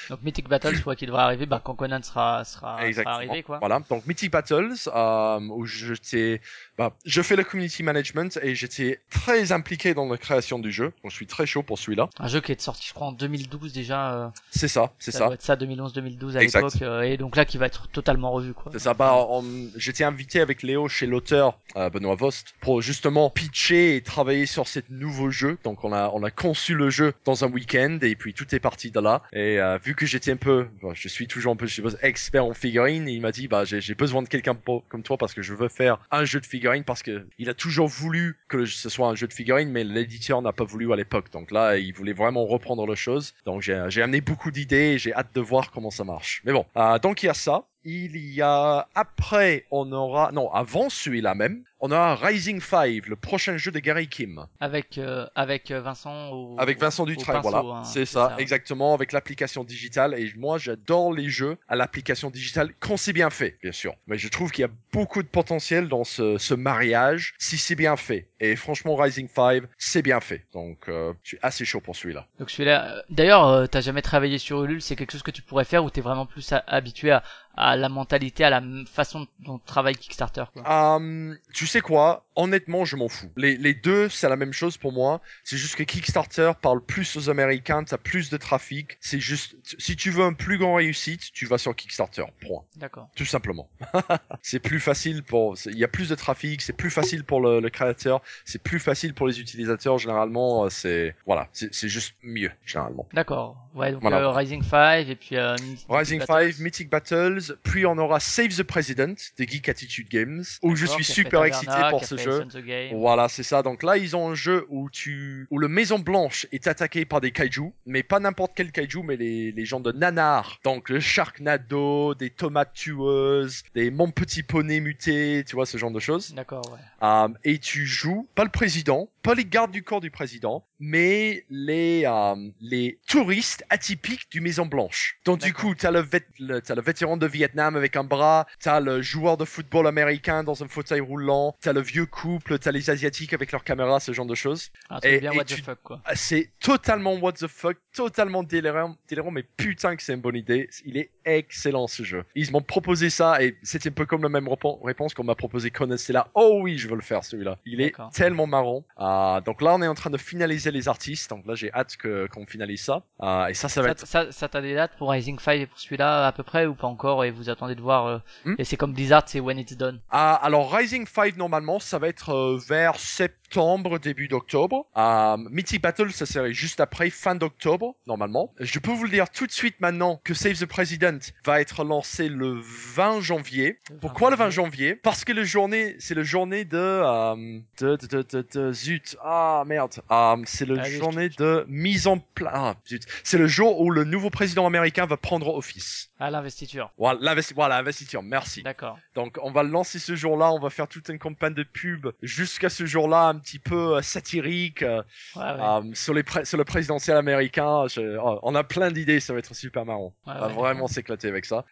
Donc Mythic Battles, quoi, qui devrait arriver, bah, quand Conan sera, sera, arrivé, quoi. Voilà, donc Mythic Battles, euh, où j'étais, bah, je fais le community management et j'étais très impliqué dans la création du jeu. Donc je suis très chaud pour celui-là. Un jeu qui est sorti, je crois, en 2012 déjà. euh, C'est ça, c'est ça. ça. doit être ça, 2011-2012 à l'époque, euh, et donc là qui va être totalement revu, quoi. C'est ça. Bah, on- j'étais invité avec Léo chez l'auteur euh, Benoît Vost pour justement pitcher et travailler sur ce nouveau jeu. Donc on a on a conçu le jeu dans un week-end et puis tout est parti là. Et euh, vu que j'étais un peu, je suis toujours un peu, je suppose, expert en figurines, il m'a dit bah j'ai besoin de quelqu'un comme toi parce que je veux faire un jeu de figurines parce que il a toujours voulu que ce soit un jeu de figurines, mais l'éditeur n'a pas voulu à l'époque. Donc là, il voulait vraiment reprendre la chose. Donc j'ai j'ai amené beaucoup d'idées et j'ai hâte de voir comment ça marche. Mais bon, euh, donc il y a ça. Il y a après, on aura non avant celui-là même, on aura Rising 5, le prochain jeu de Gary Kim. Avec, euh, avec euh, Vincent au, Avec Vincent Dutray, voilà. hein, c'est ça, exactement, avec l'application digitale. Et moi, j'adore les jeux à l'application digitale quand c'est bien fait, bien sûr. Mais je trouve qu'il y a beaucoup de potentiel dans ce, ce mariage si c'est bien fait. Et franchement, Rising 5, c'est bien fait. Donc, euh, je suis assez chaud pour celui-là. Donc celui-là, euh, d'ailleurs, euh, t'as jamais travaillé sur Ulule, c'est quelque chose que tu pourrais faire ou t'es vraiment plus habitué à, à la mentalité, à la façon dont travaille Kickstarter, quoi. Euh, tu sais quoi? Honnêtement, je m'en fous. Les, les deux, c'est la même chose pour moi. C'est juste que Kickstarter parle plus aux Américains, t'as plus de trafic. C'est juste, si tu veux un plus grand réussite, tu vas sur Kickstarter. Point. D'accord. Tout simplement. c'est plus facile pour, il y a plus de trafic, c'est plus facile pour le, le créateur, c'est plus facile pour les utilisateurs. Généralement, euh, c'est, voilà, c'est juste mieux, généralement. D'accord. Ouais, donc Voilà. euh, Rising 5 et puis euh, Rising Battles. 5, Mythic Battles, Puis on aura Save the President de Geek Attitude Games, où je suis super excité pour ce jeu. Voilà, c'est ça. Donc là, ils ont un jeu où tu, où le Maison Blanche est attaqué par des kaiju, mais pas n'importe quel kaiju, mais les, les gens de Nanar. Donc le Sharknado, des tomates tueuses, des Mon Petit Poney muté, tu vois ce genre de choses. D'accord, ouais. Euh, et tu joues pas le président, pas les gardes du corps du président, mais les euh, les touristes atypiques du Maison Blanche. Donc du coup, t'as le, le t'as le vétéran de Vietnam avec un bras, t'as le joueur de football américain dans un fauteuil roulant, t'as le vieux couple, t'as les asiatiques avec leurs caméras, ce genre de choses. Truc Et- bien et what tu- the fuck, quoi. Ah, C'est totalement what the fuck, totalement délirant, délirant, mais putain que c'est une bonne idée. Il est excellent ce jeu. Ils m'ont proposé ça et c'était un peu comme la même réponse qu'on m'a proposé Conan. C'est là, oh oui, je veux le faire celui-là. Il est tellement marrant. Ah, donc là, on est en train de finaliser les artistes. Donc là, j'ai hâte que qu'on finalise ça. Ah, et ça, ça va Ça, être. ça, ça t'as des dates pour Rising 5 et pour celui-là à peu près ou pas encore et vous attendez de voir euh, Hmm. et c'est comme Blizzard c'est when it's done Ah, alors Rising 5 normalement, ça va être euh, vers septembre, début d'octobre. Euh, Mythic Battle, ça serait juste après, fin d'octobre, normalement. Je peux vous le dire tout de suite maintenant que Save the President va être lancé le 20 janvier. Le 20 Pourquoi le 20 janvier Parce que le journée, c'est le journée de, euh, de, de, de, de, de- zut, ah merde, Euh, c'est le Allez, je journée de mise en place, ah zut, c'est le jour où le nouveau président américain va prendre office. à l'investiture Voilà, l'investi- voilà, investiture, merci. d'accord Donc on va le lancer ce jour-là, on va faire toute une campagne de pub jusqu'à ce jour-là un petit peu euh, satirique euh, ouais, ouais. euh, sur, les pré- sur le présidentiel américain. Je- oh, on a plein d'idées, ça va être super marrant. Ouais, on va vraiment s'éclater avec ça.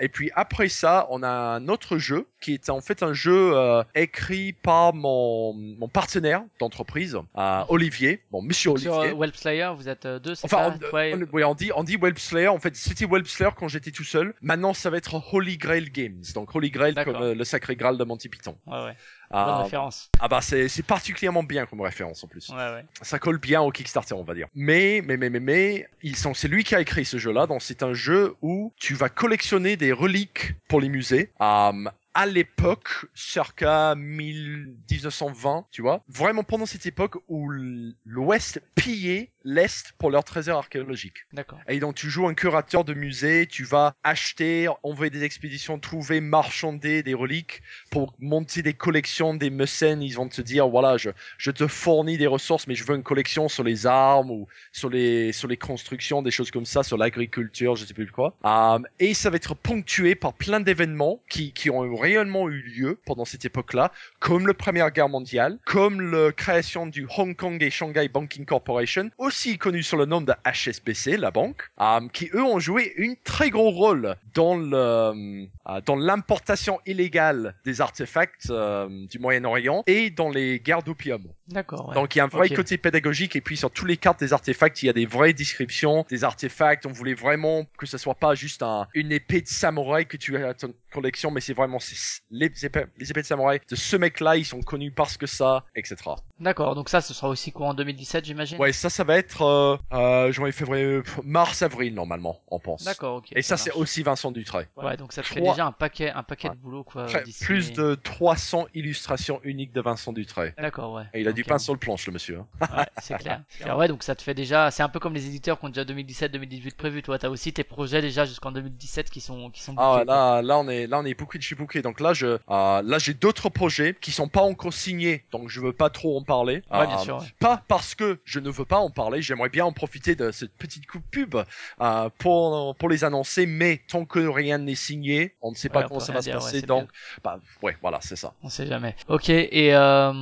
Et puis après ça, on a un autre jeu qui est en fait un jeu écrit par mon, mon partenaire d'entreprise, euh, Olivier, bon Monsieur sur Olivier. euh, Whelp Slayer vous êtes euh, deux c'est Enfin, ça on, et- on- oui, on dit, on dit Web Slayer. En fait, c'était Web Slayer quand j'étais tout seul. Maintenant, ça va être Holy Grail Games. Donc, Holy Grail D'accord. comme euh, le sacré Graal de Monty Python. ouais ouais Ah, bonne référence ah bah, c'est, c'est particulièrement bien comme référence en plus. ouais ouais Ça colle bien au Kickstarter, on va dire. Mais, mais, mais, mais, mais, ils sont, c'est lui qui a écrit ce jeu-là. Donc, c'est un jeu où tu vas collectionner des reliques pour les musées. Euh, à l'époque, circa 1000 1920, tu vois, vraiment pendant cette époque où l'Ouest pillait l'Est pour leurs trésors archéologiques. d'accord Et donc tu joues un curateur de musée, tu vas acheter, envoyer des expéditions, trouver, marchander des reliques pour monter des collections, des mécènes, ils vont te dire voilà, je, je te fournis des ressources, mais je veux une collection sur les armes ou sur les sur les constructions, des choses comme ça, sur l'agriculture, je sais plus quoi. Euh, et ça va être ponctué par plein d'événements qui qui ont réellement eu lieu pendant cette époque-là, comme la Première Guerre mondiale, comme la création du Hong Kong et Shanghai Banking Corporation, aussi connu sous le nom de HSBC, la banque, euh, qui eux ont joué un très gros rôle dans le euh, dans l'importation illégale des artefacts euh, du Moyen-Orient et dans les guerres d'opium. d'accord ouais. Donc il y a un vrai côté pédagogique et puis sur tous les cartes des artefacts, il y a des vraies descriptions des artefacts. On voulait vraiment que ce soit pas juste un, une épée de samouraï que tu as collection, mais c'est vraiment les épées, les épées de samouraï de ce mec-là, ils sont connus parce que ça, etc. d'accord donc ça ce sera aussi courant 2017 j'imagine? Ouais, ça, ça va être euh, euh, janvier, février, mars, avril normalement, on pense. d'accord ok Et ça, c'est aussi Vincent Dutré. ouais donc ça te fait Trois- déjà un paquet un paquet Ouais. de boulot quoi Après, plus de 300 illustrations uniques de Vincent Dutré. d'accord ouais Et il a du pain sur le planche, le monsieur. hein. Ouais, c'est clair. Clair. Ouais, donc ça te fait déjà. C'est un peu comme les éditeurs qui ont déjà 2017-2018 prévu. Toi, t'as aussi tes projets déjà jusqu'en 2017 qui sont qui sont. Ah, quoi. là, là, on est, là, on est beaucoup de chez bouquet. Donc là, je, euh, là, j'ai d'autres projets qui sont pas encore signés, donc je veux pas trop en parler. Ouais, bien Euh, sûr. ouais. Pas parce que je ne veux pas en parler, j'aimerais bien en profiter de cette petite coup de pub euh, pour pour les annoncer, mais tant que rien n'est signé, on ne sait pas comment ça va se dire, passer. donc, bah, ouais, voilà, c'est ça. On sait jamais. Ok. Et euh,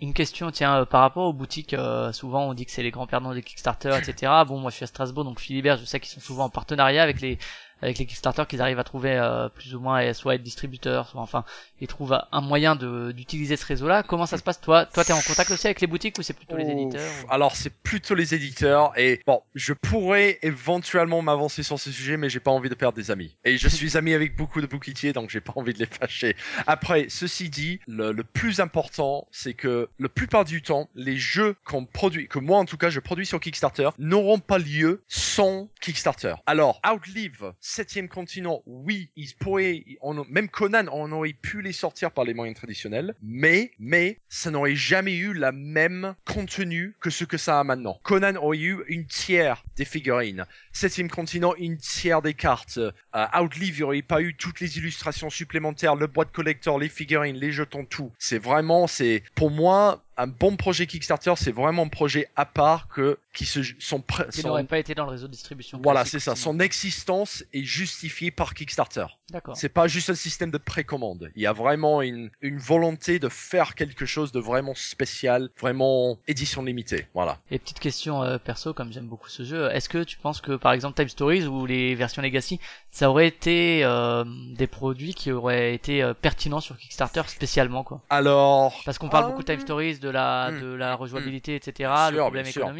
une question, tiens, par rapport aux boutiques, euh, souvent on dit que c'est les grands perdants des Kickstarter, etc. Bon, moi je suis à Strasbourg, donc Philibert, je sais qu'ils sont souvent en partenariat avec les avec les Kickstarter qu'ils arrivent à trouver euh, plus ou moins soit être distributeurs, soit enfin ils trouvent un moyen de d'utiliser ce réseau-là. Comment ça se passe toi? Toi, t'es en contact aussi avec les boutiques ou c'est plutôt les éditeurs? Ou- Alors c'est plutôt les éditeurs et bon, je pourrais éventuellement m'avancer sur ce sujet, mais j'ai pas envie de perdre des amis. Et je suis ami avec beaucoup de bouquetiers, donc j'ai pas envie de les fâcher. Après, ceci dit, le, le plus important, c'est que la plupart du temps, les jeux qu'on produit, que moi en tout cas je produis sur Kickstarter, n'auront pas lieu sans Kickstarter. Alors, Outlive, septième continent, oui, ils pourraient, même Conan, on aurait pu les sortir par les moyens traditionnels, mais, mais, ça n'aurait jamais eu la même contenu que ce que ça a maintenant. Conan aurait eu une tiers des figurines. Septième continent, une tiers des cartes. Euh, Outlive, il n'y aurait pas eu toutes les illustrations supplémentaires, le boîte collector, les figurines, les jetons, tout. C'est vraiment, c'est, pour moi, un bon projet Kickstarter, c'est vraiment un projet à part que, qui se, sont, Qui n'aurait pas été dans le réseau de distribution. voilà, c'est ça. Son existence est justifiée par Kickstarter. D'accord. C'est pas juste un système de précommande. Il y a vraiment une, une volonté de faire quelque chose de vraiment spécial, vraiment édition limitée. Voilà. Et petite question euh, perso, comme j'aime beaucoup ce jeu, est-ce que tu penses que par exemple Time Stories ou les versions Legacy, ça aurait été euh, des produits qui auraient été euh, pertinents sur Kickstarter spécialement quoi? Alors. Parce qu'on parle Ah, beaucoup de Time Stories, de la hmm, de la rejouabilité, etc., le sûr, problème sûr.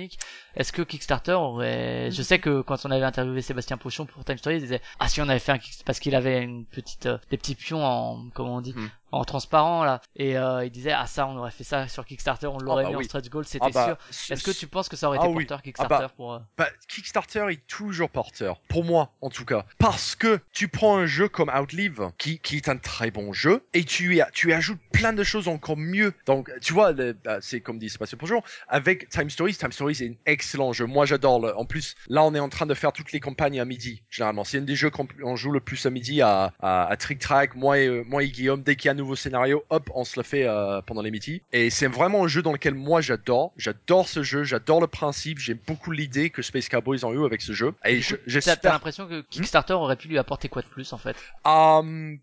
Est-ce que Kickstarter aurait Je sais que quand on avait interviewé Sébastien Pochon pour Time Stories, il disait ah si on avait fait un Kickstarter parce qu'il avait une petite euh, des petits pions en comment on dit Hmm. En transparent là et euh, il disait ah ça on aurait fait ça sur Kickstarter, on l'aurait bah mis en oui. stretch goal, c'était Ah bah, sûr. Est-ce que tu penses que ça aurait Ah été oui. porteur Ah Kickstarter bah, pour euh, Bah, Kickstarter est toujours porteur, pour moi en tout cas, parce que tu prends un jeu comme Outlive, qui, qui est un très bon jeu, et tu tu ajoutes plein de choses encore mieux. Donc, tu vois, c'est comme dit Sébastien Bonjour, avec Time Stories, Time Stories est un excellent jeu. Moi, j'adore. le- En plus, là, on est en train de faire toutes les campagnes à midi, généralement. C'est un des jeux qu'on on joue le plus à midi à, à, à Trick Track. Moi et, euh, moi et Guillaume, dès qu'il y a nouveau scénario, hop, on se le fait euh, pendant les midis. Et c'est vraiment un jeu dans lequel moi j'adore. J'adore ce jeu, j'adore le principe. J'aime beaucoup l'idée que Space Cowboys ont eu avec ce jeu. Et je- coup, T'as j'espère l'impression que Kickstarter aurait pu lui apporter quoi de plus en fait?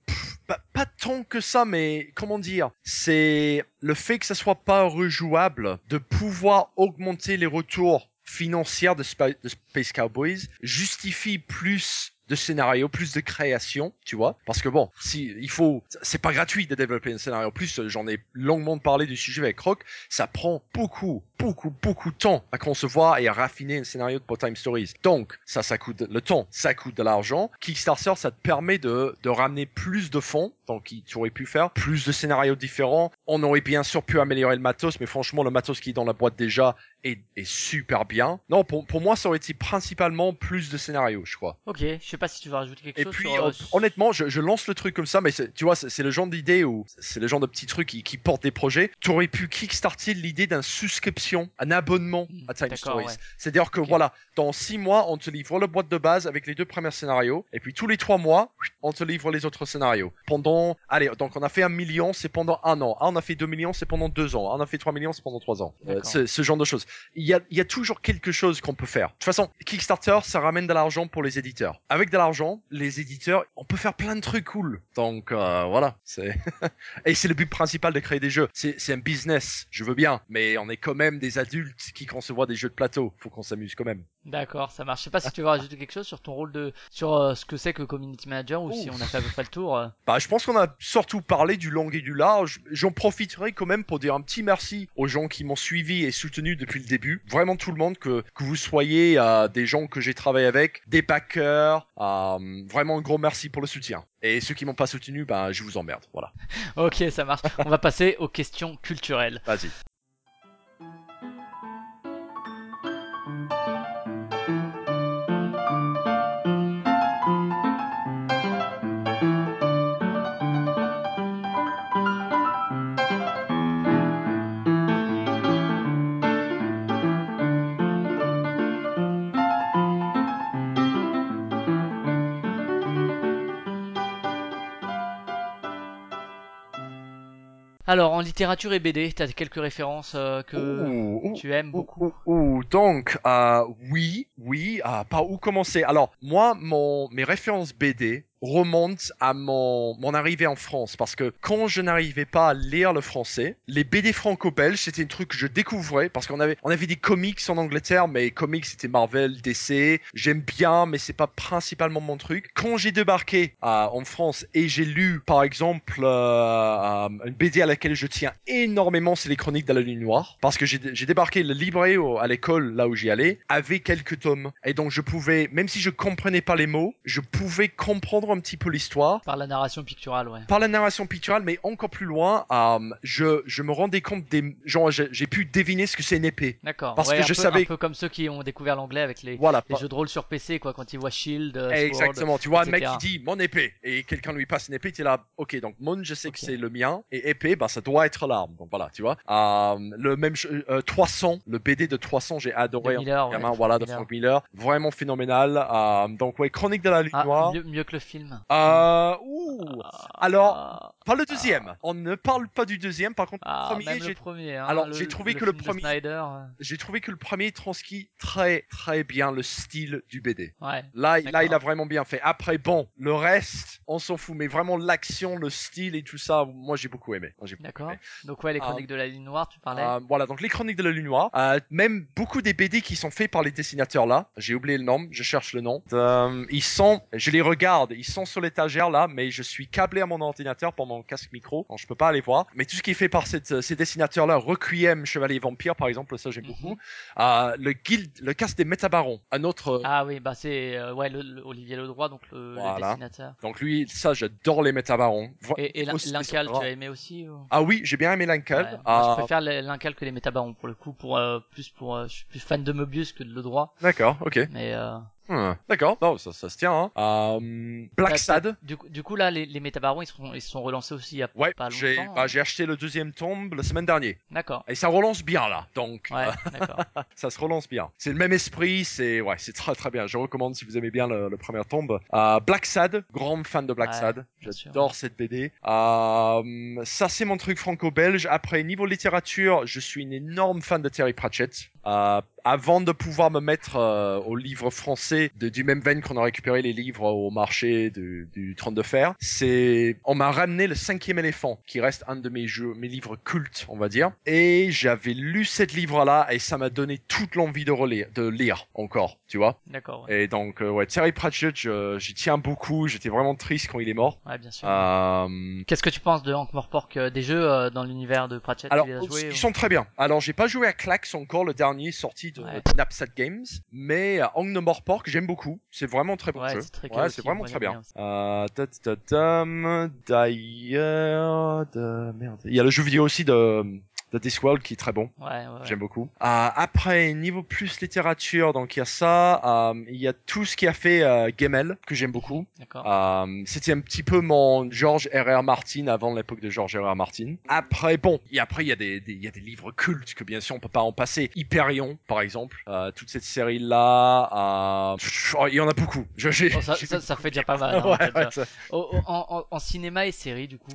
Pff, pas, pas tant que ça, mais comment dire? C'est le fait que ça soit pas rejouable, de pouvoir augmenter les retours financiers de, Spa- de Space Cowboys justifie plus de scénarios, plus de création, tu vois. Parce que bon, si il faut, c'est pas gratuit de développer un scénario. En plus, j'en ai longuement parlé du sujet avec Rock. Ça prend beaucoup, beaucoup, beaucoup de temps à concevoir et à raffiner un scénario pour Time Stories. Donc, ça, ça coûte le temps, ça coûte de l'argent. Kickstarter, ça te permet de, de ramener plus de fonds. Donc, tu aurais pu faire plus de scénarios différents. On aurait bien sûr pu améliorer le matos, mais franchement, le matos qui est dans la boîte déjà est, est super bien. Non, pour, pour moi, ça aurait été principalement plus de scénarios, je crois. Ok, je sais pas si tu veux rajouter quelque Et chose puis, sur. euh, hon- honnêtement, je, je lance le truc comme ça, mais tu vois, c'est le genre d'idée où c'est le genre de petits trucs qui, qui portent des projets. Tu aurais pu kickstarter l'idée d'un souscription, un abonnement à Time Stories. ouais. C'est-à-dire que voilà, dans six mois, on te livre la boîte de base avec les deux premiers scénarios, et puis tous les trois mois, on te livre les autres scénarios. Pendant, allez, donc on a fait un million, c'est pendant un an. Ah, on a fait deux millions, c'est pendant deux ans. Ah, on a fait trois millions, c'est pendant trois ans. Euh, ce genre de choses. Il y a, toujours quelque chose qu'on peut faire. De toute façon, Kickstarter, ça ramène de l'argent pour les éditeurs. Avec de l'argent, les éditeurs, on peut faire plein de trucs cool. Donc euh, voilà, c'est et c'est le but principal de créer des jeux. C'est c'est un business, je veux bien, mais on est quand même des adultes qui concevoir des jeux de plateau. Faut qu'on s'amuse quand même. D'accord, ça marche. Je sais pas si tu veux rajouter quelque chose sur ton rôle de. sur euh, ce que c'est que community manager ou si on a fait à peu près le tour. euh. Bah, je pense qu'on a surtout parlé du long et du large. J'en profiterai quand même pour dire un petit merci aux gens qui m'ont suivi et soutenu depuis le début. Vraiment tout le monde, que, que vous soyez euh, des gens que j'ai travaillé avec, des backers, euh, vraiment un gros merci pour le soutien. Et ceux qui m'ont pas soutenu, bah, je vous emmerde. Voilà. Ok, ça marche. on va passer aux questions culturelles. Vas-y. Alors, en littérature et BD, t'as quelques références euh, que Ouh, tu aimes ouh, beaucoup. ouh, donc, euh, oui, oui, ah, par où commencer Alors, moi, mon, mes références BD remontent à mon, arrivée en France, parce que quand je n'arrivais pas à lire le français, les BD franco-belges, c'était un truc que je découvrais, parce qu'on avait, on avait des comics en Angleterre, mais comics, c'était Marvel, DC, j'aime bien, mais c'est pas principalement mon truc. Quand j'ai débarqué en France et j'ai lu, par exemple, euh, euh, une BD à laquelle je tiens énormément, c'est les Chroniques de la Lune Noire, parce que j'ai débarqué le au- à l'école, là où j'y allais, avec quelques tomes. Et donc je pouvais, même si je comprenais pas les mots, je pouvais comprendre un petit peu l'histoire. Par la narration picturale, ouais. Par la narration picturale, mais encore plus loin, euh, je, je me rendais compte des, genre, j'ai pu deviner ce que c'est une épée. D'accord. Parce Ouais, que je peu- savais- Un peu comme ceux qui ont découvert l'anglais avec les, Voilà. les jeux de rôle sur PC, quoi, quand ils voient Shield, Sword. Exactement, tu vois un mec qui dit mon épée et quelqu'un lui passe une épée, tu es là, ok, donc mon je sais que c'est le mien et épée, bah ça doit être l'arme, donc voilà, tu vois. Euh, le même euh, 300, le BD de 300, j'ai adoré. De Miller, ouais, de voilà, Frank de Miller. Frank Miller, vraiment phénoménal. Euh, donc ouais, Chronique de la Lune Ah, Noire. mieux, mieux que le film. Euh, ouh, Ah, alors, ah, pas le deuxième. On ne parle pas du deuxième, par contre, ah, premier, même le j'ai premier. Hein, Alors, j'ai trouvé que le premier- euh, j'ai trouvé que le premier transcrit très très bien le style du BD. ouais. Là, là, il a vraiment bien fait. Après, bon, le reste, on s'en fout. Mais vraiment, l'action, le style et tout ça, moi, j'ai beaucoup aimé. D'accord. Donc ouais, les chroniques de la ligne noire, tu parlais. Euh, voilà, donc les chroniques de la Lune Noire. Euh, même beaucoup des BD qui sont faits par les dessinateurs là. J'ai oublié le nom, je cherche le nom. Ils sont, je les regarde, ils sont sur l'étagère là, mais je suis câblé à mon ordinateur pour mon casque micro, donc je peux pas aller voir. Mais tout ce qui est fait par cette- ces dessinateurs là, Requiem, Chevalier Vampire par exemple, ça j'aime Mhm. beaucoup. Euh, le guild, le casque des Métabarons, un autre. Ah oui, bah c'est euh, ouais le, le- Olivier Ledroit, donc le, dessinateur. Donc lui, ça j'adore les Métabarons. Vo- Et, et l'Incal, tu as aimé aussi ou... Ah oui, j'ai bien aimé l'Incal. Ouais, Ah, Je préfère les- l'Incal que les Métabarons pour le coup, pour euh, plus pour euh, je suis plus fan de Mobius que de Ledroit, D'accord, ok. mais euh, Hmm, D'accord, non, ça, ça se tient. Hein. Euh, Black t'as- Sad. Du coup, du coup là, les, les Métabarons, ils sont ils se sont relancés aussi il y a Ouais, pas j'ai longtemps. bah, j'ai acheté le deuxième tome la semaine dernière. D'accord. Et ça relance bien là, donc Ouais, euh, d'accord. ça se relance bien. C'est le même esprit, c'est ouais, c'est très très bien. Je recommande si vous aimez bien le, le premier tome. Euh, Black Sad, grand fan de Black Ouais, Sad. bien sûr. J'adore cette BD. Euh, ça c'est mon truc franco-belge. Après niveau littérature, je suis une énorme fan de Terry Pratchett. Euh, avant de pouvoir me mettre euh, aux livres français de, du même veine qu'on a récupéré les livres au marché du, du Trône de Fer, c'est on m'a ramené le cinquième éléphant, qui reste un de mes jeux, mes livres cultes, on va dire. Et j'avais lu cette livre-là et ça m'a donné toute l'envie de relire, de lire encore, tu vois. D'accord. Ouais. Et donc euh, ouais, Terry Pratchett, je- j'y tiens beaucoup. J'étais vraiment triste quand il est mort. Ouais, bien sûr. Euh, Qu'est-ce que tu penses de Hank Morpork, euh, des jeux euh, dans l'univers de Pratchett? Alors, ils ou- sont très bien. Alors, j'ai pas joué à Clax encore, le dernier sorti de, Ouais. Knapsack Games, mais euh, Hang Pork, j'aime beaucoup. C'est vraiment très bon Ouais, jeu. c'est très cool Ouais, c'est vraiment très bien. Euh, ta- ta- tam, D'ailleurs, de... merde. Il y a le jeu vidéo aussi de, de Discworld qui est très bon. Ouais, ouais, ouais. J'aime beaucoup. Euh, après, niveau plus littérature, donc il y a ça. euh, il y a tout ce qui a fait euh, Gemmel, que j'aime beaucoup. Euh, C'était un petit peu mon George R.R. Martin avant l'époque de George R.R. Martin. Après, bon, et après il y a des, des- il y a des livres cultes que bien sûr on peut pas en passer. Hyperion, par exemple, toute cette série là, il y en a beaucoup. Je, Bon, ça, ça, ça fait déjà pas mal. hein, Oh, oh, en, en- en cinéma et série, du coup?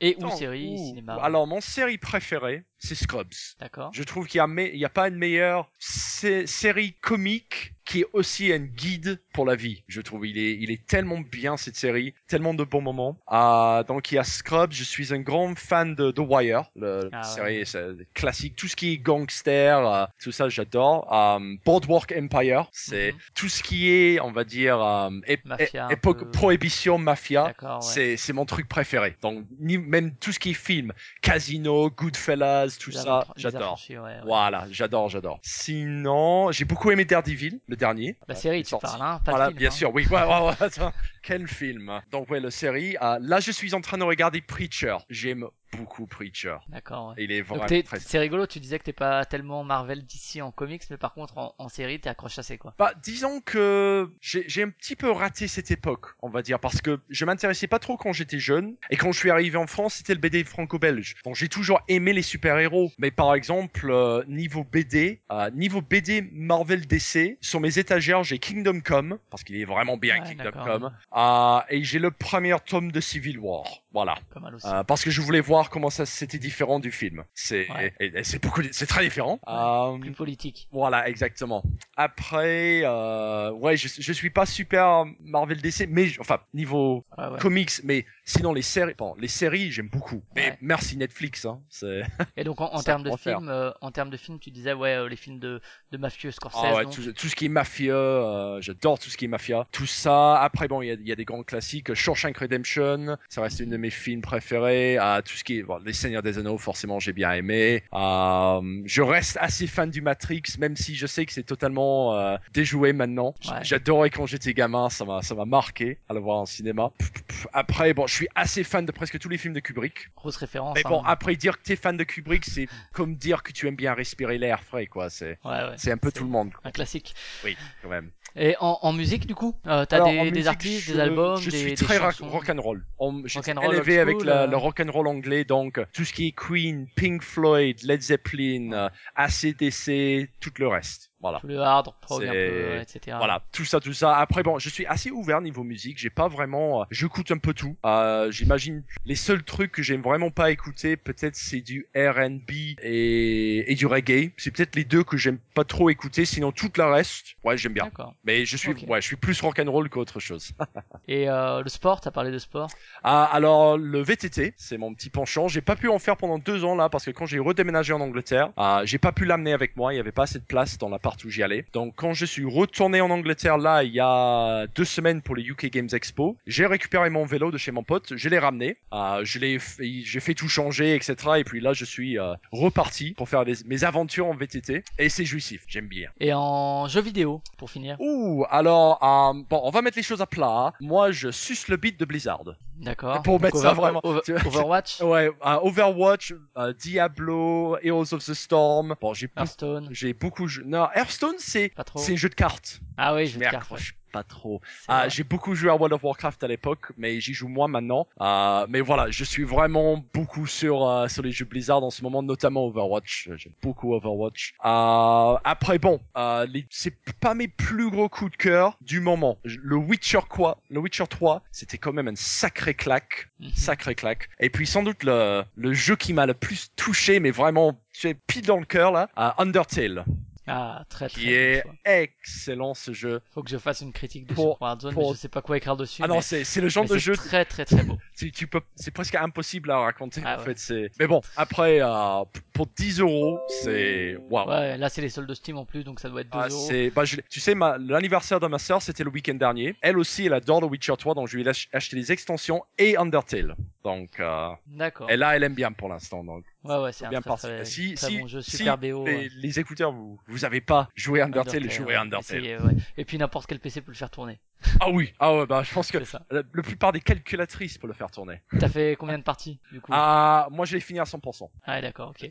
Et ou série, cinéma? Alors, mon série préférée, préféré c'est Scrubs. D'accord. Je trouve qu'il y a, pas une meilleure sé- série comique qui est aussi un guide pour la vie. Je trouve il est, il est tellement bien cette série, tellement de bons moments. Ah, donc il y a Scrubs. Je suis un grand fan de The Wire, le Ah, ouais. série c'est classique, tout ce qui est gangster, euh, tout ça j'adore. Um, Boardwalk Empire, c'est Mhm. tout ce qui est, on va dire, um, Mafia, é- époque peu. prohibition mafia. Ouais. C'est, mon truc préféré. Donc, même tout ce qui est film, Casino, Goodfellas, tout Les ça, j'adore. affranchis, ouais, ouais. Voilà, j'adore, j'adore. Sinon, j'ai beaucoup aimé Daredevil, le dernier. La Euh, série, est tu sorti. parles, hein, pas Voilà, film, bien hein. sûr, oui. Ouais, ouais, ouais, attends, quel film. Donc, ouais, la série. euh, là, je suis en train de regarder Preacher. J'aime beaucoup Preacher. D'accord, ouais. Il est vraiment très... c'est rigolo, tu disais que t'es pas tellement Marvel d'ici en comics, mais par contre en, en série t'es accroché assez quoi. Bah, disons que j'ai un petit peu raté cette époque, on va dire, parce que je m'intéressais pas trop quand j'étais jeune, et quand je suis arrivé en France, c'était le BD franco-belge. Donc j'ai toujours aimé les super-héros, mais par exemple, euh, niveau BD, euh, niveau BD Marvel DC, sur mes étagères, j'ai Kingdom Come, parce qu'il est vraiment bien Ouais, Kingdom. Come, euh, et j'ai le premier tome de Civil War. Voilà. Pas mal aussi. Euh, parce que je voulais voir comment ça c'était différent du film. C'est Ouais. et- et c'est beaucoup, c'est très différent. Euh, Plus politique. voilà, exactement. Après, euh, ouais, je, je suis pas super Marvel DC, mais enfin niveau Ouais, ouais. comics, mais sinon les séries, bon, les séries j'aime beaucoup. Mais Ouais. merci Netflix, hein. C'est Et donc en, termes de films, euh, en termes de films, tu disais ouais les films de, de mafieux Scorsese. ah ouais, donc. tout, tout ce qui est mafia, euh, j'adore tout ce qui est mafia. Tout ça. Après, bon, il y a, il y a des grands classiques. Shawshank Redemption, ça reste une de mes films préférés. Euh, tout ce qui est bon, Les Seigneurs des Anneaux, forcément, j'ai bien aimé. Euh, je reste assez fan du Matrix, même si je sais que c'est totalement euh, déjoué maintenant. Ouais. J'adorais quand j'étais gamin, ça m'a ça m'a marqué à le voir en cinéma. Pff, pff, Après, bon, je suis assez fan de presque tous les films de Kubrick. Grosse référence. Mais bon, hein. après dire que t'es fan de Kubrick, c'est comme dire que tu aimes bien respirer l'air frais, quoi. C'est Ouais, ouais. c'est un peu tout le monde, Un classique. oui, quand même. Et en, en musique, du coup, euh, t'as Alors, des, en des musique, artistes, je- des albums, Je des, suis des très rock, chansons. rock'n'roll. On- J'ai Rock'n'roll élevé avec la- euh. le rock'n'roll anglais, donc tout ce qui est Queen, Pink Floyd, Led Zeppelin, euh, ACDC, tout le reste. Voilà. Tout le hard prog un peu, euh, etc. Voilà, tout ça, tout ça. Après, bon, je suis assez ouvert niveau musique. J'ai pas vraiment, euh, j'écoute un peu tout. Euh, J'imagine les seuls trucs que j'aime vraiment pas écouter, peut-être c'est du R&B et, et du reggae. C'est peut-être les deux que j'aime pas trop écouter. Sinon, tout le reste, ouais, j'aime bien. Mais je suis, ouais, je suis plus rock'n'roll qu'autre chose. Et euh, le sport, t'as parlé de sport? Ah, alors le VTT, c'est mon petit penchant. J'ai pas pu en faire pendant deux ans là parce que quand j'ai redéménagé en Angleterre, ah, j'ai pas pu l'amener avec moi. Il y avait pas assez de place dans l'appart où j'y allais. Donc quand je suis retourné en Angleterre là, il y a deux semaines pour les UK Games Expo, j'ai récupéré mon vélo de chez mon pote, je l'ai ramené, Ah, je l'ai, j'ai fait tout changer, etc. Et puis là, je suis euh, reparti pour faire mes aventures en VTT et c'est jouissif. J'aime bien. Et en jeu vidéo, pour finir. Ouh, alors euh, bon, on va mettre les choses à plat. Moi, je suce le beat de Blizzard. D'accord. Pour Donc, mettre ça Over- vraiment- Over- Overwatch, Ouais, euh, Overwatch, euh, Diablo, Heroes of the Storm. Bon, j'ai beaucoup, Hearthstone, j'ai beaucoup. Non, Hearthstone, c'est c'est un jeu de cartes. Ah oui, Je m'y ouais. accroche pas trop. Ah, j'ai beaucoup joué à World of Warcraft à l'époque, mais j'y joue moins maintenant. Euh, mais voilà, je suis vraiment beaucoup sur euh, sur les jeux Blizzard en ce moment, notamment Overwatch. J'aime beaucoup Overwatch. Euh, après, bon, euh, les- c'est pas mes plus gros coups de cœur du moment. Le Witcher quoi, le Witcher 3, c'était quand même un sacré claque Mhm. sacré claque. Et puis sans doute le, le jeu qui m'a le plus touché, mais vraiment tu es pile dans le cœur là, Undertale, Ah, très très qui bon est excellent ce jeu. Faut que je fasse une critique dessus Pour- Warzone, pour- mais je sais pas quoi écrire dessus. Ah non, c'est c'est le genre de c'est jeu très très très beau. tu, tu peux c'est presque impossible à raconter Ah en ouais. fait. C'est mais bon après euh, pour 10 euros c'est waouh. Ouais, là c'est les soldes de Steam en plus, donc ça doit être 2 Ah, euros. c'est bah je tu sais ma l'anniversaire de ma sœur c'était le week-end dernier. Elle aussi elle adore The Witcher 3 donc je lui ai ach- acheté les extensions et Undertale. Donc euh, D'accord. et là elle aime bien pour l'instant donc Ouais, ouais, c'est un bien très, très, Si- très si- bon jeu, si super BO. les, ouais. les écouteurs vous vous avez pas joué Undertale, jouez ouais. Undertale. Essayez, ouais. Et puis n'importe quel PC peut le faire tourner. Ah oui, ah ouais, bah je pense que ça. la, la plupart des calculatrices peuvent le faire tourner. T'as fait combien de parties du coup? Ah, moi je l'ai fini à 100%. Ah, d'accord, ok.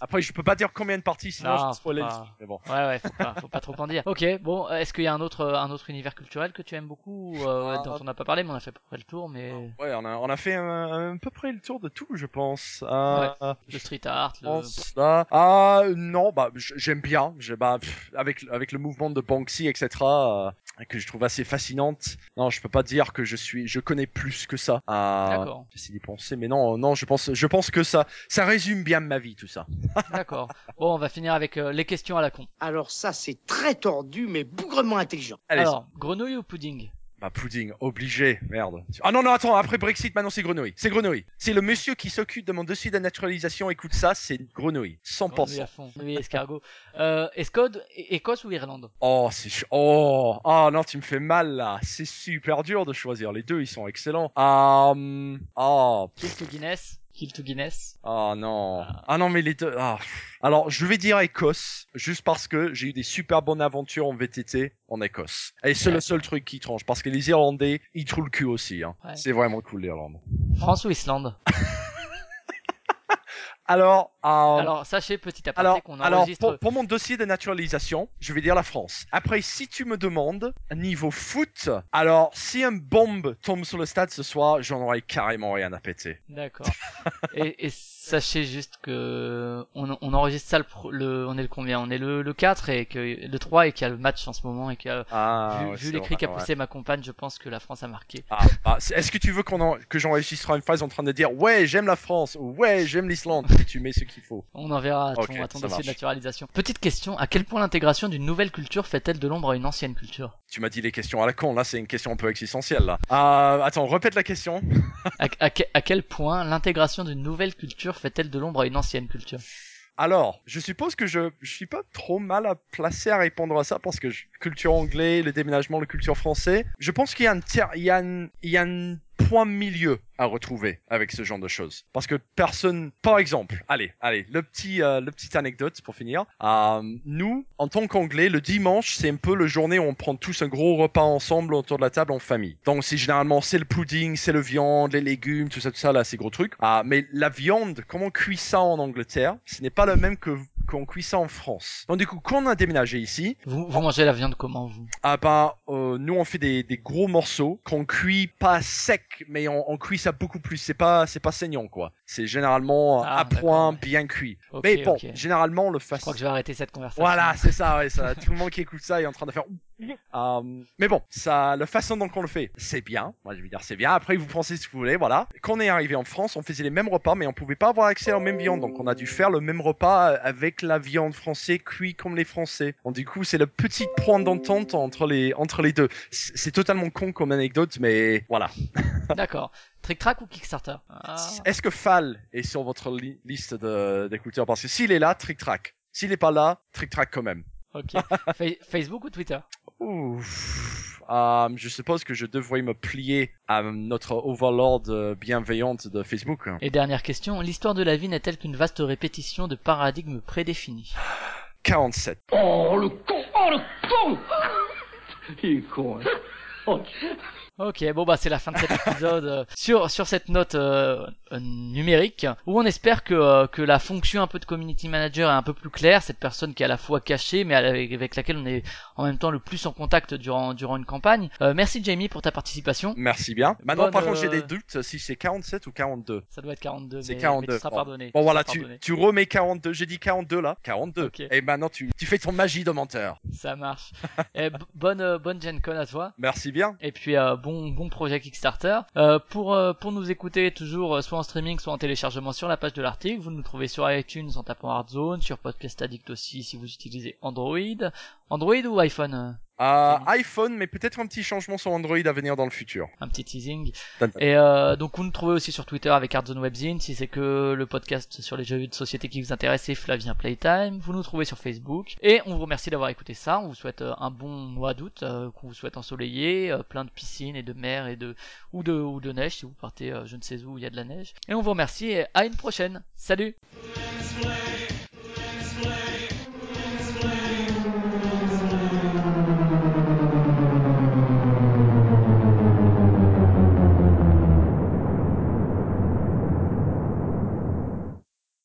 Après, je peux pas dire combien de parties, sinon Non, je le pas. truc, Mais bon. Ouais, ouais, faut pas, faut pas trop en dire. Ok, bon, est-ce qu'il y a un autre, un autre univers culturel que tu aimes beaucoup, euh, Ah. dont on n'a pas parlé, mais on a fait à peu près le tour, mais Ouais, on a, on a fait un- à peu près le tour de tout, je pense. Euh, le street art, le... là. Ah non, bah j'aime bien. J'ai bah pff, avec avec le mouvement de Banksy, etc. euh, que je trouve assez fascinante. Non, je peux pas dire que je suis, je connais plus que ça. D'accord, J'essaie d'y penser, mais non, non, je pense, je pense que ça, ça résume bien ma vie, tout ça. d'accord. Bon, on va finir avec euh, les questions à la con. Alors ça, c'est très tordu, mais bougrement intelligent. Allez, Alors, grenouille ou pudding? Bah pudding, obligé, merde. Ah non non, attends, après Brexit, maintenant c'est grenouille, c'est grenouille. C'est le monsieur qui s'occupe de mon dossier de naturalisation. Écoute ça, c'est grenouille, 100%. Grenouille à fond. Oui, escargot. Euh, Escode, Écosse ou Irlande? Oh, c'est ch- oh, ah non, tu me fais mal là. C'est super dur de choisir. Les deux, ils sont excellents. Um, oh, Kill to Guinness Kill to Guinness oh non. Ah. Ah non, mais les deux. Ah. Alors, je vais dire Écosse, juste parce que j'ai eu des super bonnes aventures en VTT en Écosse. Et c'est le seul truc qui tranche, parce que les Irlandais, ils trouvent le cul aussi. Hein. Ouais. C'est vraiment cool l'Irlande. France ou Islande? Alors, euh, Alors, sachez, petit aparté, Alors, qu'on alors enregistre... pour, pour mon dossier de naturalisation, je vais dire la France. Après, si tu me demandes niveau foot, alors si un bombe tombe sur le stade ce soir, j'en aurais carrément rien à péter. D'accord. et, et sachez juste que on, on enregistre ça le, on est le combien? On est le, le 4 et que le 3 et qu'il y a le match en ce moment et que Ah, vu, ouais, vu les cris qu'a ouais. poussé ma compagne, je pense que la France a marqué. Ah, ah, Est-ce que tu veux qu'on en- que j'enregistre une phrase en train de dire ouais j'aime la France ou ouais j'aime l'Islande et tu mets ce qu'il faut? On enverra à ton, Ok, à ton dossier de naturalisation. Petite question, à quel point l'intégration d'une nouvelle culture fait-elle de l'ombre à une ancienne culture? Tu m'as dit les questions à la con là c'est une question un peu existentielle là. Ah, attends répète la question. à, à que- à quel point l'intégration d'une nouvelle culture fait-elle de l'ombre à une ancienne culture? Alors, je suppose que je, je suis pas trop mal à placer à répondre à ça parce que je- culture anglais, le déménagement, la culture français. Je pense qu'il y a un ter- il y a une, il y a une point milieu à retrouver avec ce genre de choses. Parce que personne, par exemple, allez, allez, le petit, euh, le petit anecdote pour finir. Euh, nous, en tant qu'anglais, le dimanche, c'est un peu le journée où on prend tous un gros repas ensemble autour de la table en famille. Donc c'est généralement c'est le pudding, c'est le viande, les légumes, tout ça, tout ça là, ces gros trucs. Ah, mais la viande, comment on cuit ça en Angleterre, ce n'est pas le même que qu'on cuit ça en France. Donc du coup, quand on a déménagé ici, Vous, vous mangez la viande comment vous? Ah bah euh, nous on fait des, des gros morceaux qu'on cuit pas sec, mais on, on cuit ça beaucoup plus. C'est pas c'est pas saignant quoi. C'est généralement Ah, à point, ouais. bien cuit. Mais bon, généralement le Je fast. crois que je vais arrêter cette conversation. Voilà, c'est ça, ouais, ça. Tout le monde qui écoute ça est en train de faire. Euh, mais bon, ça, la façon dont on le fait, c'est bien. Moi, je veux dire, c'est bien. Après, vous pensez ce que vous voulez, voilà. Quand on est arrivé en France, on faisait les mêmes repas, mais on pouvait pas avoir accès à la même viande. Donc, on a dû faire le même repas avec la viande française cuit comme les Français. Donc, du coup, c'est le petit point d'entente entre les, entre les deux. C'est totalement con comme anecdote, mais voilà. D'accord. Trick Track ou Kickstarter? Ah, Est-ce que Fall est sur votre li- liste d'écouteurs? Parce que s'il est là, Trick Track. S'il est pas là, Trick Track quand même. Ok. Fa- Facebook ou Twitter? Ouf. Euh, je suppose que je devrais me plier à notre overlord euh, bienveillante de Facebook. Et dernière question, l'histoire de la vie n'est-elle qu'une vaste répétition de paradigmes prédéfinis? 47. Oh le con Oh le con Il est con, hein. Oh, Ok, bon bah c'est la fin de cet épisode euh, sur sur cette note euh, euh, numérique où on espère que euh, que la fonction un peu de community manager est un peu plus claire, cette personne qui est à la fois cachée mais avec, avec laquelle on est en même temps le plus en contact durant durant une campagne. Euh, merci Jamie pour ta participation. Merci bien. Maintenant, Bonne, par contre, j'ai des doutes si c'est 47 ou 42. Ça doit être 42 C'est mais, 42. mais tu seras Bon. pardonné. Bon, tu voilà, tu, pardonné. tu remets 42. J'ai dit 42 là. 42. Ok. Et maintenant, tu, tu fais ton magie de menteur. Ça marche. Et b- bonne bonne Gen Con à toi. Merci bien. Et puis euh, bon projet Kickstarter. Euh, pour euh, pour nous écouter toujours euh, soit en streaming soit en téléchargement sur la page de l'article, vous nous trouvez sur iTunes en tapant Hardzone, sur Podcast Addict aussi si vous utilisez Android. Android ou iPhone Euh, iPhone, mais peut-être un petit changement sur Android à venir dans le futur. Un petit teasing. Et euh, donc vous nous trouvez aussi sur Twitter avec Hardzone Webzine. Si c'est que le podcast sur les jeux de société qui vous intéresse, c'est Flavien Playtime. Vous nous trouvez sur Facebook. Et on vous remercie d'avoir écouté ça. On vous souhaite euh, un bon mois d'août, euh, qu'on vous souhaite ensoleillé, euh, plein de piscines et de mer et de ou de ou de neige si vous partez je ne sais où il y a de la neige. Et on vous remercie et à une prochaine. Salut. Let's play, let's play.